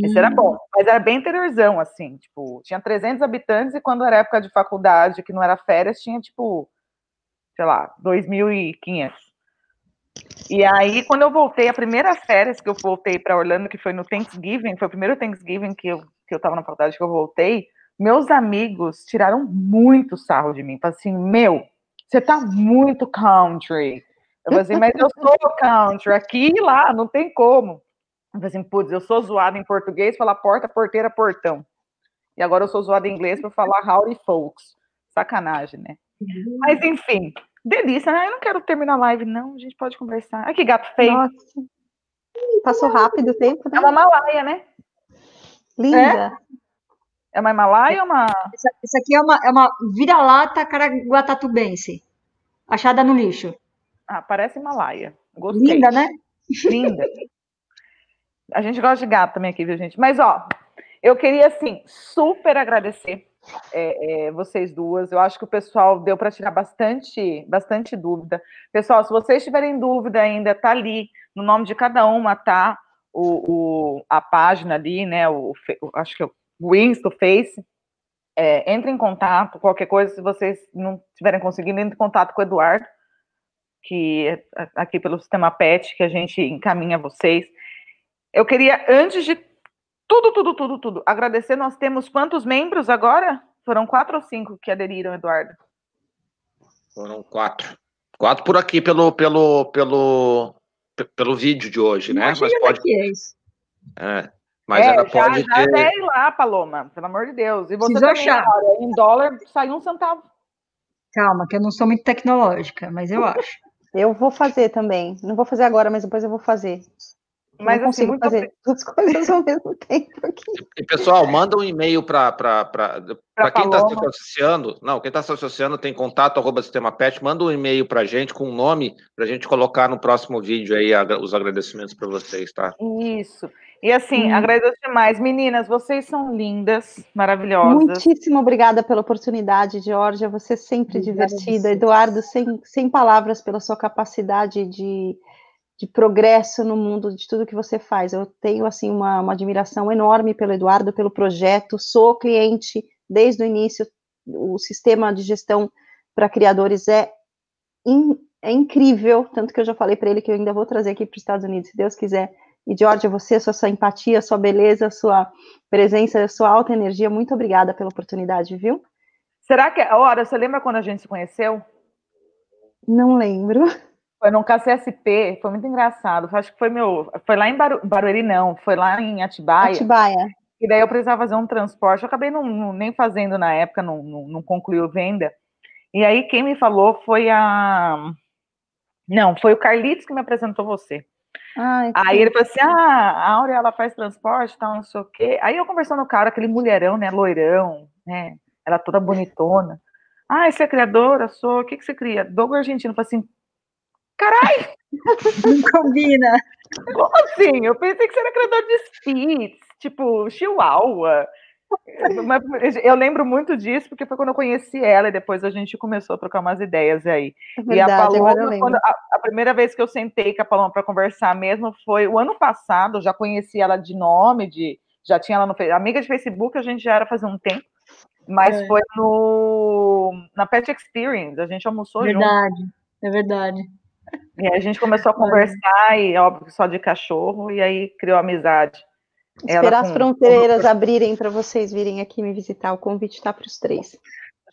Esse hum. era bom, mas era bem interiorzão, assim, tipo, tinha 300 habitantes e quando era época de faculdade, que não era férias, tinha, tipo, sei lá, 2.500. E aí, quando eu voltei, a primeira férias que eu voltei para Orlando, que foi no Thanksgiving, foi o primeiro Thanksgiving que eu, que eu tava na faculdade que eu voltei, meus amigos tiraram muito sarro de mim. Falaram assim, meu, você tá muito country. Eu falei assim, mas eu sou country, aqui e lá, não tem como. Eu falei assim, putz, eu sou zoada em português, falar porta, porteira, portão. E agora eu sou zoada em inglês para falar howdy folks. Sacanagem, né? Uhum. Mas enfim, delícia, né? Eu não quero terminar a live, não. A gente pode conversar. Ai, que gato feio. Nossa. Passou rápido o tempo, né? É uma malaia, né? Linda. É, é uma Himalaia ou uma. Isso aqui é uma, é uma vira-lata caraguatatubense. Achada no lixo. Ah, parece Himalaia. Gostei. Linda, né? Linda. A gente gosta de gato também aqui, viu, gente? Mas, ó, eu queria, assim, super agradecer é, é, vocês duas. Eu acho que o pessoal deu para tirar bastante, bastante dúvida. Pessoal, se vocês tiverem dúvida ainda, tá ali, no nome de cada uma, tá? O, o a página ali, né? O, o, acho que é o Insta, o Face. É, entre em contato, qualquer coisa, se vocês não estiverem conseguindo, entre em contato com o Eduardo, que é aqui pelo sistema PET, que a gente encaminha vocês. Eu queria, antes de tudo, tudo, tudo, tudo, agradecer. Nós temos quantos membros agora? Foram quatro ou cinco que aderiram, Eduardo? Foram quatro. Quatro por aqui pelo, pelo, pelo, pelo vídeo de hoje, né? Mas pode. É isso. É, mas é, ainda já, pode já ter. Já lá, Paloma, pelo amor de Deus. E você Preciso também, achar. em dólar sai um centavo. Calma, que eu não sou muito tecnológica, mas eu acho. Eu vou fazer também. Não vou fazer agora, mas depois eu vou fazer. Mas não assim, consigo assim, fazer duas coisas ao mesmo tempo aqui. E, pessoal, manda um e-mail para quem está se associando. Não, quem está se associando tem contato arroba sistema pet, manda um e-mail para a gente com um nome para a gente colocar no próximo vídeo aí os agradecimentos para vocês, tá? Isso. E assim, hum. agradeço demais. Meninas, vocês são lindas, maravilhosas. Muitíssimo obrigada pela oportunidade, Georgia. Você é sempre obrigada divertida. Eduardo, sem, sem palavras pela sua capacidade de de progresso no mundo de tudo que você faz. Eu tenho assim uma, uma admiração enorme pelo Eduardo, pelo projeto. Sou cliente desde o início. O sistema de gestão para criadores é, in, é incrível, tanto que eu já falei para ele que eu ainda vou trazer aqui para os Estados Unidos, se Deus quiser. E Georgia, você, sua, sua empatia, sua beleza, sua presença, sua alta energia, muito obrigada pela oportunidade, viu? Será que, ora, você lembra quando a gente se conheceu? Não lembro. Foi num KCSP, foi muito engraçado. Acho que foi meu. Foi lá em Baru, Barueri, não, foi lá em Atibaia. Atibaia. E daí eu precisava fazer um transporte. Eu acabei não, não, nem fazendo na época, não, não, não concluiu venda. E aí quem me falou foi a. Não, foi o Carlitos que me apresentou você. Ai, aí ele falou assim: ah, a Áurea ela faz transporte, tal, não sei o quê. Aí eu conversando com o cara, aquele mulherão, né, loirão, né? Ela toda bonitona. Ah, você é criadora? Sou. O que, que você cria? Dogo argentino. Eu falei assim, Caralho! Não combina. Como assim? Eu pensei que você era criador de Spitz, tipo, Chihuahua. Eu lembro muito disso, porque foi quando eu conheci ela e depois a gente começou a trocar umas ideias aí. É verdade, e a Paloma, quando, a, a, primeira vez que eu sentei com a Paloma para conversar mesmo foi o ano passado, eu já conheci ela de nome, de já tinha ela no amiga de Facebook, a gente já era faz um tempo, mas é. foi no na Pet Experience, a gente almoçou verdade, junto. É verdade. E aí a gente começou a conversar, e óbvio só de cachorro, e aí criou amizade. Esperar as fronteiras com... abrirem para vocês virem aqui me visitar. O convite está para os três.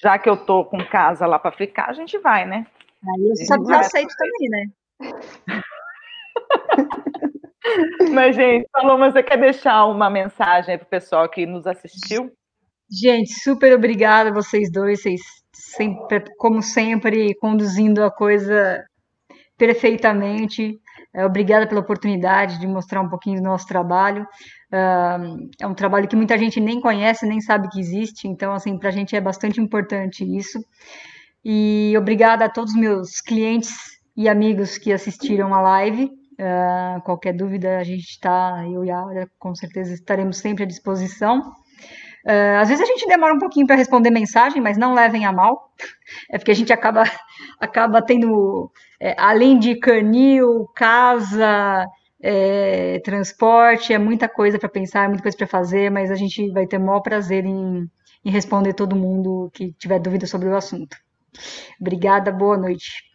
Já que eu tô com casa lá para ficar, a gente vai, né? Aí eu sabe que eu aceito também, né? Mas, gente, Paloma, você quer deixar uma mensagem para o pessoal que nos assistiu? Gente, super obrigada a vocês dois, vocês sempre, como sempre, conduzindo a coisa perfeitamente. É, obrigada pela oportunidade de mostrar um pouquinho do nosso trabalho. Uh, é um trabalho que muita gente nem conhece, nem sabe que existe, então, assim, para a gente é bastante importante isso. E obrigada a todos os meus clientes e amigos que assistiram a live. Uh, qualquer dúvida, a gente está, eu e a Aura, com certeza estaremos sempre à disposição. Uh, às vezes a gente demora um pouquinho para responder mensagem, mas não levem a mal. É porque a gente acaba, acaba tendo, é, além de canil, casa, é, transporte, é muita coisa para pensar, é muita coisa para fazer, mas a gente vai ter o maior prazer em, em responder todo mundo que tiver dúvida sobre o assunto. Obrigada, boa noite.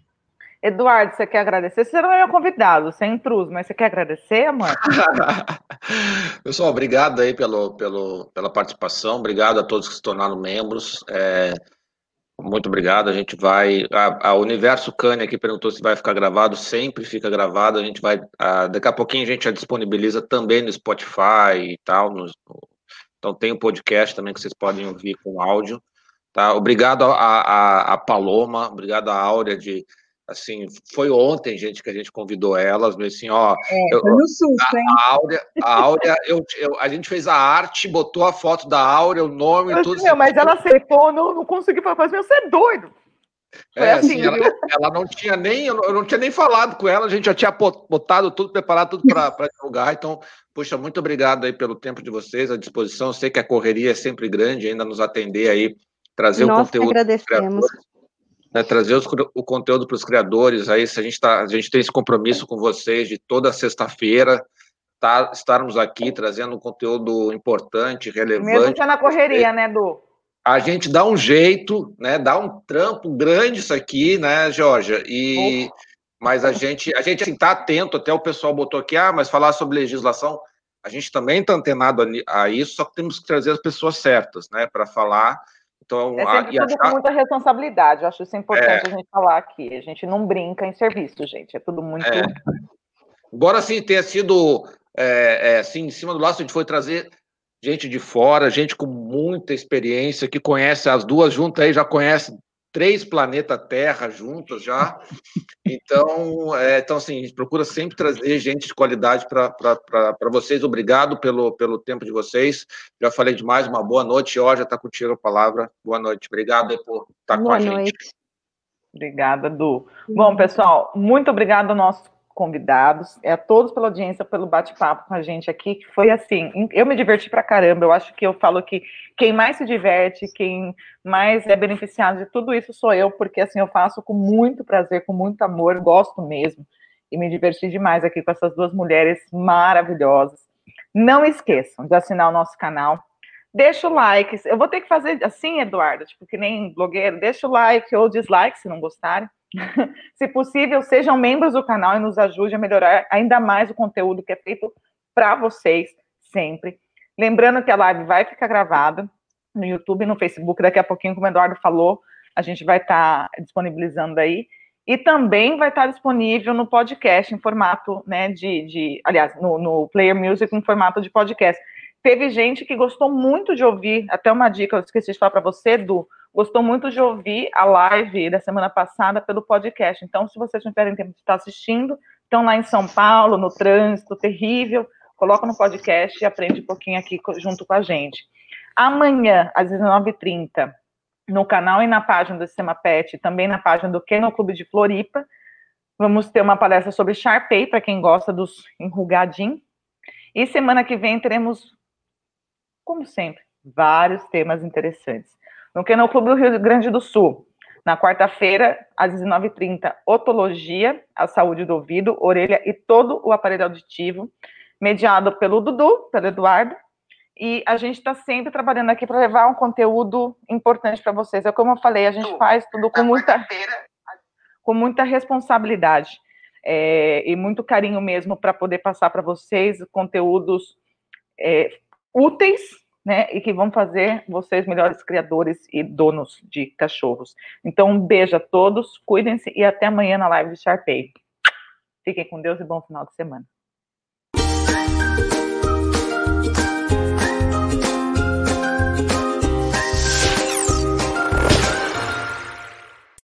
Eduardo, você quer agradecer? Você não é meu convidado, você é intruso, mas você quer agradecer, amor? Pessoal, obrigado aí pelo, pelo, pela participação, obrigado a todos que se tornaram membros. É, muito obrigado. A gente vai. A, a Universo Cane aqui perguntou se vai ficar gravado, sempre fica gravado. A gente vai. A, daqui a pouquinho a gente já disponibiliza também no Spotify e tal. No, então tem o um podcast também que vocês podem ouvir com áudio. Tá? Obrigado a, a, a Paloma, obrigado a Áurea de assim, foi ontem, gente, que a gente convidou elas, mas assim, ó. É, eu, foi no susto, hein? A Áurea, a Áurea eu, eu, a gente fez a arte, botou a foto da Áurea, o nome e tudo. Meu, mas ela aceitou, não, não consegui falar, mas você é doido. é, assim, assim ela, ela, não tinha nem, eu não tinha nem falado com ela, a gente já tinha botado tudo, preparado tudo para divulgar, então, puxa, muito obrigado aí pelo tempo de vocês, à disposição, eu sei que a correria é sempre grande, ainda nos atender aí, trazer Nós o conteúdo. agradecemos né, trazer os, o conteúdo para os criadores. Aí, se a gente tá, a gente tem esse compromisso com vocês de toda sexta-feira tá, estarmos aqui trazendo um conteúdo importante, relevante. Mesmo que é na correria, né, Du? A gente dá um jeito, né? Dá um trampo grande isso aqui, né, Georgia? E mas a gente, a gente assim, tá atento, até o pessoal botou aqui, ah, mas falar sobre legislação, a gente também está antenado a, a isso, só que temos que trazer as pessoas certas, né, para falar Então, é sempre a, tudo achar... com muita responsabilidade. Eu acho isso importante é. a gente falar aqui. A gente não brinca em serviço, gente. É tudo muito. É. Embora sim tenha sido é, é, assim, em cima do laço, a gente foi trazer gente de fora, gente com muita experiência, que conhece as duas juntas aí, já conhece três planetas Terra juntos já. Então, é, então assim, a gente procura sempre trazer gente de qualidade para vocês. Obrigado pelo, pelo tempo de vocês. Já falei demais, uma boa noite. Ó, já está contigo a palavra. Boa noite. Obrigado por estar boa com a noite. gente. Obrigada, Du. Bom, pessoal, muito obrigado ao nosso convidados, é a todos pela audiência, pelo bate-papo com a gente aqui, que foi assim, eu me diverti pra caramba, eu acho que eu falo que quem mais se diverte, quem mais é beneficiado de tudo isso sou eu, porque assim, eu faço com muito prazer, com muito amor, gosto mesmo, e me diverti demais aqui com essas duas mulheres maravilhosas. Não esqueçam de assinar o nosso canal, deixa o like, eu vou ter que fazer assim, Eduardo, tipo que nem blogueiro, deixa o like ou dislike se não gostarem, Se possível, sejam membros do canal e nos ajude a melhorar ainda mais o conteúdo que é feito para vocês sempre. Lembrando que a live vai ficar gravada no YouTube e no Facebook. Daqui a pouquinho, como o Eduardo falou, a gente vai estar tá disponibilizando aí. E também vai estar tá disponível no podcast em formato, né, de, de aliás, no, no Player Music em formato de podcast. Teve gente que gostou muito de ouvir, até uma dica, eu esqueci de falar para você, do gostou muito de ouvir a live da semana passada pelo podcast. Então, se vocês não tiverem tempo de estar assistindo, estão lá em São Paulo, no trânsito terrível, coloca no podcast e aprende um pouquinho aqui junto com a gente. Amanhã, às 19h30, no canal e na página do Sistema Pet, também na página do Kennel Clube de Floripa, vamos ter uma palestra sobre Sharpei, para quem gosta dos enrugadinhos. E semana que vem teremos, como sempre, vários temas interessantes no Kennel Clube do Rio Grande do Sul. Na quarta-feira, às 19h30, otologia, a saúde do ouvido, orelha e todo o aparelho auditivo, mediado pelo Dudu, pelo Eduardo. E a gente está sempre trabalhando aqui para levar um conteúdo importante para vocês. É como eu falei, a gente faz tudo com muita, com muita responsabilidade é, e muito carinho mesmo para poder passar para vocês conteúdos é, úteis né, e que vão fazer vocês melhores criadores e donos de cachorros. Então, um beijo a todos, cuidem-se e até amanhã na live de Sharpay. Fiquem com Deus e bom final de semana.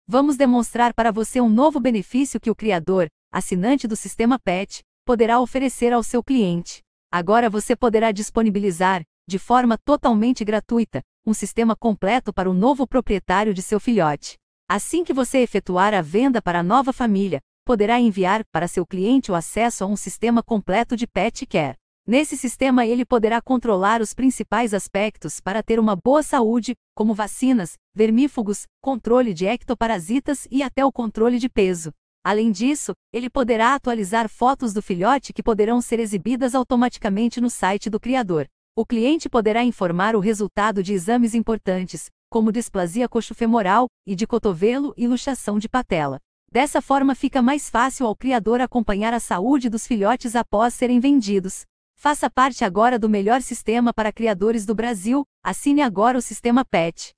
Vamos demonstrar para você um novo benefício que o criador, assinante do sistema PET, poderá oferecer ao seu cliente. Agora você poderá disponibilizar, de forma totalmente gratuita, um sistema completo para o novo proprietário de seu filhote. Assim que você efetuar a venda para a nova família, poderá enviar para seu cliente o acesso a um sistema completo de pet care. Nesse sistema, ele poderá controlar os principais aspectos para ter uma boa saúde, como vacinas, vermífugos, controle de ectoparasitas e até o controle de peso. Além disso, ele poderá atualizar fotos do filhote que poderão ser exibidas automaticamente no site do criador. O cliente poderá informar o resultado de exames importantes, como displasia coxofemoral e de cotovelo e luxação de patela. Dessa forma fica mais fácil ao criador acompanhar a saúde dos filhotes após serem vendidos. Faça parte agora do melhor sistema para criadores do Brasil, assine agora o sistema PET.